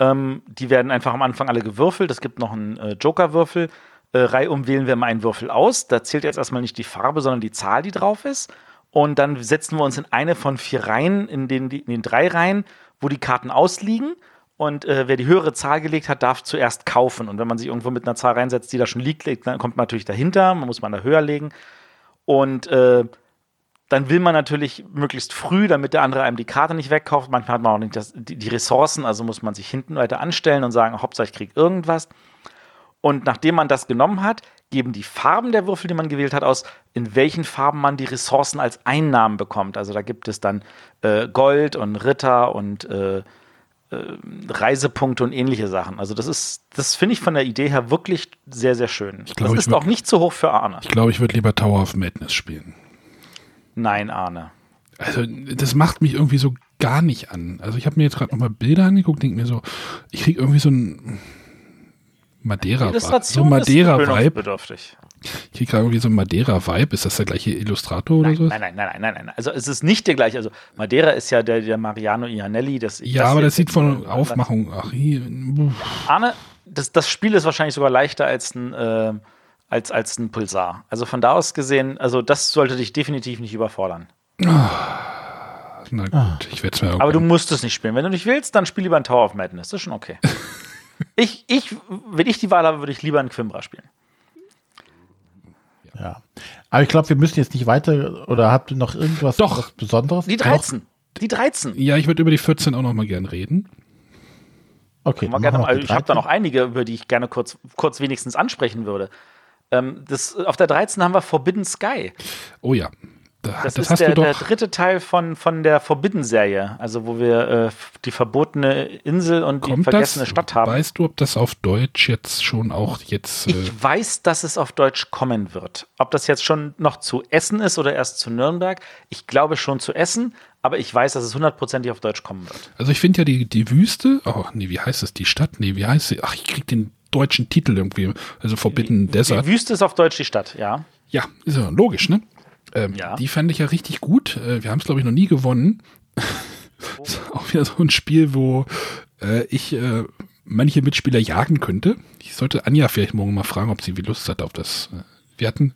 Ähm, die werden einfach am Anfang alle gewürfelt. Es gibt noch einen äh, Joker-Würfel. Äh, reihum wählen wir mal einen Würfel aus. Da zählt jetzt erstmal nicht die Farbe, sondern die Zahl, die drauf ist. Und dann setzen wir uns in eine von vier Reihen, in den, in den drei Reihen, wo die Karten ausliegen. Und äh, wer die höhere Zahl gelegt hat, darf zuerst kaufen. Und wenn man sich irgendwo mit einer Zahl reinsetzt, die da schon liegt, dann kommt man natürlich dahinter. Man muss man da höher legen. Und äh, dann will man natürlich möglichst früh, damit der andere einem die Karte nicht wegkauft. Manchmal hat man auch nicht das, die, die Ressourcen, also muss man sich hinten weiter anstellen und sagen, Hauptsache ich krieg irgendwas. Und nachdem man das genommen hat, geben die Farben der Würfel, die man gewählt hat, aus, in welchen Farben man die Ressourcen als Einnahmen bekommt. Also da gibt es dann äh, Gold und Ritter und äh, äh, Reisepunkte und ähnliche Sachen. Also das ist, das finde ich von der Idee her wirklich sehr, sehr schön. glaub, das ich ist würd- auch nicht zu hoch für Arne. Ich glaube, ich würde lieber Tower of Madness spielen. Nein, Arne. Also, das macht mich irgendwie so gar nicht an. Also, ich habe mir jetzt gerade nochmal Bilder angeguckt, denke mir so, ich kriege irgendwie so ein Madeira, so Madeira-Vibe. gewöhnungsbedürftig. Ich kriege gerade irgendwie so ein Madeira-Vibe. Ist das der gleiche Illustrator oder Nein, so? nein, nein, nein, nein, nein, nein. Also es ist nicht der gleiche. Also Madeira ist ja der, der Mariano Ianelli. Das, Ja, aber das sieht von Aufmachung, ach, hier. Arne, das, das Spiel ist wahrscheinlich sogar leichter als ein, äh, als, als ein Pulsar. Also von da aus gesehen, also das sollte dich definitiv nicht überfordern. na gut, ich werde es mir Aber du musst es nicht spielen. Wenn du nicht willst, dann spiel lieber ein Tower of Madness. Das ist schon okay. ich, ich, wenn ich die Wahl habe, würde ich lieber ein Quimbra spielen. ja. Aber ich glaube, wir müssen jetzt nicht weiter oder habt ihr noch irgendwas Doch. Besonderes? Die 13. Die 13. Ja, ich würde über die 14 auch noch mal gern reden. Okay, gerne ich habe da 13. noch einige, über die ich gerne kurz, kurz wenigstens ansprechen würde. Ähm, das, auf der 13 haben wir Forbidden Sky. Oh ja. Da, Das, das, ist der, der dritte Teil von, von der Forbidden-Serie, also wo wir äh, die verbotene Insel und die Kommt vergessene das? Stadt haben. Weißt du, ob das auf Deutsch jetzt schon auch jetzt. Äh, Ich weiß, dass es auf Deutsch kommen wird. Ob das jetzt schon noch zu Essen ist oder erst zu Nürnberg, ich glaube schon zu Essen, aber ich weiß, dass es hundertprozentig auf Deutsch kommen wird. also ich finde ja die, die Wüste, oh nee, wie heißt es? Die Stadt? Nee, wie heißt sie? Ach, ich krieg den deutschen Titel irgendwie. Also Forbidden Desert. Die Wüste ist auf Deutsch die Stadt, ja. Ja, ist ja logisch, ne? Ähm, Ja. Die fand ich ja richtig gut. Äh, wir haben es, glaube ich, noch nie gewonnen. ist auch wieder so ein Spiel, wo äh, ich äh, manche Mitspieler jagen könnte. Ich sollte Anja vielleicht morgen mal fragen, ob sie wie Lust hat auf das. Äh, Wir hatten,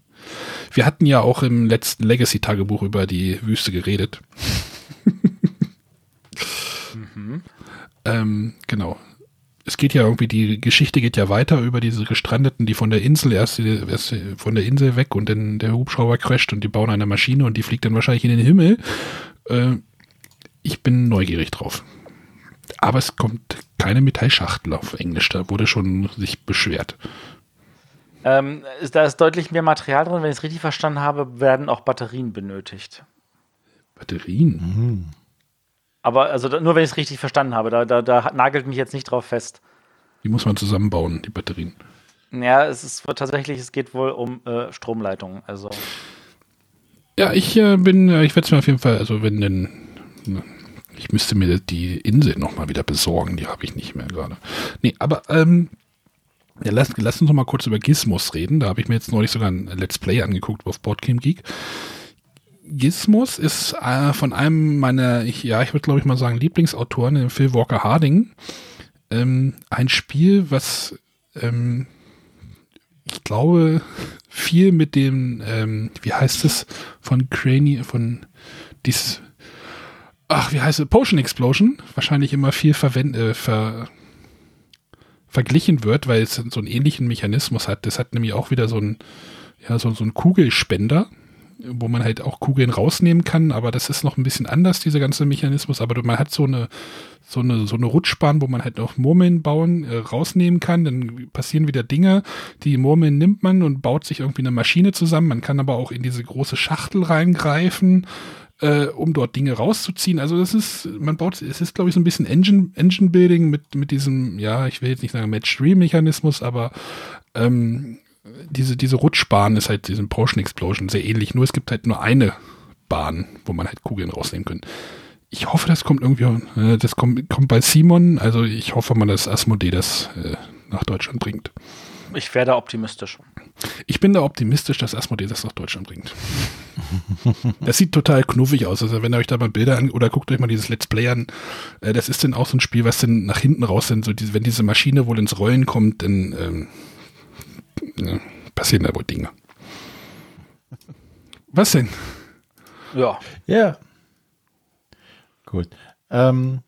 wir hatten ja auch im letzten Legacy-Tagebuch über die Wüste geredet. ähm, genau. Es geht ja irgendwie, die Geschichte geht ja weiter über diese Gestrandeten, die von der Insel erst, erst von der Insel weg und dann der Hubschrauber crasht und die bauen eine Maschine und die fliegt dann wahrscheinlich in den Himmel. Äh, ich bin neugierig drauf. Aber es kommt keine Metallschachtel auf Englisch, da wurde schon sich beschwert. Ähm, ist- da ist deutlich mehr Material drin. Wenn ich es richtig verstanden habe, werden auch Batterien benötigt. Batterien. Aber also nur wenn ich es richtig verstanden habe, da, da, da nagelt mich jetzt nicht drauf fest. Die muss man zusammenbauen, die Batterien. Ja, es ist tatsächlich, es geht wohl um äh, Stromleitungen. Also Ja, ich äh, bin, äh, ich werde es mir auf jeden Fall, also wenn denn, ich müsste mir die Insel nochmal wieder besorgen, die habe ich nicht mehr gerade. Nee, aber ähm, ja, lass, lass uns noch mal kurz über Gizmos reden. Da habe ich mir jetzt neulich sogar ein Let's Play angeguckt auf Boardgame Geek. Gizmos ist äh, von einem meiner, ich, ja, ich würde glaube ich mal sagen, Lieblingsautoren, dem Phil Walker Harding. Ähm, ein Spiel, was ähm, ich glaube, viel mit dem, ähm, wie heißt es, von Cranny, von dies, ach, wie heißt es, Potion Explosion, wahrscheinlich immer viel verwend, äh, ver, verglichen wird, weil es so einen ähnlichen Mechanismus hat. Das hat nämlich auch wieder so ein, ja, so, so ein Kugelspender, wo man halt auch Kugeln rausnehmen kann, aber das ist noch ein bisschen anders, dieser ganze Mechanismus, aber man hat so eine, so eine, so eine Rutschbahn, wo man halt auch Murmeln bauen, äh, rausnehmen kann, dann passieren wieder Dinge, die Murmeln nimmt man und baut sich irgendwie eine Maschine zusammen, man kann aber auch in diese große Schachtel reingreifen, äh, um dort Dinge rauszuziehen. Also das ist, man baut, es ist glaube ich so ein bisschen Engine, Engine Building mit, mit diesem, ja, ich will jetzt nicht sagen Match-Stream-Mechanismus, aber ähm, diese, diese Rutschbahn ist halt diesem Potion Explosion sehr ähnlich, nur es gibt halt nur eine Bahn, wo man halt Kugeln rausnehmen kann. Ich hoffe, das kommt irgendwie, äh, das kommt, kommt bei Simon, also ich hoffe mal, dass Asmodee das äh, nach Deutschland bringt. ich wäre da optimistisch. Ich bin da optimistisch, dass Asmodee das nach Deutschland bringt. Das sieht total knuffig aus. Also wenn ihr euch da mal Bilder an oder guckt euch mal dieses Let's Play an, äh, das ist dann auch so ein Spiel, was dann nach hinten raus sind. So diese, wenn diese Maschine wohl ins Rollen kommt, dann ähm, passieren da wohl Dinge. Was denn? Ja. Ja. Gut. Ähm,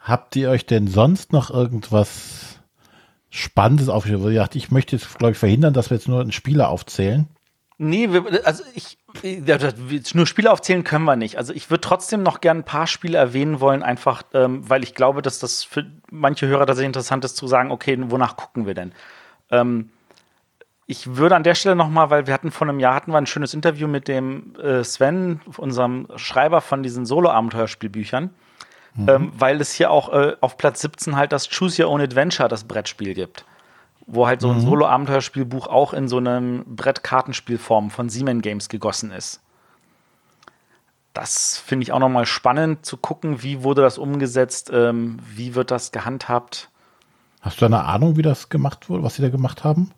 habt ihr euch denn sonst noch irgendwas Spannendes sagt, ich möchte jetzt, glaube ich, verhindern, dass wir jetzt nur einen Spieler aufzählen. Nee, wir, also ich, nur Spiele aufzählen können wir nicht. Also ich würde trotzdem noch gern ein paar Spiele erwähnen wollen, einfach ähm, weil ich glaube, dass das für manche Hörer tatsächlich interessant ist zu sagen, okay, wonach gucken wir denn? Ähm, ich würde an der Stelle noch mal, weil wir hatten vor einem Jahr hatten wir ein schönes Interview mit dem äh, Sven, unserem Schreiber von diesen Solo-Abenteuerspielbüchern, ähm, weil es hier auch äh, auf Platz 17 halt das Choose Your Own Adventure, das Brettspiel gibt wo halt so ein Solo-Abenteuerspielbuch auch in so einem Brettkartenspielform von Siemens Games gegossen ist. Das finde ich auch nochmal spannend zu gucken, wie wurde das umgesetzt, ähm, wie wird das gehandhabt. Hast du eine Ahnung, wie das gemacht wurde, was sie da gemacht haben?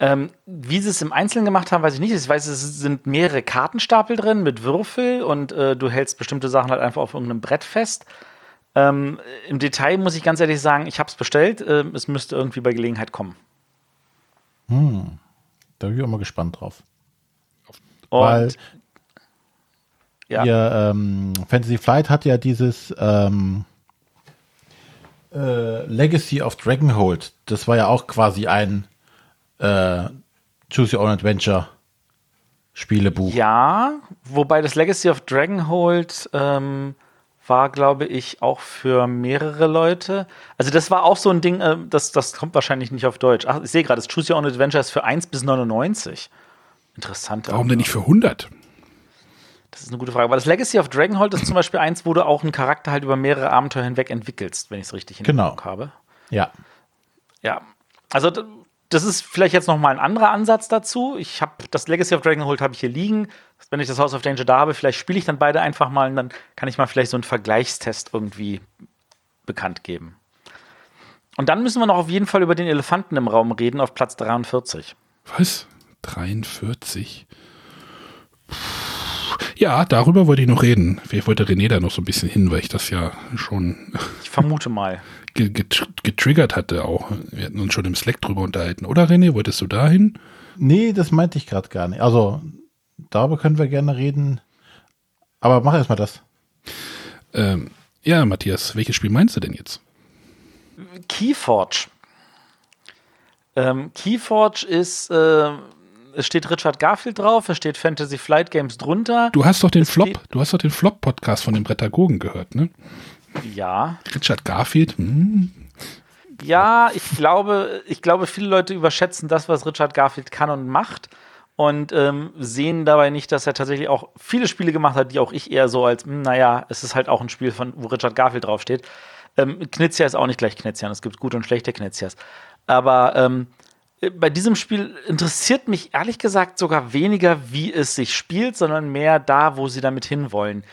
Ähm, wie sie es im Einzelnen gemacht haben, weiß ich nicht. Ich weiß, es sind mehrere Kartenstapel drin mit Würfel und äh, du hältst bestimmte Sachen halt einfach auf irgendeinem Brett fest. Ähm, Im Detail muss ich ganz ehrlich sagen, ich habe es bestellt. Ähm, es müsste irgendwie bei Gelegenheit kommen. Da bin ich auch mal gespannt drauf. Und Weil ja. ihr, ähm, Fantasy Flight hat ja dieses ähm, äh, Legacy of Dragonhold. Das war ja auch quasi ein äh, Choose Your Own Adventure Spielebuch. Ja, wobei das Legacy of Dragonhold ähm, war, glaube ich, auch für mehrere Leute. Also das war auch so ein Ding, äh, das, das kommt wahrscheinlich nicht auf Deutsch. Ach, ich sehe gerade, das Choose Your Own Adventure ist für 1 bis 99. Interessant. Warum denn nicht für 100? Das ist eine gute Frage. Aber das Legacy of Dragonhold ist zum Beispiel eins, wo du auch einen Charakter halt über mehrere Abenteuer hinweg entwickelst, wenn ich es richtig in Genau. Erinnerung habe. Ja. Ja. Also das ist vielleicht jetzt noch mal ein anderer Ansatz dazu. Ich habe das Legacy of Dragonhold habe ich hier liegen. Wenn ich das House of Danger da habe, vielleicht spiele ich dann beide einfach mal und dann kann ich mal vielleicht so einen Vergleichstest irgendwie bekannt geben. Und dann müssen wir noch auf jeden Fall über den Elefanten im Raum reden auf Platz 43. Was? 43? Ja, darüber wollte ich noch reden. Ich wollte René da noch so ein bisschen hin, weil ich das ja schon Ich vermute mal. ge- getr- getriggert hatte auch. Wir hatten uns schon im Slack drüber unterhalten. Oder René, wolltest du da hin? Nee, das meinte ich gerade gar nicht. Also, darüber können wir gerne reden. Aber mach erst mal das. Ähm, ja, Matthias, welches Spiel meinst du denn jetzt? Keyforge. Ähm, Keyforge ist, äh, es steht Richard Garfield drauf, es steht Fantasy Flight Games drunter. Du hast doch den Es Flop, du hast doch den Flop-Podcast von dem Prädagogen gehört, ne? Ja, Richard Garfield, hm, ja, ich glaube, ich glaube, viele Leute überschätzen das, was Richard Garfield kann und macht und ähm, sehen dabei nicht, dass er tatsächlich auch viele Spiele gemacht hat, die auch ich eher so als, hm, naja, es ist halt auch ein Spiel, von, wo Richard Garfield draufsteht. Ähm, Knizia ist auch nicht gleich Knizian, es gibt gute und schlechte Knizias. Aber ähm, bei diesem Spiel interessiert mich ehrlich gesagt sogar weniger, wie es sich spielt, sondern mehr da, wo sie damit hinwollen.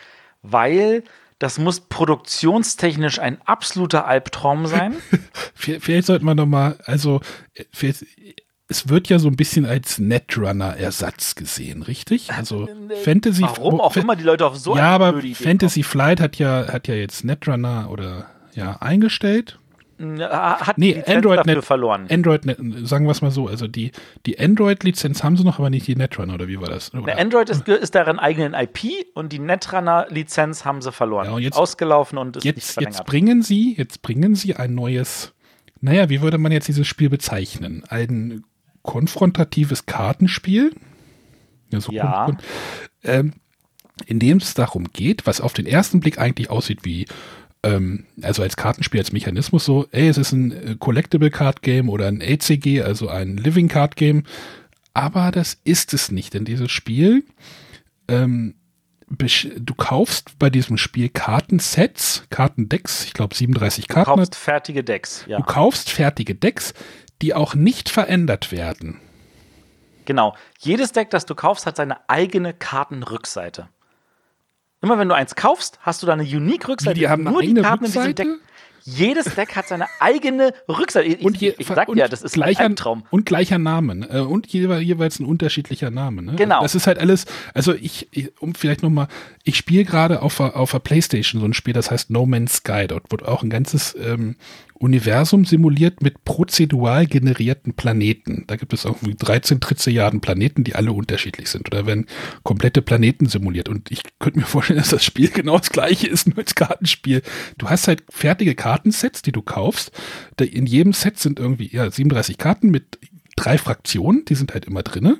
Weil das muss produktionstechnisch ein absoluter Albtraum sein. vielleicht sollte man noch mal, also äh, es wird ja so ein bisschen als Netrunner-Ersatz gesehen, richtig? Also Fantasy. Warum auch Fa- immer die Leute auf so ja, aber Fantasy Flight hat ja, hat ja jetzt Netrunner oder ja eingestellt. Ja, Hat Nee, die Lizenz Android dafür Net- verloren. Android, Net- sagen wir es mal so, also die, die Android-Lizenz haben sie noch, aber nicht die Netrunner, oder wie war das? Oder? Der Android ist, ist deren eigenen IP und die Netrunner-Lizenz haben sie verloren. Ja, und jetzt- Ausgelaufen und ist nicht jetzt, verlängert. jetzt bringen sie, jetzt bringen sie ein neues, naja, wie würde man jetzt dieses Spiel bezeichnen? Ein konfrontatives Kartenspiel. Ja, so Ja. ähm, in dem es darum geht, was auf den ersten Blick eigentlich aussieht wie, ähm, also als Kartenspiel, als Mechanismus so, ey, es ist ein äh, Collectible Card Game oder ein LCG, also ein Living Card Game. Aber das ist es nicht, denn dieses Spiel ähm, du kaufst bei diesem Spiel Kartensets, Kartendecks, ich glaube 37 Du Karten. kaufst fertige Decks. Ja, Du kaufst fertige Decks, die auch nicht verändert werden. genau. Jedes Deck, das du kaufst, hat seine eigene Kartenrückseite. Immer wenn du eins kaufst, hast du da eine Unique-Rückseite. Die haben Nur die Karten in diesem Rückseite? Deck. Jedes Deck hat seine eigene Rückseite. Ich, Und, je, ich sag und ja, das ist gleicher, ein Albtraum. Und gleicher Name. Äh, und jewe- jeweils ein unterschiedlicher Name. Ne? Genau. Das ist halt alles, also ich, um vielleicht nochmal, ich spiele gerade auf, der- auf der Playstation so ein Spiel, das heißt No Man's Sky. Dort wird auch ein ganzes ähm, Universum simuliert mit prozedural generierten Planeten. Da gibt es irgendwie 13 Trizilliarden Planeten, die alle unterschiedlich sind. Oder werden komplette Planeten simuliert. Und ich könnte mir vorstellen, dass das Spiel genau das gleiche ist, nur als Kartenspiel. Du hast halt fertige Kartensets, die du kaufst. In jedem Set sind irgendwie ja, 37 Karten mit drei Fraktionen, die sind halt immer drinne.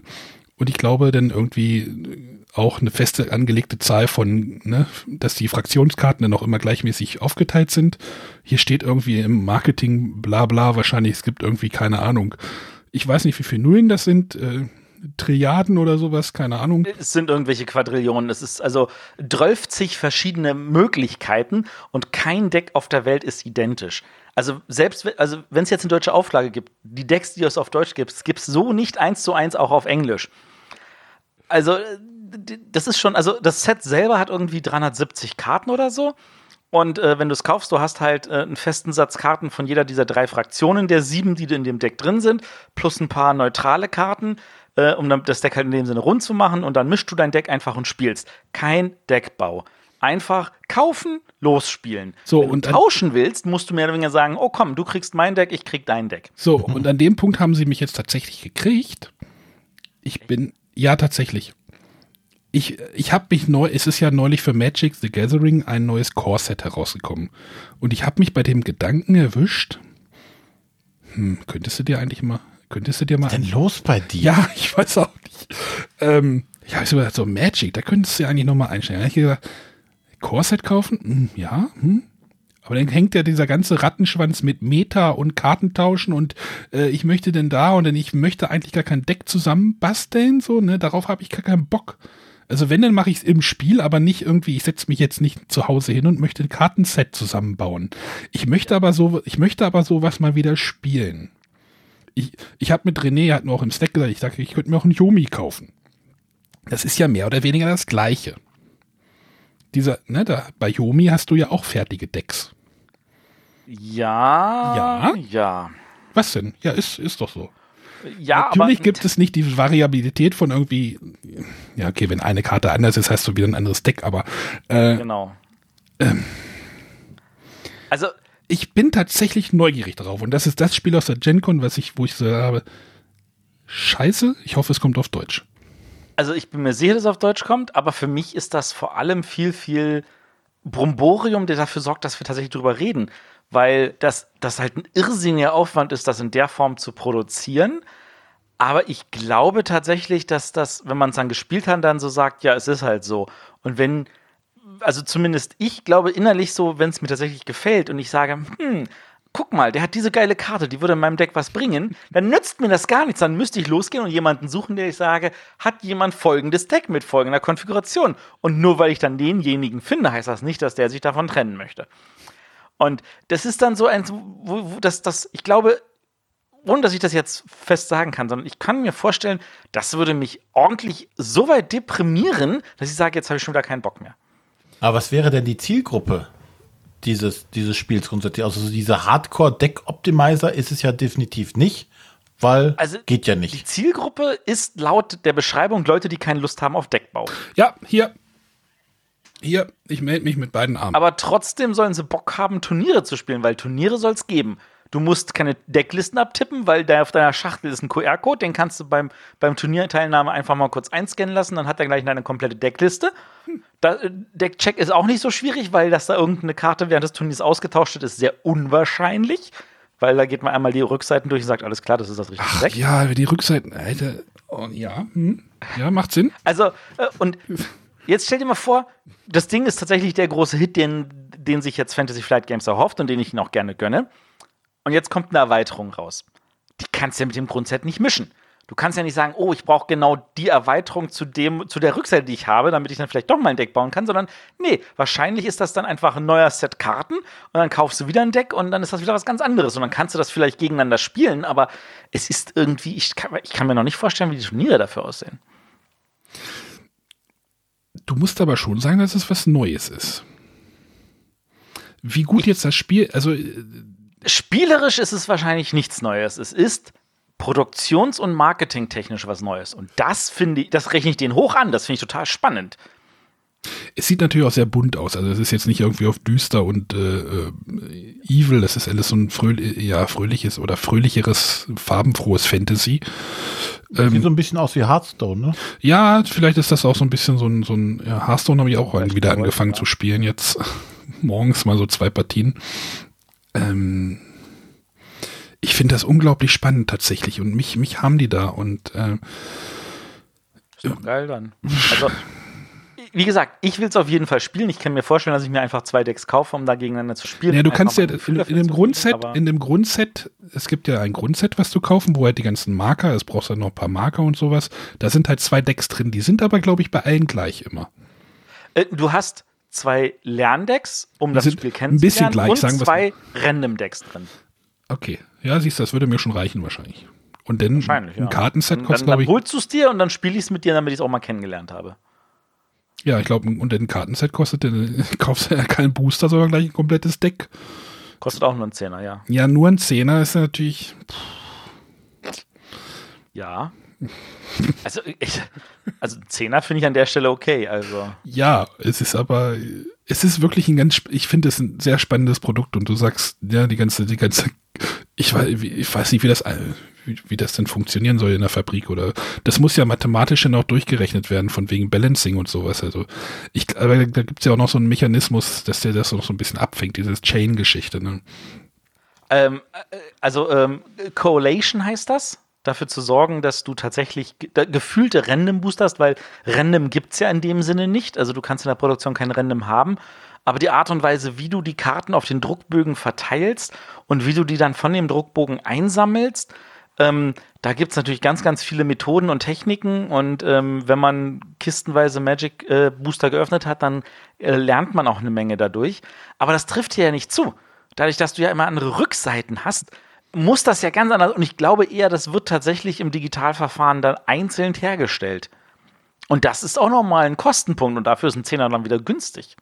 Und ich glaube dann irgendwie auch eine feste angelegte Zahl von, ne, dass die Fraktionskarten dann auch immer gleichmäßig aufgeteilt sind. Hier steht irgendwie im Marketing bla bla wahrscheinlich, es gibt irgendwie keine Ahnung. Ich weiß nicht, wie viele Nullen das sind, äh, Trilliarden oder sowas, keine Ahnung. Es sind irgendwelche Quadrillionen. Es ist also 12 verschiedene Möglichkeiten und kein Deck auf der Welt ist identisch. Also selbst also wenn es jetzt eine deutsche Auflage gibt, die Decks, die es auf Deutsch gibt, gibt es so nicht eins zu eins auch auf Englisch. Also äh, das ist schon, also das Set selber hat irgendwie 370 Karten oder so. Und äh, wenn du es kaufst, du hast halt äh, einen festen Satz Karten von jeder dieser drei Fraktionen, der sieben, die in dem Deck drin sind, plus ein paar neutrale Karten, äh, um dann das Deck halt in dem Sinne rund zu machen. Und dann mischst du dein Deck einfach und spielst. Kein Deckbau. Einfach kaufen, losspielen. So, Wenn und du tauschen willst, musst du mehr oder weniger sagen, oh komm, du kriegst mein Deck, ich krieg dein Deck. So, und an dem Punkt haben sie mich jetzt tatsächlich gekriegt. Ich bin, ja, tatsächlich. Ich, ich habe mich neu, es ist ja neulich für Magic the Gathering ein neues Core-Set herausgekommen. Und ich habe mich bei dem Gedanken erwischt, hm, könntest du dir eigentlich mal, könntest du dir mal Was denn los bei dir? ja, ich weiß auch nicht. Ähm, ich habe so gedacht, so Magic, da könntest du ja eigentlich nochmal einstellen. Da hab ich gesagt, Core-Set kaufen? Hm, ja, hm. Aber dann hängt ja dieser ganze Rattenschwanz mit Meta und Kartentauschen und äh, ich möchte denn da und dann ich möchte eigentlich gar kein Deck zusammenbasteln, so, ne, darauf habe ich gar keinen Bock. Also wenn, dann mache ich es im Spiel, aber nicht irgendwie, ich setze mich jetzt nicht zu Hause hin und möchte ein Kartenset zusammenbauen. Ich möchte aber so, ich möchte aber sowas mal wieder spielen. Ich, ich habe mit René, hat mir auch im Stack gesagt, ich sage, ich könnte mir auch ein Yomi kaufen. Das ist ja mehr oder weniger das Gleiche. Dieser, ne, da, bei Yomi hast du ja auch fertige Decks. Ja. Ja? Ja. Was denn? Ja, ist, ist doch so. Ja, Natürlich gibt es nicht die Variabilität von irgendwie, ja, okay, wenn eine Karte anders ist, hast du wieder ein anderes Deck, aber äh, Genau. Ähm. also, ich bin tatsächlich neugierig darauf. Und das ist das Spiel aus der GenCon, was ich, wo ich so habe, scheiße, ich hoffe, es kommt auf Deutsch. also ich bin mir sicher, dass es auf Deutsch kommt, aber für mich ist das vor allem viel, viel Bromborium, der dafür sorgt, dass wir tatsächlich drüber reden. Weil das, das halt ein irrsinniger Aufwand ist, das in der Form zu produzieren. Aber ich glaube tatsächlich, dass das, wenn man es dann gespielt hat, dann so sagt, ja, es ist halt so. Und wenn, also zumindest ich glaube innerlich so, wenn es mir tatsächlich gefällt und ich sage, hm, guck mal, der hat diese geile Karte, die würde in meinem Deck was bringen, dann nützt mir das gar nichts. Dann müsste ich losgehen und jemanden suchen, der ich sage, hat jemand folgendes Deck mit folgender Konfiguration. Und nur weil ich dann denjenigen finde, heißt das nicht, dass der sich davon trennen möchte. Und das ist dann so ein, wo, wo das, das, ich glaube, ohne dass ich das jetzt fest sagen kann, sondern ich kann mir vorstellen, das würde mich ordentlich so weit deprimieren, dass ich sage, jetzt habe ich schon wieder keinen Bock mehr. Aber was wäre denn die Zielgruppe dieses, dieses Spiels grundsätzlich? Also so diese Hardcore-Deck-Optimizer ist es ja definitiv nicht, weil Also, geht ja Die nicht. Zielgruppe ist laut der Beschreibung Leute, die keine Lust haben auf Deckbau. Ja, hier. Hier, ich melde mich mit beiden Armen. Aber trotzdem sollen sie Bock haben, Turniere zu spielen, weil Turniere soll es geben. Du musst keine Decklisten abtippen, weil da auf deiner Schachtel ist ein QR-Code, den kannst du beim, beim Turnierteilnahme einfach mal kurz einscannen lassen, dann hat er gleich deine komplette Deckliste. Da, äh, Deckcheck ist auch nicht so schwierig, weil dass da irgendeine Karte während des Turniers ausgetauscht wird, ist sehr unwahrscheinlich. Weil da geht man einmal die Rückseiten durch und sagt, alles klar, das ist das richtige Ach, Deck. ja, die Rückseiten, Alter. Oh, ja, hm, ja, macht Sinn. Also, äh, und jetzt stell dir mal vor, das Ding ist tatsächlich der große Hit, den, den sich jetzt Fantasy Flight Games erhofft und den ich ihnen auch gerne gönne. Und jetzt kommt eine Erweiterung raus. Die kannst du ja mit dem Grundset nicht mischen. Du kannst ja nicht sagen, oh, ich brauche genau die Erweiterung zu, dem, zu der Rückseite, die ich habe, damit ich dann vielleicht doch mal ein Deck bauen kann, sondern nee, wahrscheinlich ist das dann einfach ein neuer Set Karten und dann kaufst du wieder ein Deck und dann ist das wieder was ganz anderes und dann kannst du das vielleicht gegeneinander spielen, aber es ist irgendwie, ich kann, ich kann mir noch nicht vorstellen, wie die Turniere dafür aussehen. Du musst aber schon sagen, dass es was Neues ist. Wie gut jetzt das Spiel, also äh, Spielerisch ist es wahrscheinlich nichts Neues. Es ist produktions- und marketingtechnisch was Neues. Und das finde ich, das rechne ich denen hoch an. Das finde ich total spannend. Es sieht natürlich auch sehr bunt aus. Also es ist jetzt nicht irgendwie auf düster und äh, äh, evil, das ist alles so ein fröh ja, fröhliches oder fröhlicheres, farbenfrohes Fantasy. Sieht so ein bisschen aus wie Hearthstone, ne? Ja, vielleicht ist das auch so ein bisschen so ein, so ein ja, Hearthstone habe ich auch wieder angefangen zu spielen jetzt. Morgens mal so zwei Partien. Ähm, ich finde das unglaublich spannend tatsächlich und mich, mich haben die da und äh, Ist doch geil dann. Also, wie gesagt, ich will es auf jeden Fall spielen. Ich kann mir vorstellen, dass ich mir einfach zwei Decks kaufe, um da gegeneinander zu spielen. ja, du kannst ja ein in, in dem Grundset, aber- in dem Grundset, es gibt ja ein Grundset, was du kaufen, wo halt die ganzen Marker, es brauchst dann noch ein paar Marker und sowas. Da sind halt zwei Decks drin, die sind aber, glaube ich, bei allen gleich immer. Äh, du hast zwei Lerndecks, um das Spiel ein kennenzulernen, bisschen gleich, und sagen zwei Random-Decks drin. Okay, ja, siehst du, das würde mir schon reichen wahrscheinlich. Und dann ein ja. Kartenset Dann, kostet, dann, dann glaube ich, holst du es dir und dann spiele ich es mit dir, damit ich es auch mal kennengelernt habe. Ja, ich glaube, und ein Kartenset kostet, dann kaufst du ja keinen Booster, sondern gleich ein komplettes Deck. Kostet auch nur einen Zehner, ja. Ja, nur ein Zehner ist natürlich, Ja. Also, ich, also Zehner finde ich an der Stelle okay. Also, ja, es ist aber, es ist wirklich ein ganz, ich finde es ein sehr spannendes Produkt und du sagst, ja, die ganze, die ganze, ich weiß, ich weiß nicht, wie das, wie, das denn funktionieren soll in der Fabrik oder, das muss ja mathematisch dann auch durchgerechnet werden von wegen Balancing und sowas. Also, ich, aber da gibt es ja auch noch so einen Mechanismus, dass der das noch so ein bisschen abfängt, diese Chain-Geschichte, ne? ähm, äh, also ähm, Correlation heißt das. Dafür zu sorgen, dass du tatsächlich gefühlte Random Booster hast, weil Random gibt es ja in dem Sinne nicht. Also du kannst in der Produktion kein Random haben. Aber die Art und Weise, wie du die Karten auf den Druckbögen verteilst und wie du die dann von dem Druckbogen einsammelst, ähm, Da gibt es natürlich ganz, ganz viele Methoden und Techniken und ähm, wenn man kistenweise Magic äh, Booster geöffnet hat, dann äh, lernt man auch eine Menge dadurch. Aber das trifft hier ja nicht zu. Dadurch, dass du ja immer andere Rückseiten hast, muss das ja ganz anders. Und ich glaube eher, das wird tatsächlich im Digitalverfahren dann einzeln hergestellt. Und das ist auch nochmal ein Kostenpunkt und dafür ist ein Zehner dann wieder günstig.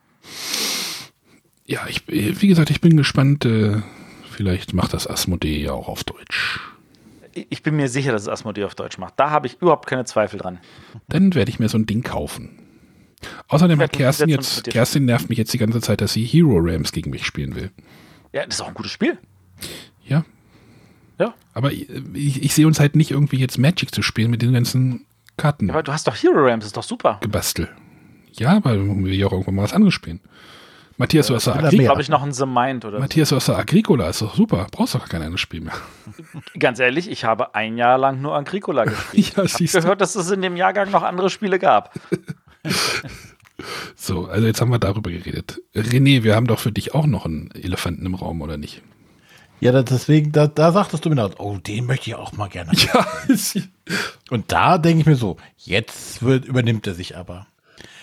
Ja, ich, wie gesagt, ich bin gespannt. Äh, vielleicht macht das Asmodee ja auch auf Deutsch. Ich bin mir sicher, dass es Asmodee auf Deutsch macht. Da habe ich überhaupt keine Zweifel dran. Dann werde ich mir so ein Ding kaufen. Außerdem hat Kerstin jetzt, Kerstin nervt mich jetzt die ganze Zeit, dass sie Hero Rams gegen mich spielen will. Ja, das ist auch ein gutes Spiel. Ja. Ja. Aber ich, ich, ich sehe uns halt nicht irgendwie jetzt Magic zu spielen mit den ganzen Karten. Ja, aber du hast doch Hero Rams, ist doch super. Gebastel. Ja, aber wir will ja auch irgendwann mal was anderes spielen. Matthias, du hast ja Agricola. glaube ich, noch ein The Mind oder Matthias, du hast ja Agricola, ist doch super. Brauchst doch kein anderes Spiel mehr. Ganz ehrlich, ich habe ein Jahr lang nur Agricola gespielt. ja, ich habe gehört, dass es in dem Jahrgang noch andere Spiele gab. so, also jetzt haben wir darüber geredet. René, wir haben doch für dich auch noch einen Elefanten im Raum, oder nicht? Ja, deswegen, da, da sagtest du mir, noch, oh, den möchte ich auch mal gerne. Ja. Und da denke ich mir so, jetzt wird, übernimmt er sich aber.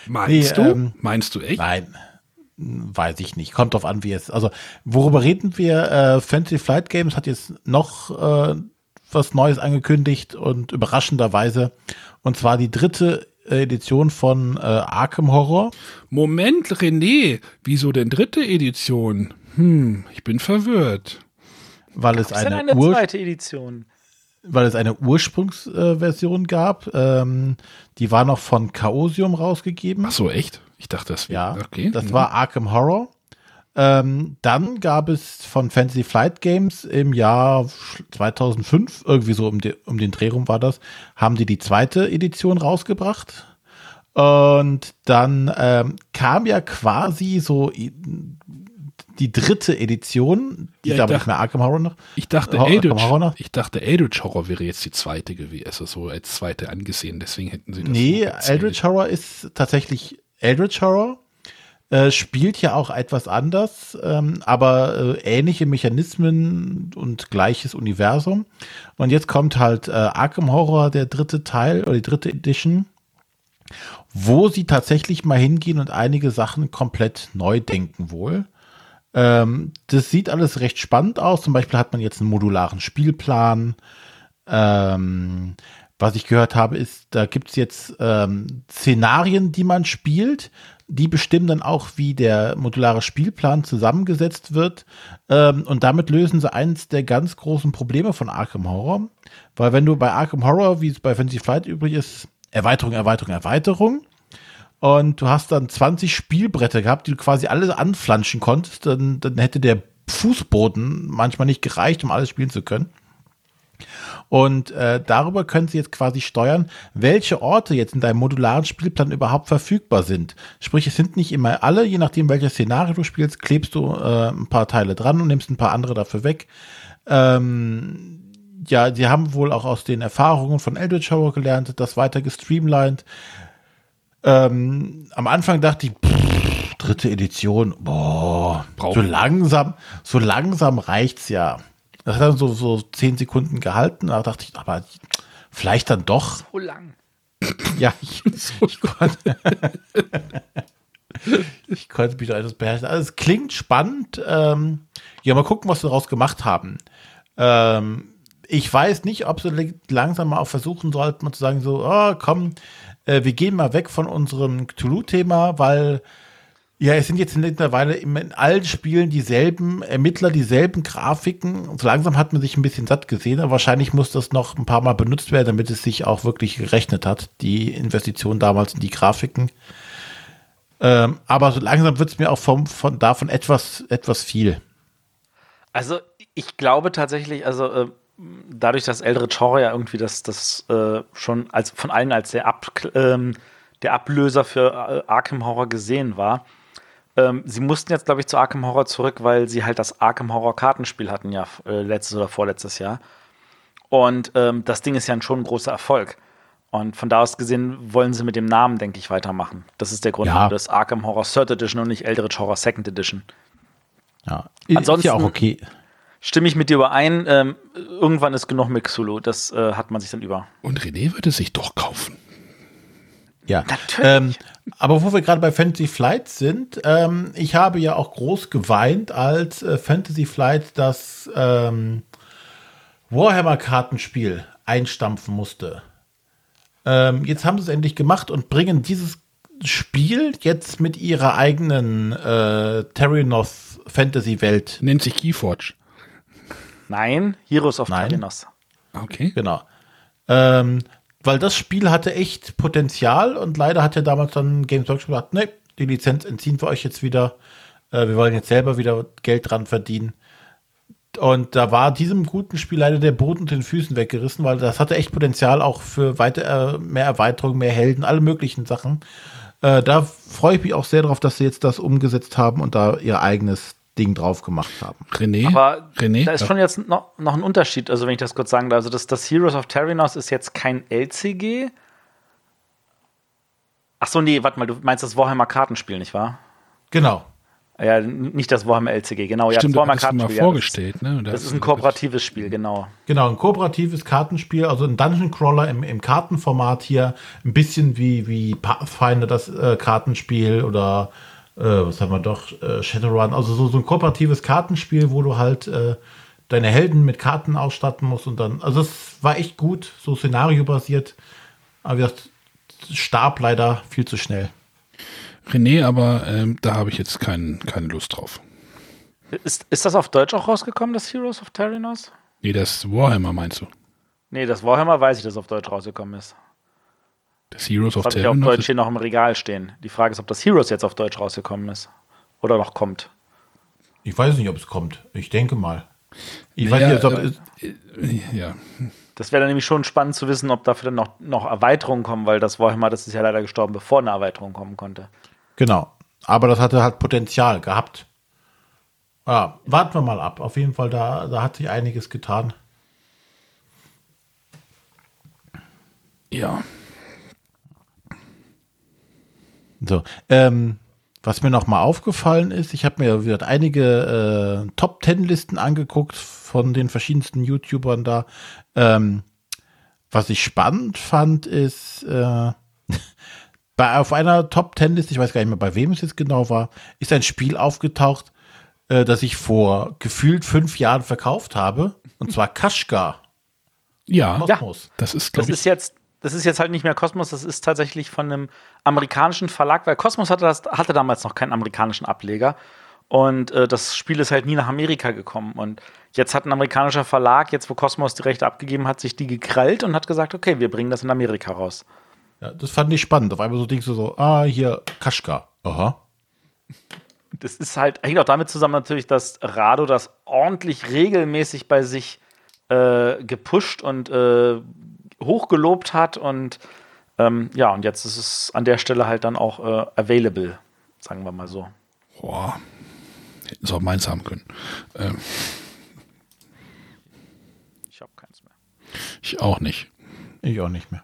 Meinst nee, du? Ähm, Meinst du echt? Nein weiß ich nicht. Kommt drauf an, wie es. Also, worüber reden wir? Äh, Fantasy Flight Games hat jetzt noch äh, was Neues angekündigt und überraschenderweise. Und zwar die dritte Edition von äh, Arkham Horror. Moment, René, wieso denn dritte Edition? Hm, ich bin verwirrt. Weil es eine, eine zweite Edition. Weil es eine Ursprungsversion äh, gab. Ähm, die war noch von Chaosium rausgegeben. Ach so, echt? Ich dachte, das wäre. Ja, okay. Das mhm. war Arkham Horror. Ähm, dann gab es von Fantasy Flight Games im Jahr 2005, irgendwie so um, die, um den Dreh rum war das, haben die die zweite Edition rausgebracht. Und dann ähm, kam ja quasi so die dritte Edition, die ja, ich mehr Arkham Horror noch. Ich dachte, Eldritch, Horror ich dachte, Eldritch Horror wäre jetzt die zweite gewesen, also so als zweite angesehen, deswegen hätten sie das. Nee, Eldritch Horror ist tatsächlich Eldritch Horror äh, spielt ja auch etwas anders, ähm, aber äh, ähnliche Mechanismen und gleiches Universum. Und jetzt kommt halt äh, Arkham Horror, der dritte Teil oder die dritte Edition, wo sie tatsächlich mal hingehen und einige Sachen komplett neu denken wohl. Ähm, das sieht alles recht spannend aus. Zum Beispiel hat man jetzt einen modularen Spielplan. Ähm, was ich gehört habe, ist, da gibt es jetzt ähm, Szenarien, die man spielt. Die bestimmen dann auch, wie der modulare Spielplan zusammengesetzt wird. Ähm, und damit lösen sie eins der ganz großen Probleme von Arkham Horror. Weil wenn du bei Arkham Horror, wie es bei Fantasy Flight übrig ist, Erweiterung, Erweiterung, Erweiterung, und du hast dann 20 Spielbretter gehabt, die du quasi alle anflanschen konntest, dann, dann hätte der Fußboden manchmal nicht gereicht, um alles spielen zu können. Und äh, darüber können Sie jetzt quasi steuern, welche Orte jetzt in deinem modularen Spielplan überhaupt verfügbar sind. Sprich, es sind nicht immer alle, je nachdem, welches Szenario du spielst, klebst du äh, ein paar Teile dran und nimmst ein paar andere dafür weg. Ähm, ja, sie haben wohl auch aus den Erfahrungen von Eldritch Horror gelernt, das weiter gestreamlined. Ähm, am Anfang dachte ich, pff, dritte Edition, boah, Brauch. so langsam, so langsam reicht's ja. Das hat dann so, so zehn Sekunden gehalten. Da dachte ich, aber vielleicht dann doch. So lang. Ja, ich, ich konnte. ich konnte mich da etwas beherrschen. Also es klingt spannend. Ähm, ja, mal gucken, was sie daraus gemacht haben. Ähm, ich weiß nicht, ob sie langsam mal auch versuchen sollten, mal zu sagen, so, oh, komm, äh, wir gehen mal weg von unserem Cthulhu-Thema, weil ja, es sind jetzt mittlerweile in allen Spielen dieselben Ermittler, dieselben Grafiken. So langsam hat man sich ein bisschen satt gesehen, aber wahrscheinlich muss das noch ein paar Mal benutzt werden, damit es sich auch wirklich gerechnet hat, die Investition damals in die Grafiken. Ähm, aber so langsam wird es mir auch vom, von davon etwas, etwas viel. Also ich glaube tatsächlich, also äh, dadurch, dass Eldritch Horror ja irgendwie das, das äh, schon als von allen als der, Ab, ähm, der Ablöser für äh, Arkham Horror gesehen war, ähm, sie mussten jetzt, glaube ich, zu Arkham Horror zurück, weil sie halt das Arkham Horror Kartenspiel hatten, ja, äh, letztes oder vorletztes Jahr. Und ähm, das Ding ist ja schon ein großer Erfolg. Und von da aus gesehen wollen sie mit dem Namen, denke ich, weitermachen. Das ist der Grund, ja. das Arkham Horror Third Edition und nicht Eldritch Horror Second Edition. Ja, Ansonsten, ist ja auch okay. stimme ich mit dir überein. Ähm, irgendwann ist genug mit Xulu. Das äh, hat man sich dann über. Und René würde sich doch kaufen. Ja, Natürlich. ähm, aber wo wir gerade bei Fantasy Flight sind, ähm, ich habe ja auch groß geweint, als äh, Fantasy Flight das ähm, Warhammer-Kartenspiel einstampfen musste. Ähm, jetzt haben sie es endlich gemacht und bringen dieses Spiel jetzt mit ihrer eigenen äh, Terranoth Fantasy-Welt. Nennt sich Keyforge. Nein, Heroes of Nein. Tyrannus. Okay. Genau. Ähm, weil das Spiel hatte echt Potenzial und leider hat ja damals dann Games Workshop gesagt, nee, die Lizenz entziehen wir euch jetzt wieder. Äh, wir wollen jetzt selber wieder Geld dran verdienen. Und da war diesem guten Spiel leider der Boden unter den Füßen weggerissen, weil das hatte echt Potenzial auch für weiter, äh, mehr Erweiterung, mehr Helden, alle möglichen Sachen. Äh, da freue ich mich auch sehr drauf, dass sie jetzt das umgesetzt haben und da ihr eigenes Ding drauf gemacht haben. René, Aber René, da ist schon jetzt noch, noch ein Unterschied, also wenn ich das kurz sagen darf. Also das, das Heroes of Terranos ist jetzt kein LCG. Ach so, nee, warte mal, du meinst das Warhammer Kartenspiel, nicht wahr? Genau. Ja, nicht das Warhammer LCG, genau. stimmt, ja, das du Warhammer du mal Kartenspiel. ja, vorgestellt. ne? Das, das ist ein kooperatives Spiel, genau. Genau, ein kooperatives Kartenspiel, also ein Dungeon Crawler im, im Kartenformat hier, ein bisschen wie, wie Pathfinder das äh, Kartenspiel oder äh, was haben wir doch, äh, Shadowrun, also so, so ein kooperatives Kartenspiel, wo du halt äh, deine Helden mit Karten ausstatten musst und dann, also es war echt gut, so szenariobasiert, aber wie gesagt, starb leider viel zu schnell. René, aber ähm, da habe ich jetzt kein, keine Lust drauf. Ist, ist das auf Deutsch auch rausgekommen, das Heroes of Terranos? Nee, das Warhammer meinst du? Nee, das Warhammer weiß ich, dass es auf Deutsch rausgekommen ist. Das Heroes of Das habe ich auf? Deutsch hier noch im Regal stehen. Die Frage ist, ob das Heroes jetzt auf Deutsch rausgekommen ist. Oder noch kommt. Ich weiß nicht, ob es kommt. Ich denke mal. Ich Naja, weiß nicht, ob äh, es, Ja, Das wäre dann nämlich schon spannend zu wissen, ob dafür dann noch, noch Erweiterungen kommen, weil das Warhammer, das ist ja leider gestorben, bevor eine Erweiterung kommen konnte. Genau. Aber das hatte halt Potenzial gehabt. Ja, warten wir mal ab. Auf jeden Fall, da, da hat sich einiges getan. ja. So, ähm, was mir noch mal aufgefallen ist, ich habe mir wieder einige äh, Top Ten Listen angeguckt von den verschiedensten YouTubern da. Ähm, was ich spannend fand, ist äh, bei auf einer Top Ten Liste, ich weiß gar nicht mehr, bei wem es jetzt genau war, ist ein Spiel aufgetaucht, äh, das ich vor gefühlt fünf Jahren verkauft habe, und zwar Kashgar. Ja, Kosmos. das ist, Das glaube ich, ist jetzt, das ist jetzt halt nicht mehr Kosmos, das ist tatsächlich von einem amerikanischen Verlag, weil Kosmos hatte, das, hatte damals noch keinen amerikanischen Ableger. Und äh, das Spiel ist halt nie nach Amerika gekommen. Und jetzt hat ein amerikanischer Verlag, jetzt wo Kosmos die Rechte abgegeben hat, sich die gekrallt und hat gesagt, okay, wir bringen das in Amerika raus. Ja, das fand ich spannend. Auf einmal so denkst du so, ah, hier, Kashgar. Aha. Das ist halt, hängt auch damit zusammen natürlich, dass Rado das ordentlich regelmäßig bei sich äh, gepusht und äh, hochgelobt hat. Und ähm, ja, und jetzt ist es an der Stelle halt dann auch äh, available, sagen wir mal so. boah, hätten sie auch meins haben können. Ähm, Ich habe keins mehr. ich auch nicht. Ich auch nicht mehr.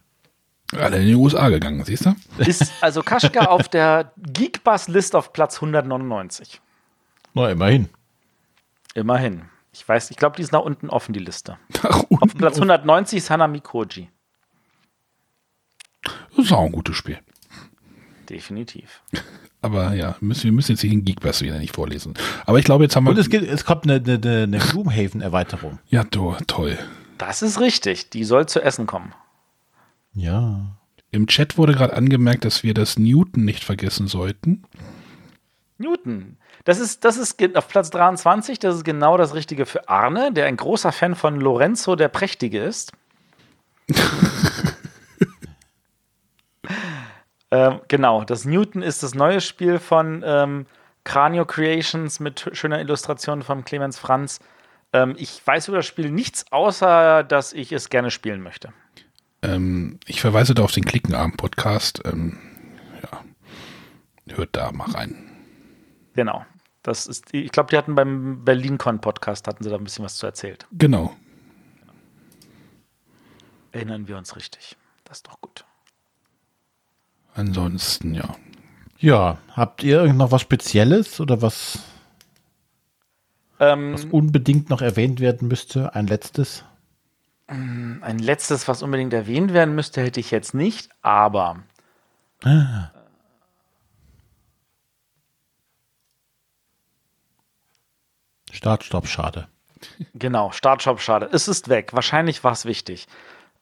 Alle in die USA gegangen, siehst du? Ist also Kaschka auf der Geekbus-List auf Platz 199. Na, immerhin. Immerhin. Ich weiß, ich glaube, die ist nach unten offen, die Liste. Nach Auf Platz 190 ist Hanami Koji. Das ist auch ein gutes Spiel. Definitiv. Aber ja, müssen, wir müssen jetzt hier den Geekbass wieder nicht vorlesen. Aber ich glaube, jetzt haben wir. Und es, gibt, es kommt eine, eine, eine Gloomhaven-Erweiterung. ja, to, toll. Das ist richtig. Die soll zu essen kommen. Ja. Im Chat wurde gerade angemerkt, dass wir das Newton nicht vergessen sollten. Newton. Das ist, das ist auf Platz 23. Das ist genau das Richtige für Arne, der ein großer Fan von Lorenzo der Prächtige ist. ähm, genau, das Newton ist das neue Spiel von ähm, Cranio Creations mit schöner Illustration von Clemens Franz. Ähm, ich weiß über das Spiel nichts, außer dass ich es gerne spielen möchte. Ähm, ich verweise da auf den Klickenarm-Podcast. Ähm, ja, hört da mal rein. Genau. Das ist, ich glaube, die hatten beim BerlinCon-Podcast hatten sie da ein bisschen was zu erzählt. Genau. Erinnern wir uns richtig. Das ist doch gut. Ansonsten, ja. Ja, habt ihr noch was Spezielles oder was? Ähm, Was unbedingt noch erwähnt werden müsste, ein letztes. ein letztes, was unbedingt erwähnt werden müsste, hätte ich jetzt nicht, aber Start, Stopp, schade. genau, Startshop, schade. Es ist weg. Wahrscheinlich war es wichtig.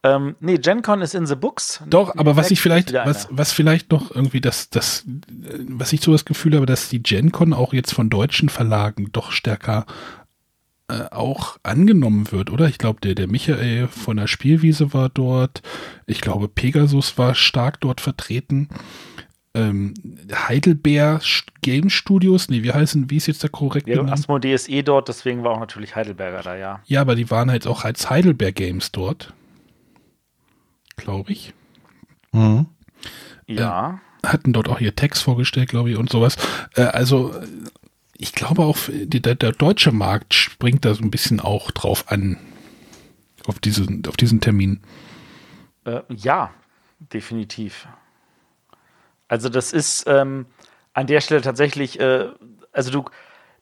Ähm, nee, GenCon ist in the books. Doch, aber was ich vielleicht, was, was vielleicht noch irgendwie das, das, was ich so das Gefühl habe, dass die GenCon auch jetzt von deutschen Verlagen doch stärker äh, auch angenommen wird, oder? Ich glaube, der, der Michael von der Spielwiese war dort. Ich glaube, Pegasus war stark dort vertreten. Ähm, Heidelbeer Sch- Game Studios, nee, wie heißen, wie ist jetzt der korrekte Ja, Name? Asmodee ist eh dort, deswegen war auch natürlich Heidelberger da, ja. Ja, aber die waren halt auch als Heidelbeer Games dort. Glaube ich. Mhm. Ja. hatten dort auch ihr Text vorgestellt, glaube ich, und sowas. Äh, also äh, ich glaube auch, die, der, der deutsche Markt springt da so ein bisschen auch drauf an, auf diesen, auf diesen Termin. Äh, ja, definitiv. Also das ist ähm, an der Stelle tatsächlich, äh, also du,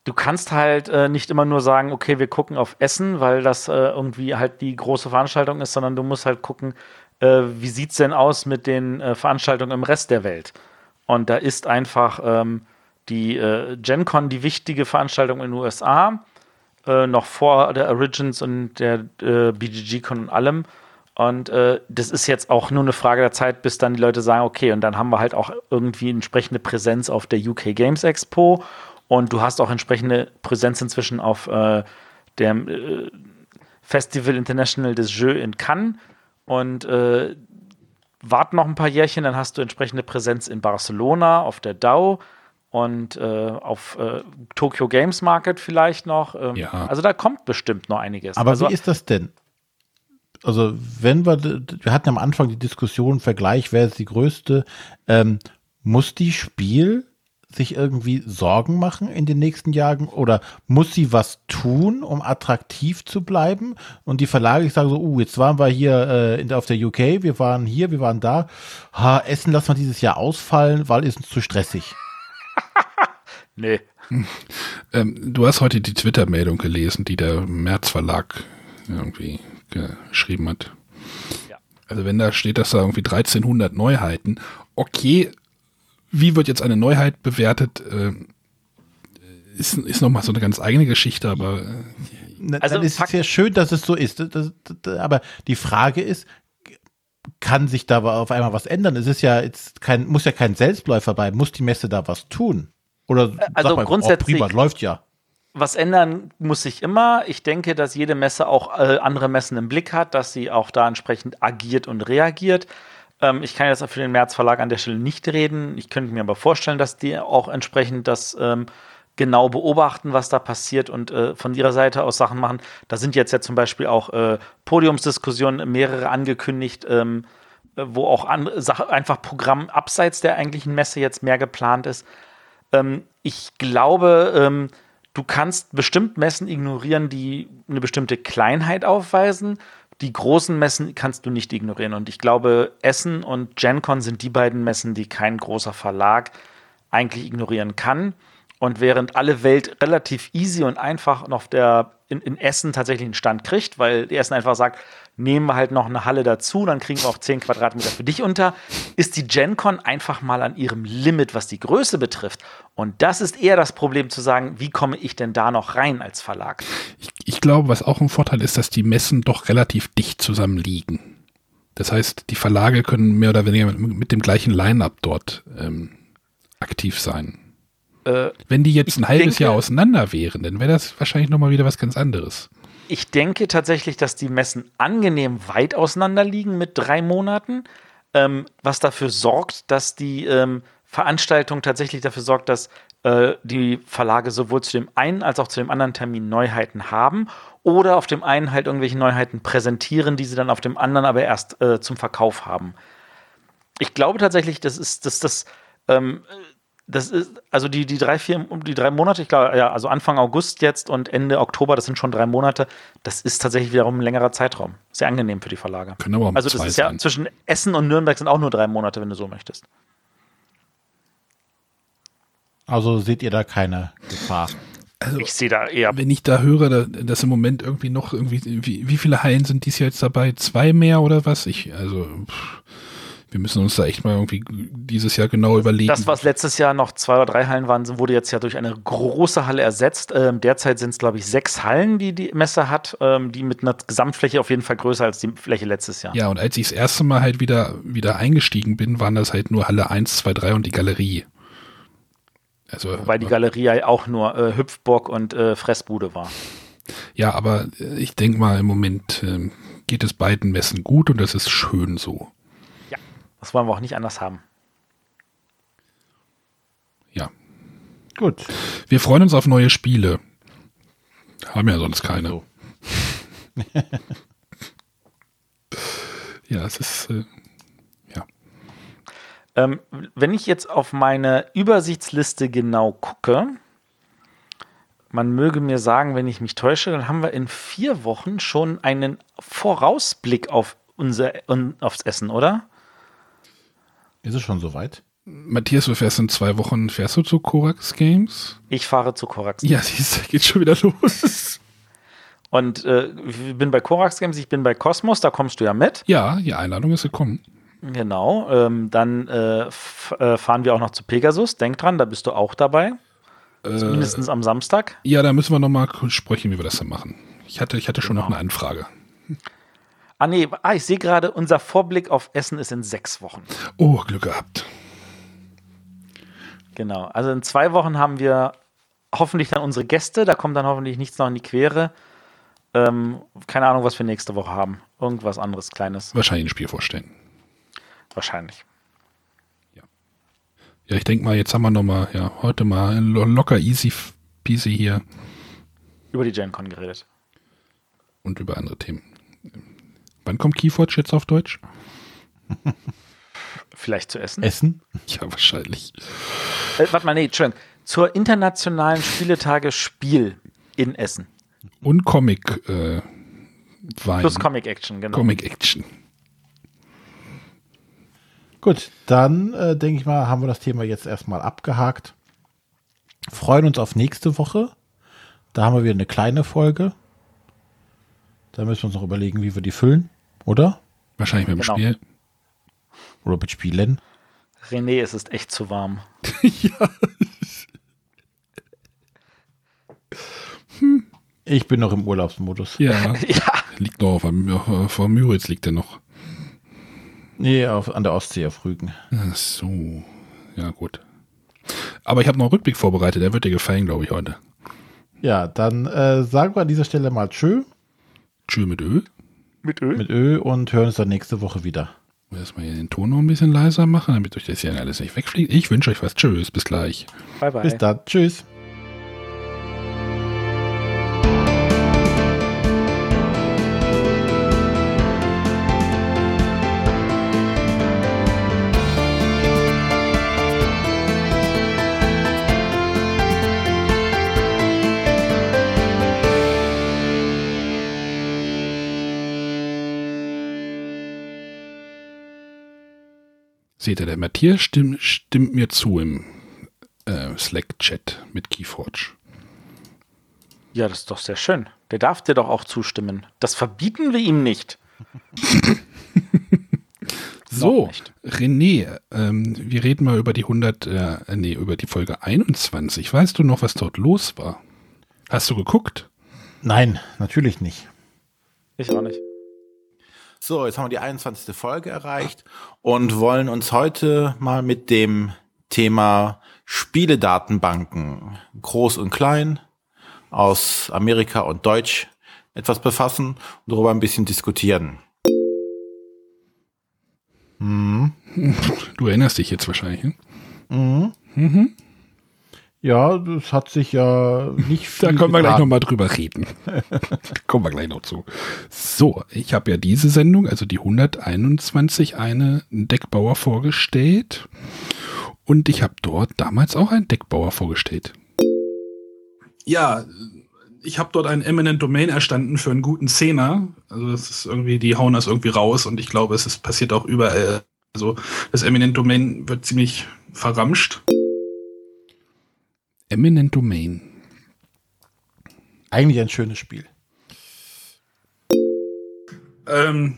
du kannst halt äh, nicht immer nur sagen, okay, wir gucken auf Essen, weil das äh, irgendwie halt die große Veranstaltung ist, sondern du musst halt gucken, äh, wie sieht es denn aus mit den äh, Veranstaltungen im Rest der Welt. Und da ist einfach ähm, die äh, GenCon die wichtige Veranstaltung in den USA, noch vor der Origins und der BGG-Con und allem. Und äh, das ist jetzt auch nur eine Frage der Zeit, bis dann die Leute sagen, okay, und dann haben wir halt auch irgendwie entsprechende Präsenz auf der UK Games Expo und du hast auch entsprechende Präsenz inzwischen auf äh, dem äh, Festival International des Jeux in Cannes und äh, warten noch ein paar Jährchen, dann hast du entsprechende Präsenz in Barcelona auf der DAO und äh, auf äh, Tokyo Games Market vielleicht noch. Ähm, Ja. Also da kommt bestimmt noch einiges. Aber also, wie ist das denn? Also, wenn wir, wir hatten am Anfang die Diskussion, Vergleich, wer ist die größte, ähm, muss die Spiel sich irgendwie Sorgen machen in den nächsten Jahren oder muss sie was tun, um attraktiv zu bleiben? Und die Verlage, ich sage so, uh, jetzt waren wir hier äh, in, auf der UK, wir waren hier, wir waren da. Ha, Essen lassen wir dieses Jahr ausfallen, weil ist uns zu stressig. nee. Ähm, du hast heute die Twitter-Meldung gelesen, die der März Verlag irgendwie geschrieben hat. Ja. Also wenn da steht, dass da irgendwie 1300 Neuheiten, okay, wie wird jetzt eine Neuheit bewertet? Ähm, ist, ist nochmal so eine ganz eigene Geschichte, aber äh, Na, Also dann ist es ja schön, dass es so ist. Das, das, das, aber die Frage ist, kann sich da auf einmal was ändern? Es ist ja jetzt kein, muss ja kein Selbstläufer bleiben. Muss die Messe da was tun? Oder also sag mal, grundsätzlich- oh, prima, läuft ja. Was ändern muss sich immer. Ich denke, dass jede Messe auch äh, andere Messen im Blick hat, dass sie auch da entsprechend agiert und reagiert. Ähm, ich kann jetzt für den März Verlag an der Stelle nicht reden. Ich könnte mir aber vorstellen, dass die auch entsprechend das ähm, genau beobachten, was da passiert und äh, von ihrer Seite aus Sachen machen. Da sind jetzt ja zum Beispiel auch äh, Podiumsdiskussionen, mehrere angekündigt, ähm, äh, wo auch an, einfach Programm abseits der eigentlichen Messe jetzt mehr geplant ist. Ähm, ich glaube, ähm, du kannst bestimmt Messen ignorieren, die eine bestimmte Kleinheit aufweisen. Die großen Messen kannst du nicht ignorieren. Und ich glaube, Essen und GenCon sind die beiden Messen, die kein großer Verlag eigentlich ignorieren kann. Und während alle Welt relativ easy und einfach auf der, in, in Essen tatsächlich einen Stand kriegt, weil Essen einfach sagt, nehmen wir halt noch eine Halle dazu, dann kriegen wir auch 10 Quadratmeter für dich unter, ist die GenCon einfach mal an ihrem Limit, was die Größe betrifft. Und das ist eher das Problem zu sagen, wie komme ich denn da noch rein als Verlag? ich, ich glaube, was auch ein Vorteil ist, dass die Messen doch relativ dicht zusammen liegen. Das heißt, die Verlage können mehr oder weniger mit, mit dem gleichen Line-up dort ähm, aktiv sein. Äh, Wenn die jetzt ein halbes denke- Jahr auseinander wären, dann wäre das wahrscheinlich nochmal wieder was ganz anderes. Ich denke tatsächlich, dass die Messen angenehm weit auseinander liegen mit drei Monaten, ähm, was dafür sorgt, dass die ähm, Veranstaltung tatsächlich dafür sorgt, dass äh, die Verlage sowohl zu dem einen als auch zu dem anderen Termin Neuheiten haben oder auf dem einen halt irgendwelche Neuheiten präsentieren, die sie dann auf dem anderen aber erst äh, zum Verkauf haben. Ich glaube tatsächlich, das ist das, das ähm, das ist, also die, die drei, vier, die drei Monate, ich glaube, ja, also Anfang August jetzt und Ende Oktober, das sind schon drei Monate, das ist tatsächlich wiederum ein längerer Zeitraum. Sehr angenehm für die Verlage. Können aber auch Also das ist ja sein. zwischen Essen und Nürnberg sind auch nur drei Monate, wenn du so möchtest. Also seht ihr da keine Gefahr. Also, ich sehe da eher. Wenn ich da höre, da, dass im Moment irgendwie noch irgendwie, wie, wie viele Hallen sind dies Jahr jetzt dabei? Zwei mehr oder was? Ich, also, pff, wir müssen uns da echt mal irgendwie dieses Jahr genau überlegen. Das, was letztes Jahr noch zwei oder drei Hallen waren, wurde jetzt ja durch eine große Halle ersetzt. Ähm, derzeit sind es, glaube ich, sechs Hallen, die die Messe hat, ähm, die mit einer Gesamtfläche auf jeden Fall größer als die Fläche letztes Jahr. Ja, und als ich das erste Mal halt wieder, wieder eingestiegen bin, waren das halt nur Halle 1, 2, 3 und die Galerie. Also, Wobei die Galerie ja auch nur äh, Hüpfbock und äh, Fressbude war. Ja, aber äh, ich denke mal, im Moment äh, geht es beiden Messen gut und das ist schön so. Ja, das wollen wir auch nicht anders haben. Ja. Gut. Wir freuen uns auf neue Spiele. Haben ja sonst keine. So. ja, es ist. Äh, ähm, wenn ich jetzt auf meine Übersichtsliste genau gucke, man möge mir sagen, wenn ich mich täusche, dann haben wir in vier Wochen schon einen Vorausblick auf unser aufs Essen, oder? Ist es schon soweit? Matthias, du fährst in zwei Wochen, fährst du zu Korax Games? Ich fahre zu Korax Games. Ja, siehst geht schon wieder los. Und äh, ich bin bei Korax Games, ich bin bei Cosmos, da kommst du ja mit. Ja, die Einladung ist gekommen. Genau, ähm, dann äh, äh, fahren wir auch noch zu Pegasus. Denk dran, da bist du auch dabei. Also mindestens am Samstag. Ja, da müssen wir nochmal sprechen, wie wir das dann machen. Ich hatte, ich hatte schon genau. noch eine Anfrage. Ah, nee, ah, ich sehe gerade, unser Vorblick auf Essen ist in sechs Wochen. Oh, Glück gehabt. Genau, also in zwei Wochen haben wir hoffentlich dann unsere Gäste. Da kommt dann hoffentlich nichts noch in die Quere. Ähm, keine Ahnung, was wir nächste Woche haben. Irgendwas anderes Kleines. Wahrscheinlich ein Spiel vorstellen. Wahrscheinlich. Ja. Ja, ich denke mal, jetzt haben wir noch mal, ja, heute mal locker easy peasy hier. Über die GenCon geredet. Und über andere Themen. Wann kommt Keyforge jetzt auf Deutsch? Vielleicht zu essen? Essen? Ja, wahrscheinlich. Äh, warte mal, nee, Entschuldigung. Zur internationalen Spieletage Spiel in Essen. Und Comic äh, Wein. Plus Comic Action, genau. Comic Action. Gut, dann äh, denke ich mal, haben wir das Thema jetzt erstmal abgehakt. Freuen uns auf nächste Woche. Da haben wir wieder eine kleine Folge. Da müssen wir uns noch überlegen, wie wir die füllen, oder? Wahrscheinlich mit dem genau. Spiel. Oder mit Spielen. René, es ist echt zu warm. ja. Hm. Ich bin noch im Urlaubsmodus. Ja. ja. Liegt noch auf, vor Müritz liegt er noch. Nee, auf, an der Ostsee auf Rügen. Ach so. Ja, gut. Aber ich habe noch einen Rückblick vorbereitet, der wird dir gefallen, glaube ich, heute. Ja, dann äh, sagen wir an dieser Stelle mal Tschö. Tschö mit Ö. Mit Ö. Mit Ö und hören uns dann nächste Woche wieder. Erstmal den Ton noch ein bisschen leiser machen, damit euch das hier alles nicht wegfliegt. Ich wünsche euch was. Tschüss, bis gleich. Bye, bye. Bis dann. Tschüss. Seht ihr, der Matthias stimmt, stimmt mir zu im äh, Slack-Chat mit Keyforge. Ja, das ist doch sehr schön. Der darf dir doch auch zustimmen. Das verbieten wir ihm nicht. so, René, ähm, wir reden mal über die 100, äh, nee, über die Folge 21. Weißt du noch, was dort los war? Hast du geguckt? Nein, natürlich nicht. Ich auch nicht. So, jetzt haben wir die 21. Folge erreicht und wollen uns heute mal mit dem Thema Spieledatenbanken, groß und klein, aus Amerika und Deutsch etwas befassen und darüber ein bisschen diskutieren. Mhm. Du erinnerst dich jetzt wahrscheinlich. Ne? Mhm. Mhm. Ja, das hat sich ja nicht viel. da können wir gleich nochmal drüber reden. kommen wir gleich noch zu. So, ich habe ja diese Sendung, also die 121, eine Deckbauer vorgestellt. Und ich habe dort damals auch einen Deckbauer vorgestellt. Ja, ich habe dort einen Eminent Domain erstanden für einen guten Zehner. Also das ist irgendwie, die hauen das irgendwie raus und ich glaube, es ist, passiert auch überall. Also das Eminent Domain wird ziemlich verramscht. Eminent Domain. eigentlich ein schönes Spiel. Ähm,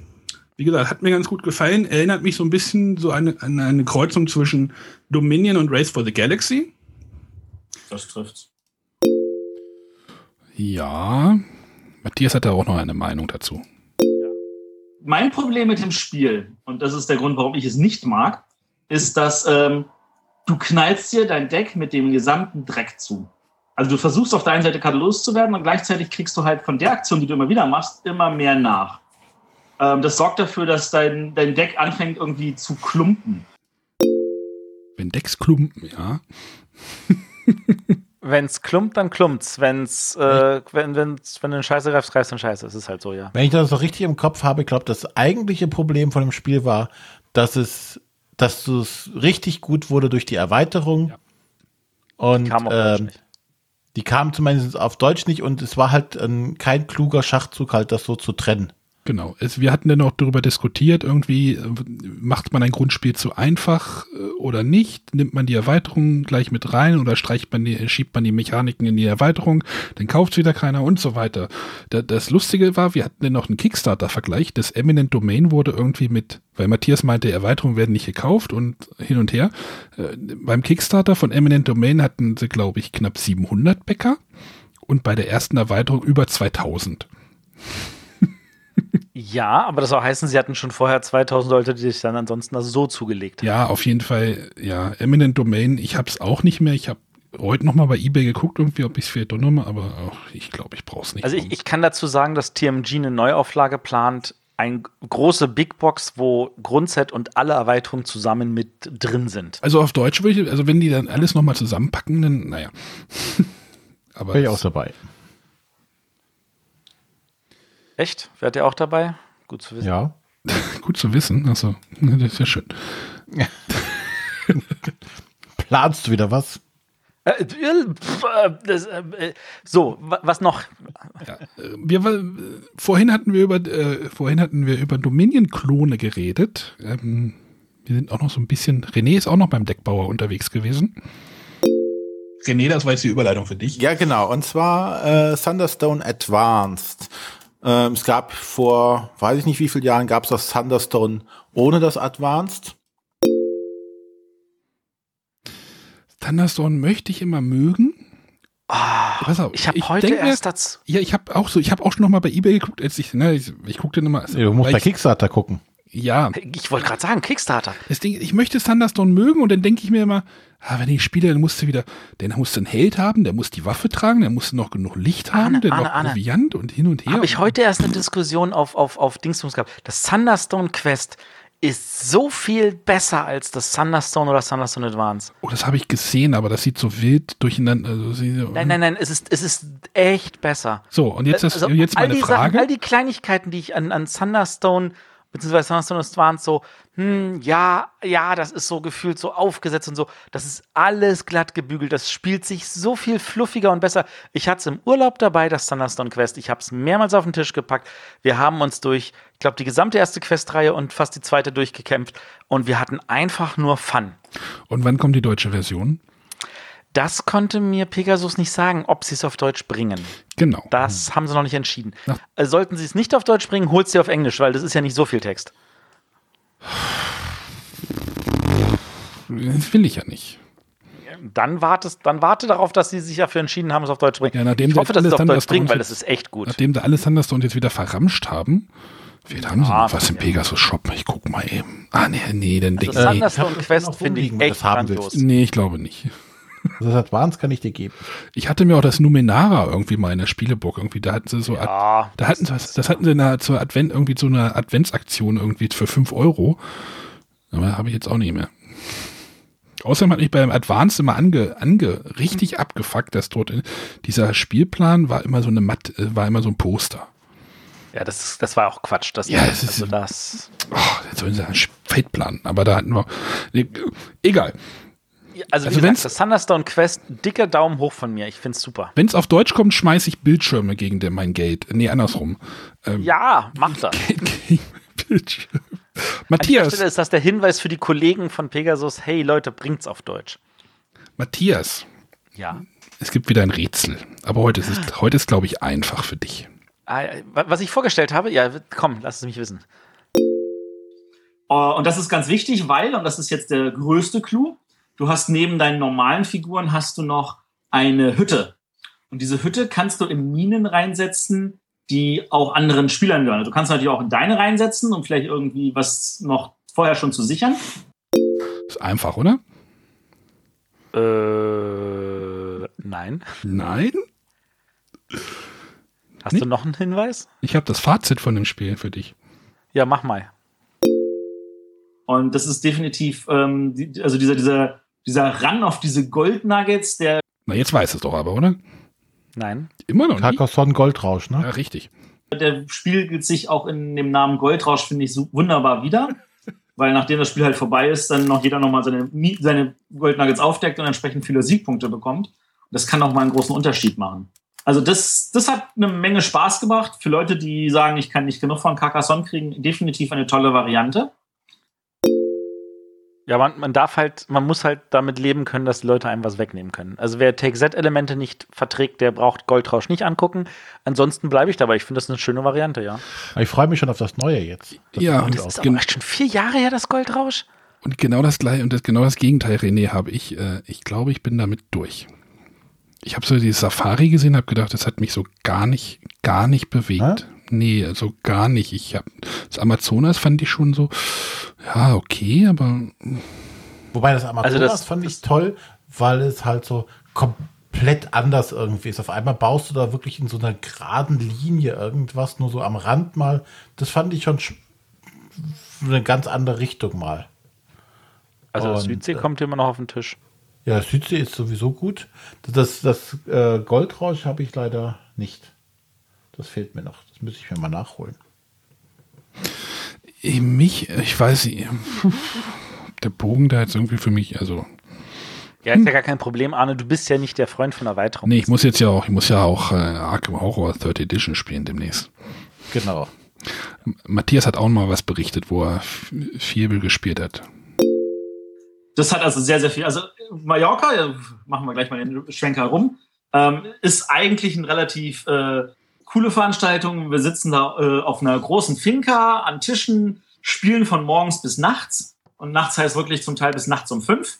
wie gesagt, hat mir ganz gut gefallen. Erinnert mich so ein bisschen so an, an eine Kreuzung zwischen Dominion und Race for the Galaxy. Das trifft's. Ja. Matthias hat da auch noch eine Meinung dazu. Mein Problem mit dem Spiel, und das ist der Grund, warum ich es nicht mag, ist, dass ähm, du knallst dir dein Deck mit dem gesamten Dreck zu. Also du versuchst auf der einen Seite gerade loszuwerden und gleichzeitig kriegst du halt von der Aktion, die du immer wieder machst, immer mehr nach. Ähm, das sorgt dafür, dass dein, dein Deck anfängt irgendwie zu klumpen. Wenn Decks klumpen, ja. Wenn's klumpt, dann klumpt's. Wenn's, äh, wenn, wenn's, wenn du in Scheiße greifst, greifst du in Scheiße. Es ist halt so, ja. Wenn ich das so richtig im Kopf habe, ich glaube, das eigentliche Problem von dem Spiel war, dass es, dass es richtig gut wurde durch die Erweiterung. Ja. Und Kam Deutsch ähm, nicht. die kam zumindest auf Deutsch nicht und es war halt ein, kein kluger Schachzug, halt das so zu trennen. Genau. Es, wir hatten dann auch darüber diskutiert, irgendwie äh, macht man ein Grundspiel zu einfach äh, oder nicht? Nimmt man die Erweiterung gleich mit rein oder streicht man die, schiebt man die Mechaniken in die Erweiterung, dann kauft wieder keiner und so weiter. Da, das Lustige war, wir hatten dann noch einen Kickstarter-Vergleich. Das Eminent Domain wurde irgendwie mit, weil Matthias meinte, Erweiterungen werden nicht gekauft und hin und her. Äh, beim Kickstarter von Eminent Domain hatten sie, glaube ich, knapp 700 Bäcker und bei der ersten Erweiterung über 2000. Ja, aber das soll heißen, sie hatten schon vorher 2000 Leute, die sich dann ansonsten das so zugelegt haben. Ja, auf jeden Fall, ja, Eminent Domain, ich habe es auch nicht mehr. Ich habe heute noch mal bei eBay geguckt, irgendwie, ob ich es vielleicht doch noch mal, aber auch, ich glaube, ich brauche es nicht. Also ich, ich kann dazu sagen, dass TMG eine Neuauflage plant, eine große Big Box, wo Grundset und alle Erweiterungen zusammen mit drin sind. also auf Deutsch würde ich, also wenn die dann alles noch mal zusammenpacken, dann, naja. aber Bin ich auch dabei. Echt? Wärt ihr auch dabei? Gut zu wissen. Ja. gut zu wissen. Also, das ist ja schön. Planst du wieder was? Äh, äh, äh, so, wa- was noch? Ja, wir, vorhin hatten wir über, äh, vorhin hatten wir über Dominion-Klone geredet. Ähm, wir sind auch noch so ein bisschen, René ist auch noch beim Deckbauer unterwegs gewesen. René, das war jetzt die Überleitung für dich. Ja, genau. Und zwar äh, Thunderstone Advanced. Ähm, es gab vor, weiß ich nicht wie vielen Jahren, gab es das Thunderstone ohne das Advanced. Thunderstone möchte ich immer mögen. Ah, Pass auf, ich habe heute denk mir- erst dazu. Ja, ich habe auch so, ich habe auch schon noch mal bei eBay geguckt, als ich, ne, ich, ich guckte noch mal. Du musst bei ich, Kickstarter gucken. Ja, Ich wollte gerade sagen, Kickstarter. das Ding, ich möchte Thunderstone mögen und dann denke ich mir immer, ah, wenn ich spiele, dann musst du wieder, der muss einen Held haben, der muss die Waffe tragen, der muss noch genug Licht haben, Arne, der Arne, noch Arne. Proviant und hin und her. Habe ich heute erst eine Diskussion auf, auf, auf Dingsbums gehabt. Das Thunderstone Quest ist so viel besser als das Thunderstone oder Thunderstone Advance. Oh, das habe ich gesehen, aber das sieht so wild durcheinander. Also, Nein, nein, nein, es ist, es ist echt besser. So, und jetzt, das, Also, jetzt all meine die Frage. Sachen, all die Kleinigkeiten, die ich an, an Thunderstone beziehungsweise Thunderstone Advance so, hm, ja, ja, das ist so gefühlt so aufgesetzt und so. Das ist alles glatt gebügelt. Das spielt sich so viel fluffiger und besser. Ich hatte es im Urlaub dabei, das Thunderstone Quest. Ich habe es mehrmals auf den Tisch gepackt. Wir haben uns durch, ich glaube, die gesamte erste Questreihe und fast die zweite durchgekämpft. Und wir hatten einfach nur Fun. und wann kommt die deutsche Version? Das konnte mir Pegasus nicht sagen, ob sie es auf Deutsch bringen. Genau. Das haben sie noch nicht entschieden. Ach. Also sollten sie es nicht auf Deutsch bringen, holt sie auf Englisch, weil das ist ja nicht so viel Text. Das will ich ja nicht. Dann, wartest, dann warte darauf, dass sie sich dafür entschieden haben, es auf Deutsch zu bringen. Ja, nachdem ich hoffe, dass sie es auf Deutsch bringen, weil das ist echt gut. Nachdem da alles Thunderstone jetzt wieder verramscht haben, vielleicht haben sie Ja, noch was im ja. Pegasus Shop. Ich guck mal eben. Ah, nee, nee, dann Also denke ich. Nee, Thunderstone hab Quest finde ich echt haben grandios. willst. nee, ich glaube nicht. Das Advance kann ich dir geben. Ich hatte mir auch das Numenara irgendwie mal in der Spieleburg irgendwie, da hatten sie so, Ad- Ja, da hatten sie was, das hatten sie in der, zur Advent, irgendwie so eine Adventsaktion irgendwie für 5 Euro. Aber habe ich jetzt auch nicht mehr. Außerdem hat mich beim Advance immer ange, ange, richtig abgefuckt, dass dort in, dieser Spielplan war immer so eine Matt, äh, war immer so ein Poster. ja das, ist, das war auch Quatsch. Das, Ja, ist- also das. Oh, jetzt sollen sie einen Feldplan, aber da hatten wir, nee, egal. Also, Also wie wenn's- gesagt, das Thunderstone Quest, dicker Daumen hoch von mir. Ich finde es super. Wenn es auf Deutsch kommt, schmeiße ich Bildschirme gegen den, mein Geld. Nee, andersrum. Ähm, Ja, mach das. Bildschirme. An Matthias, Stelle ist das der Hinweis für die Kollegen von Pegasus. Hey Leute, bringt's auf Deutsch. Matthias, Ja. Es gibt wieder ein Rätsel. Aber heute ist es, heute ist, glaube ich, einfach für dich. Ah, Was ich vorgestellt habe, ja, komm, lass es mich wissen. Äh, Und das ist ganz wichtig, weil, und das ist jetzt der größte Clou, du hast neben deinen normalen Figuren hast du noch eine Hütte. Und diese Hütte kannst du in Minen reinsetzen, die auch anderen Spielern gehören. Also Du kannst natürlich auch in deine reinsetzen, um vielleicht irgendwie was noch vorher schon zu sichern. Ist einfach, oder? Äh, nein. Nein? Hast Nee. du noch einen Hinweis? Ich habe das Fazit von dem Spiel für dich. Ja, mach mal. Und das ist definitiv, ähm, die, also dieser, dieser, dieser Run auf diese Goldnuggets, der Na, jetzt weiß es doch aber, oder? Nein. Immer noch nicht. Carcassonne Goldrausch, ne? Ja, richtig. der spiegelt sich auch in dem Namen Goldrausch, finde ich, so wunderbar wieder. Weil nachdem das Spiel halt vorbei ist, dann noch jeder nochmal seine, seine Goldnuggets aufdeckt und entsprechend viele Siegpunkte bekommt. Das kann auch mal einen großen Unterschied machen. Also das, das hat eine Menge Spaß gemacht. Für Leute, die sagen, ich kann nicht genug von Carcassonne kriegen, definitiv eine tolle Variante. Ja, man, man darf halt, man muss halt damit leben können, dass die Leute einem was wegnehmen können. Also wer Take-Z-Elemente nicht verträgt, der braucht Goldrausch nicht angucken. Ansonsten bleibe ich dabei. Ich finde das eine schöne Variante, ja. Aber Ich freue mich schon auf das Neue jetzt. Das Ja. Das ist aber echt schon vier Jahre her, das Goldrausch. Und genau das gleiche und das, genau das Gegenteil, René, habe ich. Äh, ich glaube, ich bin damit durch. Ich habe so die Safari gesehen, habe gedacht, das hat mich so gar nicht, gar nicht bewegt. Nee, also gar nicht. Ich habe das Amazonas fand ich schon so, ja, okay, aber Wobei das Amazonas Also das- fand ich toll, weil es halt so komplett anders irgendwie ist. Auf einmal baust du da wirklich in so einer geraden Linie irgendwas, nur so am Rand mal. Das fand ich schon sch- eine ganz andere Richtung mal. Also das Und, Südsee äh, kommt immer noch auf den Tisch. Ja, Südsee ist sowieso gut. Das, das äh, Goldrausch habe ich leider nicht. Das fehlt mir noch. Das müsste ich mir mal nachholen. eh, mich, ich weiß nicht, der Bogen da jetzt irgendwie für mich, also Ja, ist ja gar kein Problem, Arne. Du bist ja nicht der Freund von Erweiterung. nee, ich muss jetzt ja auch, ich muss ja auch äh, Arkham Horror Third Edition spielen demnächst. Genau. Matthias hat auch mal was berichtet, wo er F- Fievel gespielt hat. Das hat also sehr, sehr viel. Also Mallorca, ja, machen wir gleich mal den Schwenker rum, ähm, ist eigentlich eine relativ äh, coole Veranstaltung. Wir sitzen da äh, auf einer großen Finca an Tischen, spielen von morgens bis nachts. Und nachts heißt wirklich zum Teil bis nachts um fünf.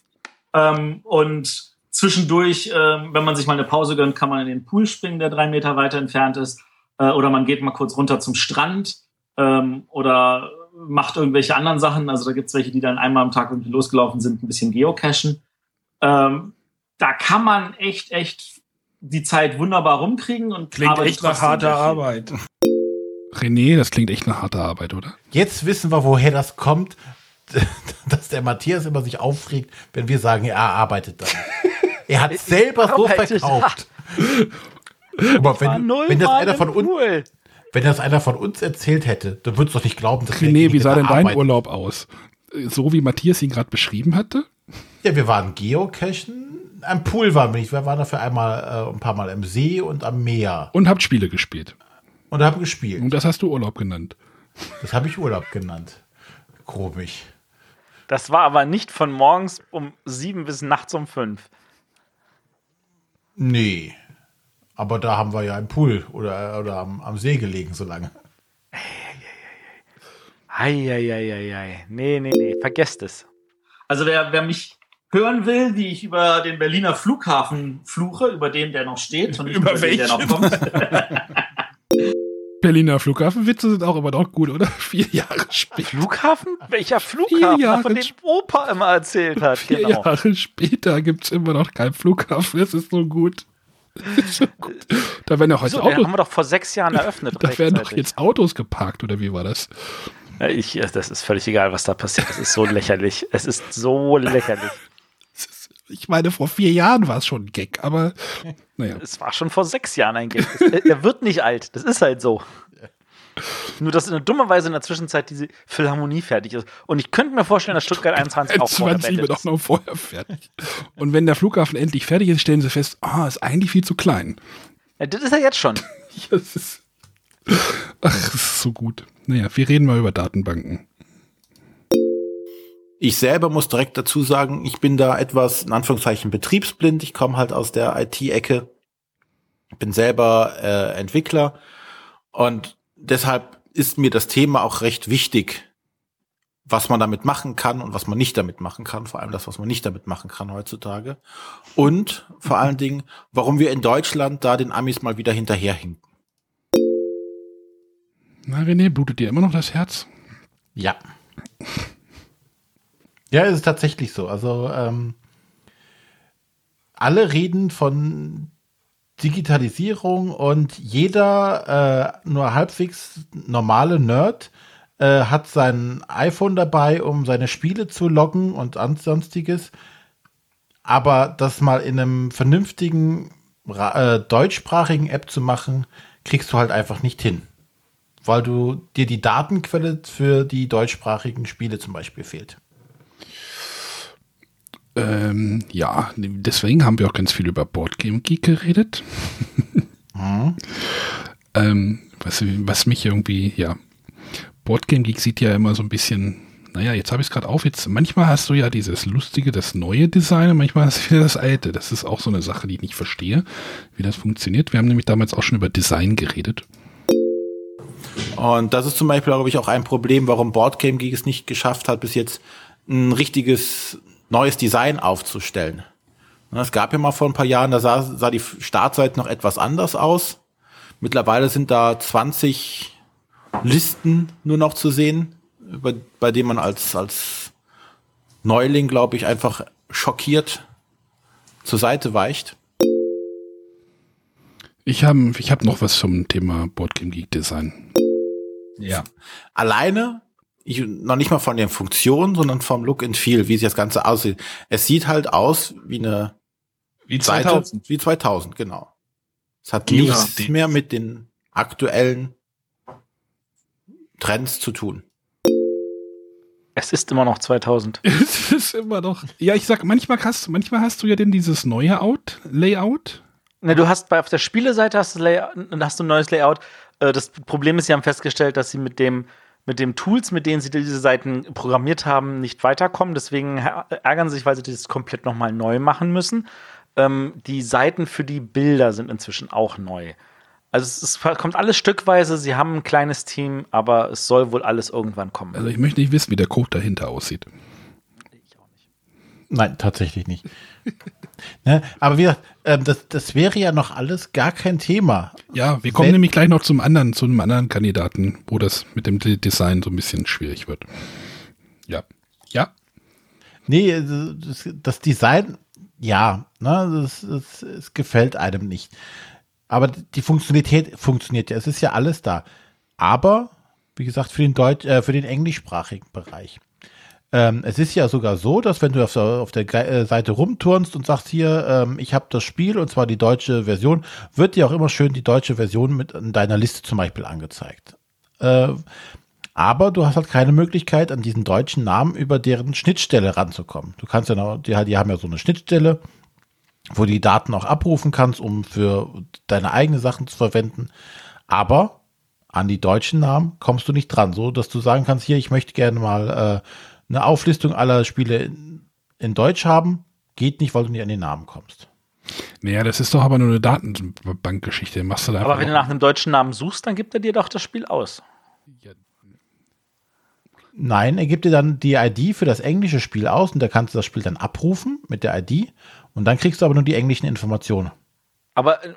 Ähm, und zwischendurch, ähm, wenn man sich mal eine Pause gönnt, kann man in den Pool springen, der drei Meter weiter entfernt ist. Äh, oder man geht mal kurz runter zum Strand ähm, oder macht irgendwelche anderen Sachen. Also da gibt's welche, die dann einmal am Tag irgendwie losgelaufen sind, ein bisschen geocachen. Ähm, da kann man echt, echt die Zeit wunderbar rumkriegen und Klingt arbeitet echt nach harter. Arbeit. René, das klingt echt nach harter Arbeit, oder? Jetzt wissen wir, woher das kommt, dass der Matthias immer sich aufregt, wenn wir sagen, er arbeitet dann. Er hat selber so arbeitet verkauft. Aber wenn, wenn, das einer von uns, wenn das einer von uns erzählt hätte, dann würdest du doch nicht glauben, dass René, wie sah denn dein Urlaub? Urlaub aus? So wie Matthias ihn gerade beschrieben hatte? Ja, wir waren geocachen. Am Pool waren wir nicht. Wir waren dafür einmal äh, ein paar Mal im See und am Meer. Und habt Spiele gespielt. Und haben gespielt. Und das hast du Urlaub genannt. Das habe ich Urlaub genannt. Komisch. Das war aber nicht von morgens um sieben bis nachts um fünf. Nee. Aber da haben wir ja im Pool oder, oder am, am See gelegen so lange. Eieieiei. Nee, nee, nee. Vergesst es. Also wer, wer mich hören will, wie ich über den Berliner Flughafen fluche, über den, der noch steht und Über über, den, der noch welchen? kommt. Berliner Flughafenwitze sind auch immer noch gut, oder? Vier Jahre später. Flughafen? Welcher Flughafen? Jahre von dem Opa immer erzählt hat. Vier Genau. Jahre später gibt es immer noch keinen Flughafen. Das ist so gut. Das ist so gut. Da werden doch heute So, den Autos, haben wir doch vor sechs Jahren eröffnet. da werden doch jetzt Autos geparkt, oder wie war das? Ja, Ich, äh, das ist völlig egal, was da passiert. Das ist so lächerlich. Es ist so lächerlich. Ich meine, vor vier Jahren war es schon ein Gag, aber naja. Es war schon vor sechs Jahren ein Gag. Es- Er wird nicht alt. Das ist halt so. Nur, dass in einer dummen Weise in der Zwischenzeit diese Philharmonie fertig ist. Und ich könnte mir vorstellen, dass Stuttgart 21 auch 20 vorher auch ist. noch vorher fertig. Und wenn der Flughafen endlich fertig ist, stellen sie fest, ah, ist eigentlich viel zu klein. Ja, das ist er jetzt schon. Das ist, ach, das ist so gut. Naja, wir reden mal über Datenbanken. Ich selber muss direkt dazu sagen, ich bin da etwas, in Anführungszeichen, betriebsblind. Ich komme halt aus der IT-Ecke. Bin selber äh, Entwickler und deshalb ist mir das Thema auch recht wichtig, was man damit machen kann und was man nicht damit machen kann, vor allem das, was man nicht damit machen kann heutzutage. Und vor allen Dingen, warum wir in Deutschland da den Amis mal wieder hinterherhinken. Na, René, blutet dir immer noch das Herz? Ja. Ja, es ist tatsächlich so. Also ähm, alle reden von Digitalisierung und jeder äh, nur halbwegs normale Nerd äh, hat sein iPhone dabei, um seine Spiele zu loggen und sonstiges. Aber das mal in einem vernünftigen äh, deutschsprachigen App zu machen, kriegst du halt einfach nicht hin. Weil du dir die Datenquelle für die deutschsprachigen Spiele zum Beispiel fehlt. Ähm, ja, deswegen haben wir auch ganz viel über Boardgame Geek geredet. mhm. ähm, was, was mich irgendwie, ja, Boardgame Geek sieht ja immer so ein bisschen, naja, jetzt habe ich es gerade auf, jetzt, manchmal hast du ja dieses lustige, das neue Design und manchmal hast du wieder das alte. Das ist auch so eine Sache, die ich nicht verstehe, wie das funktioniert. Wir haben nämlich damals auch schon über Design geredet. Und das ist zum Beispiel, glaube ich, auch ein Problem, warum Boardgame Geek es nicht geschafft hat, bis jetzt ein richtiges neues Design aufzustellen. Es gab ja mal vor ein paar Jahren, da sah, sah die Startseite noch etwas anders aus. Mittlerweile sind da 20 Listen nur noch zu sehen, bei, bei denen man als, als Neuling, glaube ich, einfach schockiert zur Seite weicht. Ich habe ich hab noch was zum Thema Boardgame Geek Design. Ja. Alleine ich, noch nicht mal von den Funktionen, sondern vom Look and Feel, wie sich das Ganze aussieht. Es sieht halt aus wie eine wie 2000. Seite, wie 2000, genau. Es hat ja, nichts mehr mit den aktuellen Trends zu tun. Es ist immer noch 2000. es ist immer noch. Ja, ich sag, manchmal hast, manchmal hast du ja denn dieses neue Out, Layout. Ne, du hast bei auf der Spieleseite hast du, Layout, hast du ein neues Layout. Äh, das Problem ist, sie haben festgestellt, dass sie mit dem mit den Tools, mit denen sie diese Seiten programmiert haben, nicht weiterkommen. Deswegen ärgern sie sich, weil sie das komplett nochmal neu machen müssen. Ähm, die Seiten für die Bilder sind inzwischen auch neu. Also es, ist, kommt alles stückweise. Sie haben ein kleines Team, aber es soll wohl alles irgendwann kommen. Also ich möchte nicht wissen, wie der Code dahinter aussieht. Ich auch nicht. Nein, tatsächlich nicht. Ne? Aber wie gesagt, ähm, das, das wäre ja noch alles gar kein Thema. Ja, wir kommen Wenn, nämlich gleich noch zum anderen, zu einem anderen Kandidaten, wo das mit dem Design so ein bisschen schwierig wird. Ja. Ja. Nee, also das, das Design, ja, ne, das, das, das gefällt einem nicht. Aber die Funktionalität funktioniert ja. Es ist ja alles da. Aber, wie gesagt, für den Deutsch, äh, für den englischsprachigen Bereich. Ähm, es ist ja sogar so, dass wenn du auf der, auf der äh, Seite rumturnst und sagst hier, ähm, ich habe das Spiel und zwar die deutsche Version, wird dir auch immer schön die deutsche Version mit in deiner Liste zum Beispiel angezeigt. Äh, aber du hast halt keine Möglichkeit, an diesen deutschen Namen über deren Schnittstelle ranzukommen. Du kannst ja noch, die, die haben ja so eine Schnittstelle, wo du die Daten auch abrufen kannst, um für deine eigenen Sachen zu verwenden. Aber an die deutschen Namen kommst du nicht dran, so dass du sagen kannst, hier, ich möchte gerne mal äh, eine Auflistung aller Spiele in, in Deutsch haben. Geht nicht, weil du nicht an den Namen kommst. Naja, das ist doch aber nur eine Datenbankgeschichte. Machst du da aber wenn du nach einem deutschen Namen suchst, dann gibt er dir doch das Spiel aus. Ja. Nein, er gibt dir dann die ID für das englische Spiel aus und da kannst du das Spiel dann abrufen mit der ID und dann kriegst du aber nur die englischen Informationen. Aber äh,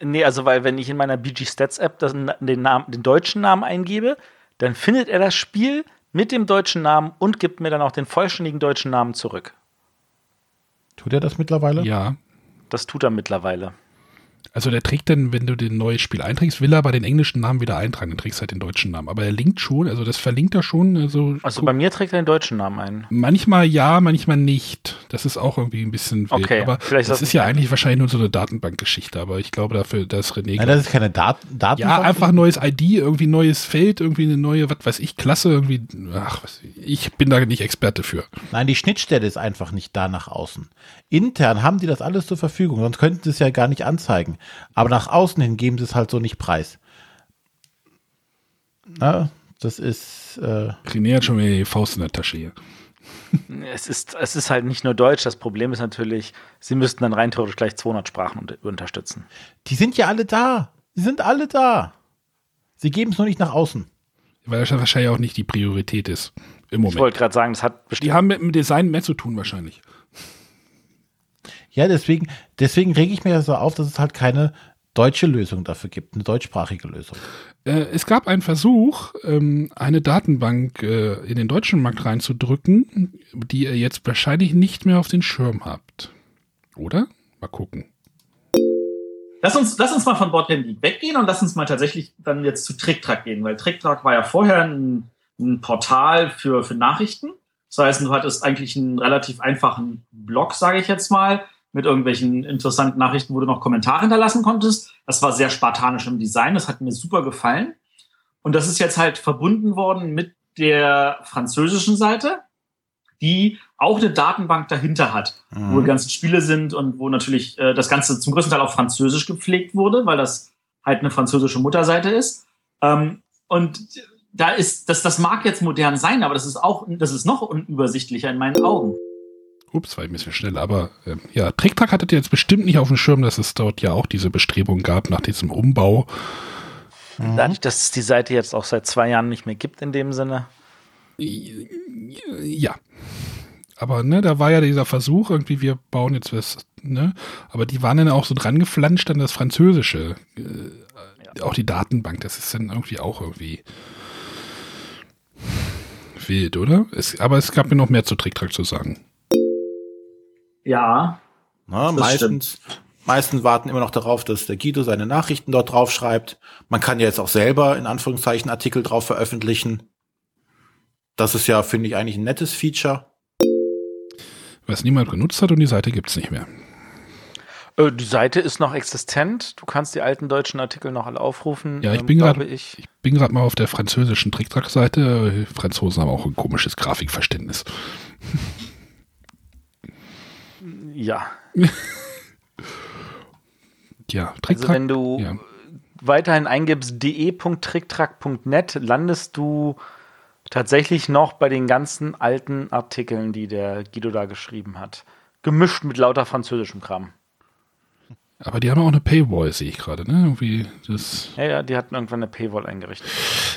nee, also weil wenn ich in meiner BG Stats App den, Namen, den deutschen Namen eingebe, dann findet er das Spiel, mit dem deutschen Namen und gibt mir dann auch den vollständigen deutschen Namen zurück. Tut er das mittlerweile? Ja. Das tut er mittlerweile. Also der trägt dann, wenn du den neues Spiel einträgst, will er aber den englischen Namen wieder eintragen, dann trägst du halt den deutschen Namen. Aber er linkt schon, also das verlinkt er schon. Also, also bei mir trägt er den deutschen Namen ein. Manchmal ja, manchmal nicht. Das ist auch irgendwie ein bisschen wild. Okay, aber das, das ist ja eigentlich wahrscheinlich nur so eine Datenbankgeschichte, aber ich glaube dafür, dass René. Nein, das ist keine Dat Datenbank. Ja, einfach neues ID, irgendwie neues Feld, irgendwie eine neue, was weiß ich, Klasse, irgendwie. Ach, was, ich bin da nicht Experte für. Nein, die Schnittstelle ist einfach nicht da nach außen. Intern haben die das alles zur Verfügung, sonst könnten sie es ja gar nicht anzeigen. Aber nach außen hin geben sie es halt so nicht preis. Na, das ist. Äh René hat schon wieder die Faust in der Tasche hier. Es ist, es ist halt nicht nur Deutsch. Das Problem ist natürlich, sie müssten dann rein theoretisch gleich 200 Sprachen unter- unterstützen. Die sind ja alle da. Die sind alle da. Sie geben es nur nicht nach außen. Weil das wahrscheinlich auch nicht die Priorität ist im Ich Moment. wollte gerade sagen, das hat Die bestimmt. haben mit dem Design mehr zu tun wahrscheinlich. Ja, deswegen, deswegen rege ich mir ja so auf, dass es halt keine deutsche Lösung dafür gibt, eine deutschsprachige Lösung. Äh, es gab einen Versuch, ähm, eine Datenbank äh, in den deutschen Markt reinzudrücken, die ihr jetzt wahrscheinlich nicht mehr auf den Schirm habt. Oder? Mal gucken. Lass uns, lass uns mal von Geek weggehen und lass uns mal tatsächlich dann jetzt zu TrickTrack gehen, weil TrickTrack war ja vorher ein, ein Portal für, für Nachrichten. Das heißt, du hattest eigentlich einen relativ einfachen Blog, sage ich jetzt mal, mit irgendwelchen interessanten Nachrichten, wo du noch Kommentare hinterlassen konntest. Das war sehr spartanisch im Design, das hat mir super gefallen. Und das ist jetzt halt verbunden worden mit der französischen Seite, die auch eine Datenbank dahinter hat, wo die ganzen Spiele sind und wo natürlich äh, das Ganze zum größten Teil auf Französisch gepflegt wurde, weil das halt eine französische Mutterseite ist. Ähm, und da ist, das, das mag jetzt modern sein, aber das ist auch, das ist noch unübersichtlicher in meinen Augen. Ups, war ein bisschen schnell, aber ähm, ja, TrickTrack hattet ihr jetzt bestimmt nicht auf dem Schirm, dass es dort ja auch diese Bestrebung gab nach diesem Umbau. Dadurch, dass es die Seite jetzt auch seit zwei Jahren nicht mehr gibt in dem Sinne. Ja. Aber ne, da war ja dieser Versuch, irgendwie, wir bauen jetzt was, ne? Aber die waren dann auch so dran geflanscht an das Französische. Äh, Auch die Datenbank, das ist dann irgendwie auch irgendwie wild, oder? Es, aber es gab mir noch mehr zu TrickTrack zu sagen. Ja, Na, Das meistens, meistens warten immer noch darauf, dass der Guido seine Nachrichten dort drauf schreibt. Man kann ja jetzt auch selber in Anführungszeichen Artikel drauf veröffentlichen. Das ist ja, finde ich, eigentlich ein nettes Feature. Was niemand genutzt hat und die Seite gibt's nicht mehr. Äh, die Seite ist noch existent. Du kannst die alten deutschen Artikel noch alle aufrufen. Ja, ich ähm, bin gerade ich. ich bin gerade mal auf der französischen TrickTrack-Seite. Franzosen haben auch ein komisches Grafikverständnis. Ja. Ja, Also TrickTrack. wenn du ja. weiterhin eingibst de.tricktrack.net, landest du tatsächlich noch bei den ganzen alten Artikeln, die der Guido da geschrieben hat. Gemischt mit lauter französischem Kram. Aber die haben auch eine Paywall, sehe ich gerade, ne? Irgendwie das. Ja, ja, die hatten irgendwann eine Paywall eingerichtet.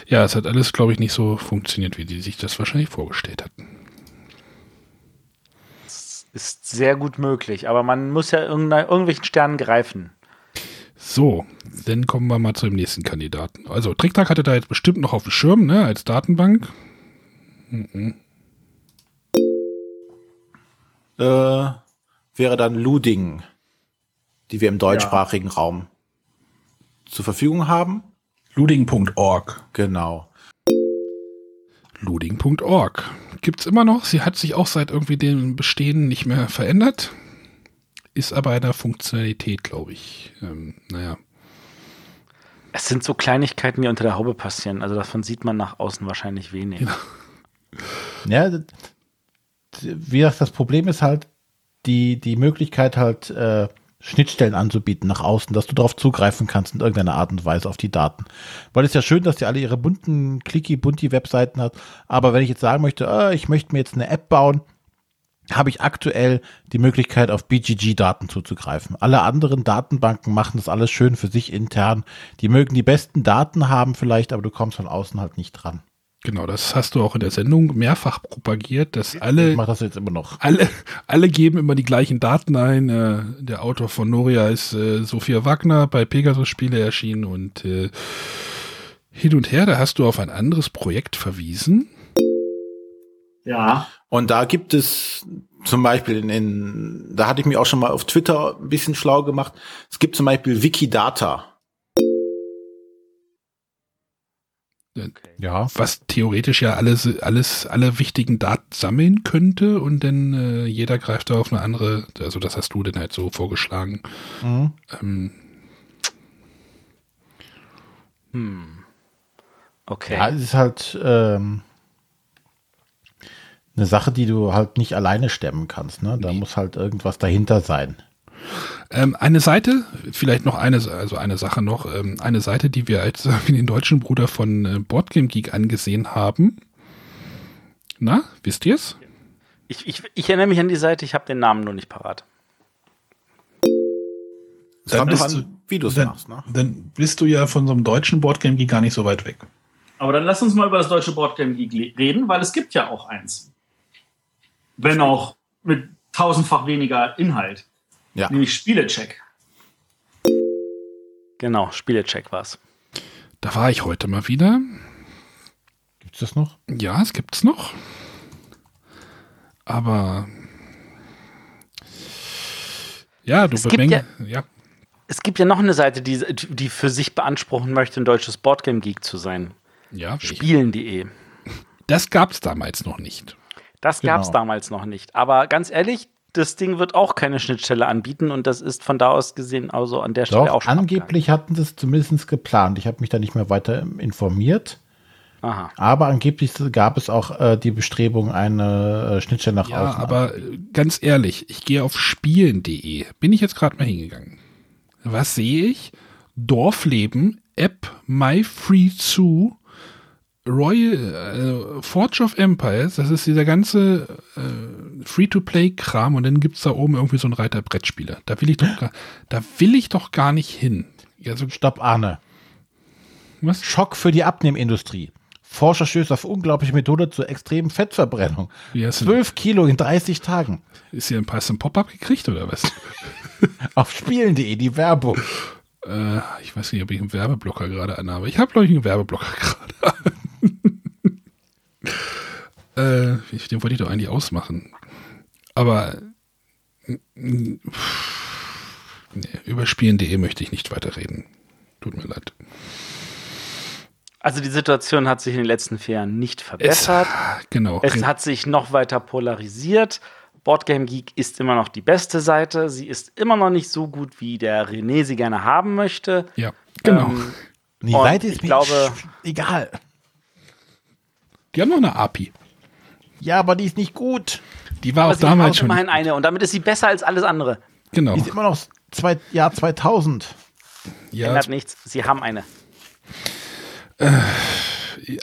Ja, es hat alles, glaube ich, nicht so funktioniert, wie die sich das wahrscheinlich vorgestellt hatten. Ist sehr gut möglich, aber man muss ja irgendwelchen Sternen greifen. So, dann kommen wir mal zu dem nächsten Kandidaten. Also, TrickTrack hatte da jetzt bestimmt noch auf dem Schirm, ne, als Datenbank. Mhm. Äh, wäre dann Luding, die wir im deutschsprachigen Raum zur Verfügung haben. Luding.org. Genau. Luding.org. Gibt's immer noch. Sie hat sich auch seit irgendwie dem Bestehen nicht mehr verändert. Ist aber eine Funktionalität, glaube ich. Ähm, naja. Es sind so Kleinigkeiten, die unter der Haube passieren. Also davon sieht man nach außen wahrscheinlich wenig. Ja, d- wie gesagt, das Problem ist halt die, die Möglichkeit halt äh, Schnittstellen anzubieten nach außen, dass du darauf zugreifen kannst in irgendeiner Art und Weise auf die Daten. Weil es ja schön, dass die alle ihre bunten, clicky, bunti Webseiten hat. Aber wenn ich jetzt sagen möchte, ah, ich möchte mir jetzt eine App bauen, habe ich aktuell die Möglichkeit, auf BGG-Daten zuzugreifen. Alle anderen Datenbanken machen das alles schön für sich intern. Die mögen die besten Daten haben vielleicht, aber du kommst von außen halt nicht dran. Genau, das hast du auch in der Sendung mehrfach propagiert, dass Ich alle, mache das jetzt immer noch. alle, alle geben immer die gleichen Daten ein. Äh, der Autor von Noria ist äh, Sophia Wagner bei Pegasus Spiele erschienen und äh, hin und her, da hast du auf ein anderes Projekt verwiesen. Ja. Und da gibt es zum Beispiel in, in, da hatte ich mich auch schon mal auf Twitter ein bisschen schlau gemacht. Es gibt zum Beispiel Wikidata. Ja. was theoretisch ja alles, alles, alle wichtigen Daten sammeln könnte und dann äh, jeder greift da auf eine andere, also das hast du denn halt so vorgeschlagen. Mhm. Ähm, Okay. Ja, es ist halt ähm, eine Sache, die du halt nicht alleine stemmen kannst. Ne? Da muss halt irgendwas dahinter sein. Ähm, eine Seite, vielleicht noch eine, also eine Sache noch, ähm, eine Seite, die wir als äh, den deutschen Bruder von äh, Boardgame Geek angesehen haben. Na, wisst ihr's? Ich, ich, ich erinnere mich an die Seite, ich habe den Namen nur nicht parat. Es kommt bist an, wie du es dann, machst. Ne? dann bist du ja von so einem deutschen Boardgame Geek gar nicht so weit weg. Aber dann lass uns mal über das deutsche Boardgame Geek reden, weil es gibt ja auch eins. Wenn auch mit tausendfach weniger Inhalt. Ja. Nämlich Spielecheck. Genau, Spielecheck war's. Da war ich heute mal wieder. Gibt's das noch? Ja, es gibt's noch. Aber ja, du Es gibt bemängelst. Ja, Es gibt ja noch eine Seite, die, die für sich beanspruchen möchte, ein deutsches Boardgame Geek zu sein. ja? Spielen.de. das gab's damals noch nicht. Das Genau. gab es damals noch nicht. Aber ganz ehrlich, das Ding wird auch keine Schnittstelle anbieten und das ist von da aus gesehen also an der Stelle auch schon angeblich hatten sie es zumindest geplant. Ich habe mich da nicht mehr weiter informiert. Aha. Aber angeblich gab es auch äh, die Bestrebung, eine äh, Schnittstelle nach Ja, außen. aber äh, ganz ehrlich, ich gehe auf spielen.de. Bin ich jetzt gerade mal hingegangen. Was sehe ich? Dorfleben, App, My Free Zoo, Royal, äh, Forge of Empires, das ist dieser ganze äh, Free-to-Play-Kram und dann gibt's da oben irgendwie so einen Reiter Brettspieler. Da will ich doch gar, da will ich doch gar nicht hin. Also, Stopp, Arne. was? Schock für die Abnehmindustrie. Forscher stößt auf unglaubliche Methode zur extremen Fettverbrennung. Wie hast du, 12 Kilo in 30 Tagen. ist hier ein Pass im Pop-Up gekriegt oder was? Auf spielen.de, die Werbung. Äh, ich weiß nicht, ob ich einen Werbeblocker gerade anhabe. Ich habe, glaube ich, einen Werbeblocker gerade an. äh, den wollte ich doch eigentlich ausmachen. Aber nee, über spielen.de möchte ich nicht weiterreden. Tut mir leid. Also die Situation hat sich in den letzten vier Jahren nicht verbessert. Genau. Es hat sich noch weiter polarisiert. Boardgame Geek ist immer noch die beste Seite. Sie ist immer noch nicht so gut, wie der René sie gerne haben möchte. ja, genau. Ähm, Die Seite ist ich mir glaube- egal. Die haben noch eine API. Ja, aber die ist nicht gut. Die war aber auch damals auch schon. immerhin eine und damit ist sie besser als alles andere. Genau. Die ist immer noch zwei, Jahr 2000. Ja, Ändert nichts. Sie haben eine.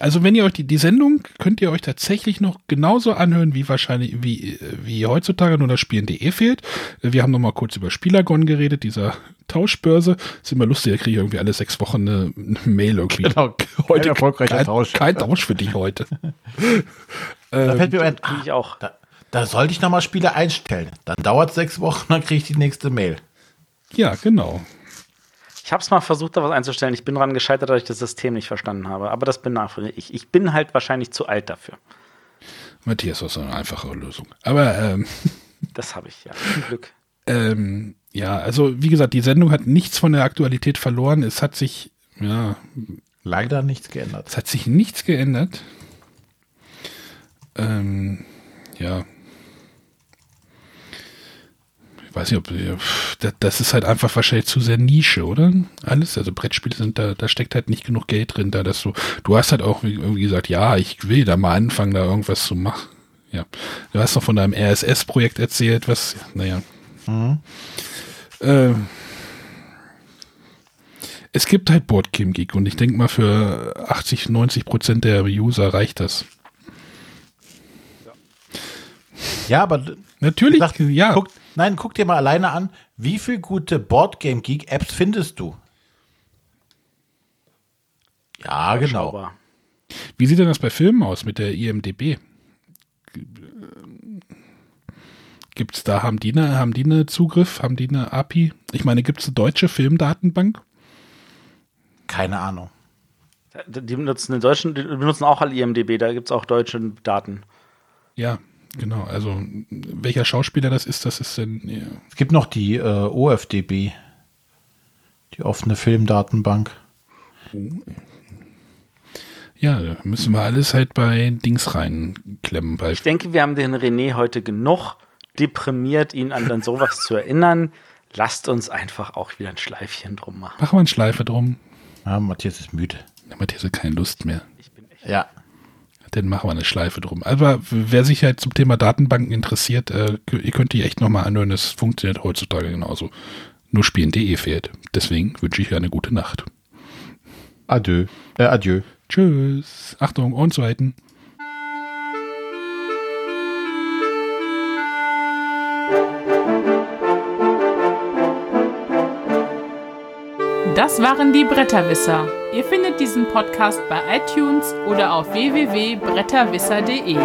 Also wenn ihr euch die, die Sendung könnt ihr euch tatsächlich noch genauso anhören wie wahrscheinlich wie, wie heutzutage nur das Spielen.de fehlt. Wir haben noch mal kurz über Spielagon geredet, dieser Tauschbörse. Ist immer lustig, da kriege ich irgendwie alle sechs Wochen eine, eine Mail irgendwie. Genau, heute kein erfolgreicher kein, Tausch. Kein Tausch für dich heute. Da fällt mir ein, Kriege ah, ich auch. da, da sollte ich nochmal Spiele einstellen. Dann dauert es sechs Wochen, dann kriege ich die nächste Mail. Ja, genau. Ich habe es mal versucht, da was einzustellen. Ich bin daran gescheitert, dass ich das System nicht verstanden habe. Aber das bin nachvollziehbar. Ich, ich bin halt wahrscheinlich zu alt dafür. Matthias, das ist eine einfache Lösung. Aber ähm, Das habe ich ja. Zum Glück. Ähm, ja, also wie gesagt, die Sendung hat nichts von der Aktualität verloren. Es hat sich, ja, Leider nichts geändert. es hat sich nichts geändert. Ähm, ja. Ich weiß nicht, ob das, ist halt einfach wahrscheinlich zu sehr Nische, oder? Alles, also Brettspiele sind da, da steckt halt nicht genug Geld drin, da dass du, du hast halt auch irgendwie gesagt, ja, ich will da mal anfangen, da irgendwas zu machen. Ja, du hast noch von deinem RSS-Projekt erzählt, was, naja. Äh, es gibt halt Boardgame Geek und ich denke mal für 80, 90 Prozent der User reicht das. Ja, aber Natürlich, Sag, ja. guck, nein, guck dir mal alleine an, wie viele gute Boardgame Geek Apps findest du? Ja, genau. Wie sieht denn das bei Filmen aus mit der IMDB? Gibt's da, haben die, eine, haben die eine Zugriff, haben die eine API? Ich meine, gibt's eine deutsche Filmdatenbank? Keine Ahnung. die benutzen den deutschen, die benutzen auch alle IMDB, da gibt es auch deutsche Daten. Ja, genau. Also, welcher Schauspieler das ist, das ist denn, ja. Es gibt noch die äh, OFDB, die offene Filmdatenbank. Ja, da müssen wir alles halt bei Dings reinklemmen. Bei, Ich denke, wir haben den René heute genug deprimiert, ihn an dann sowas zu erinnern. Lasst uns einfach auch wieder ein Schleifchen drum machen. machen wir eine Schleife drum. Ja, Matthias ist müde. Der Matthias hat keine Lust mehr. Ich bin echt Ja dann machen wir eine Schleife drum. Aber wer sich halt zum Thema Datenbanken interessiert, äh, ihr könnt die echt nochmal anhören. Das funktioniert heutzutage genauso. Nur spielen.de fehlt. Deswegen wünsche ich eine gute Nacht. Adieu. Äh, adieu. Tschüss. Achtung, und zweiten. Das waren die Bretterwisser. Ihr findet diesen Podcast bei iTunes oder auf www.bretterwisser.de.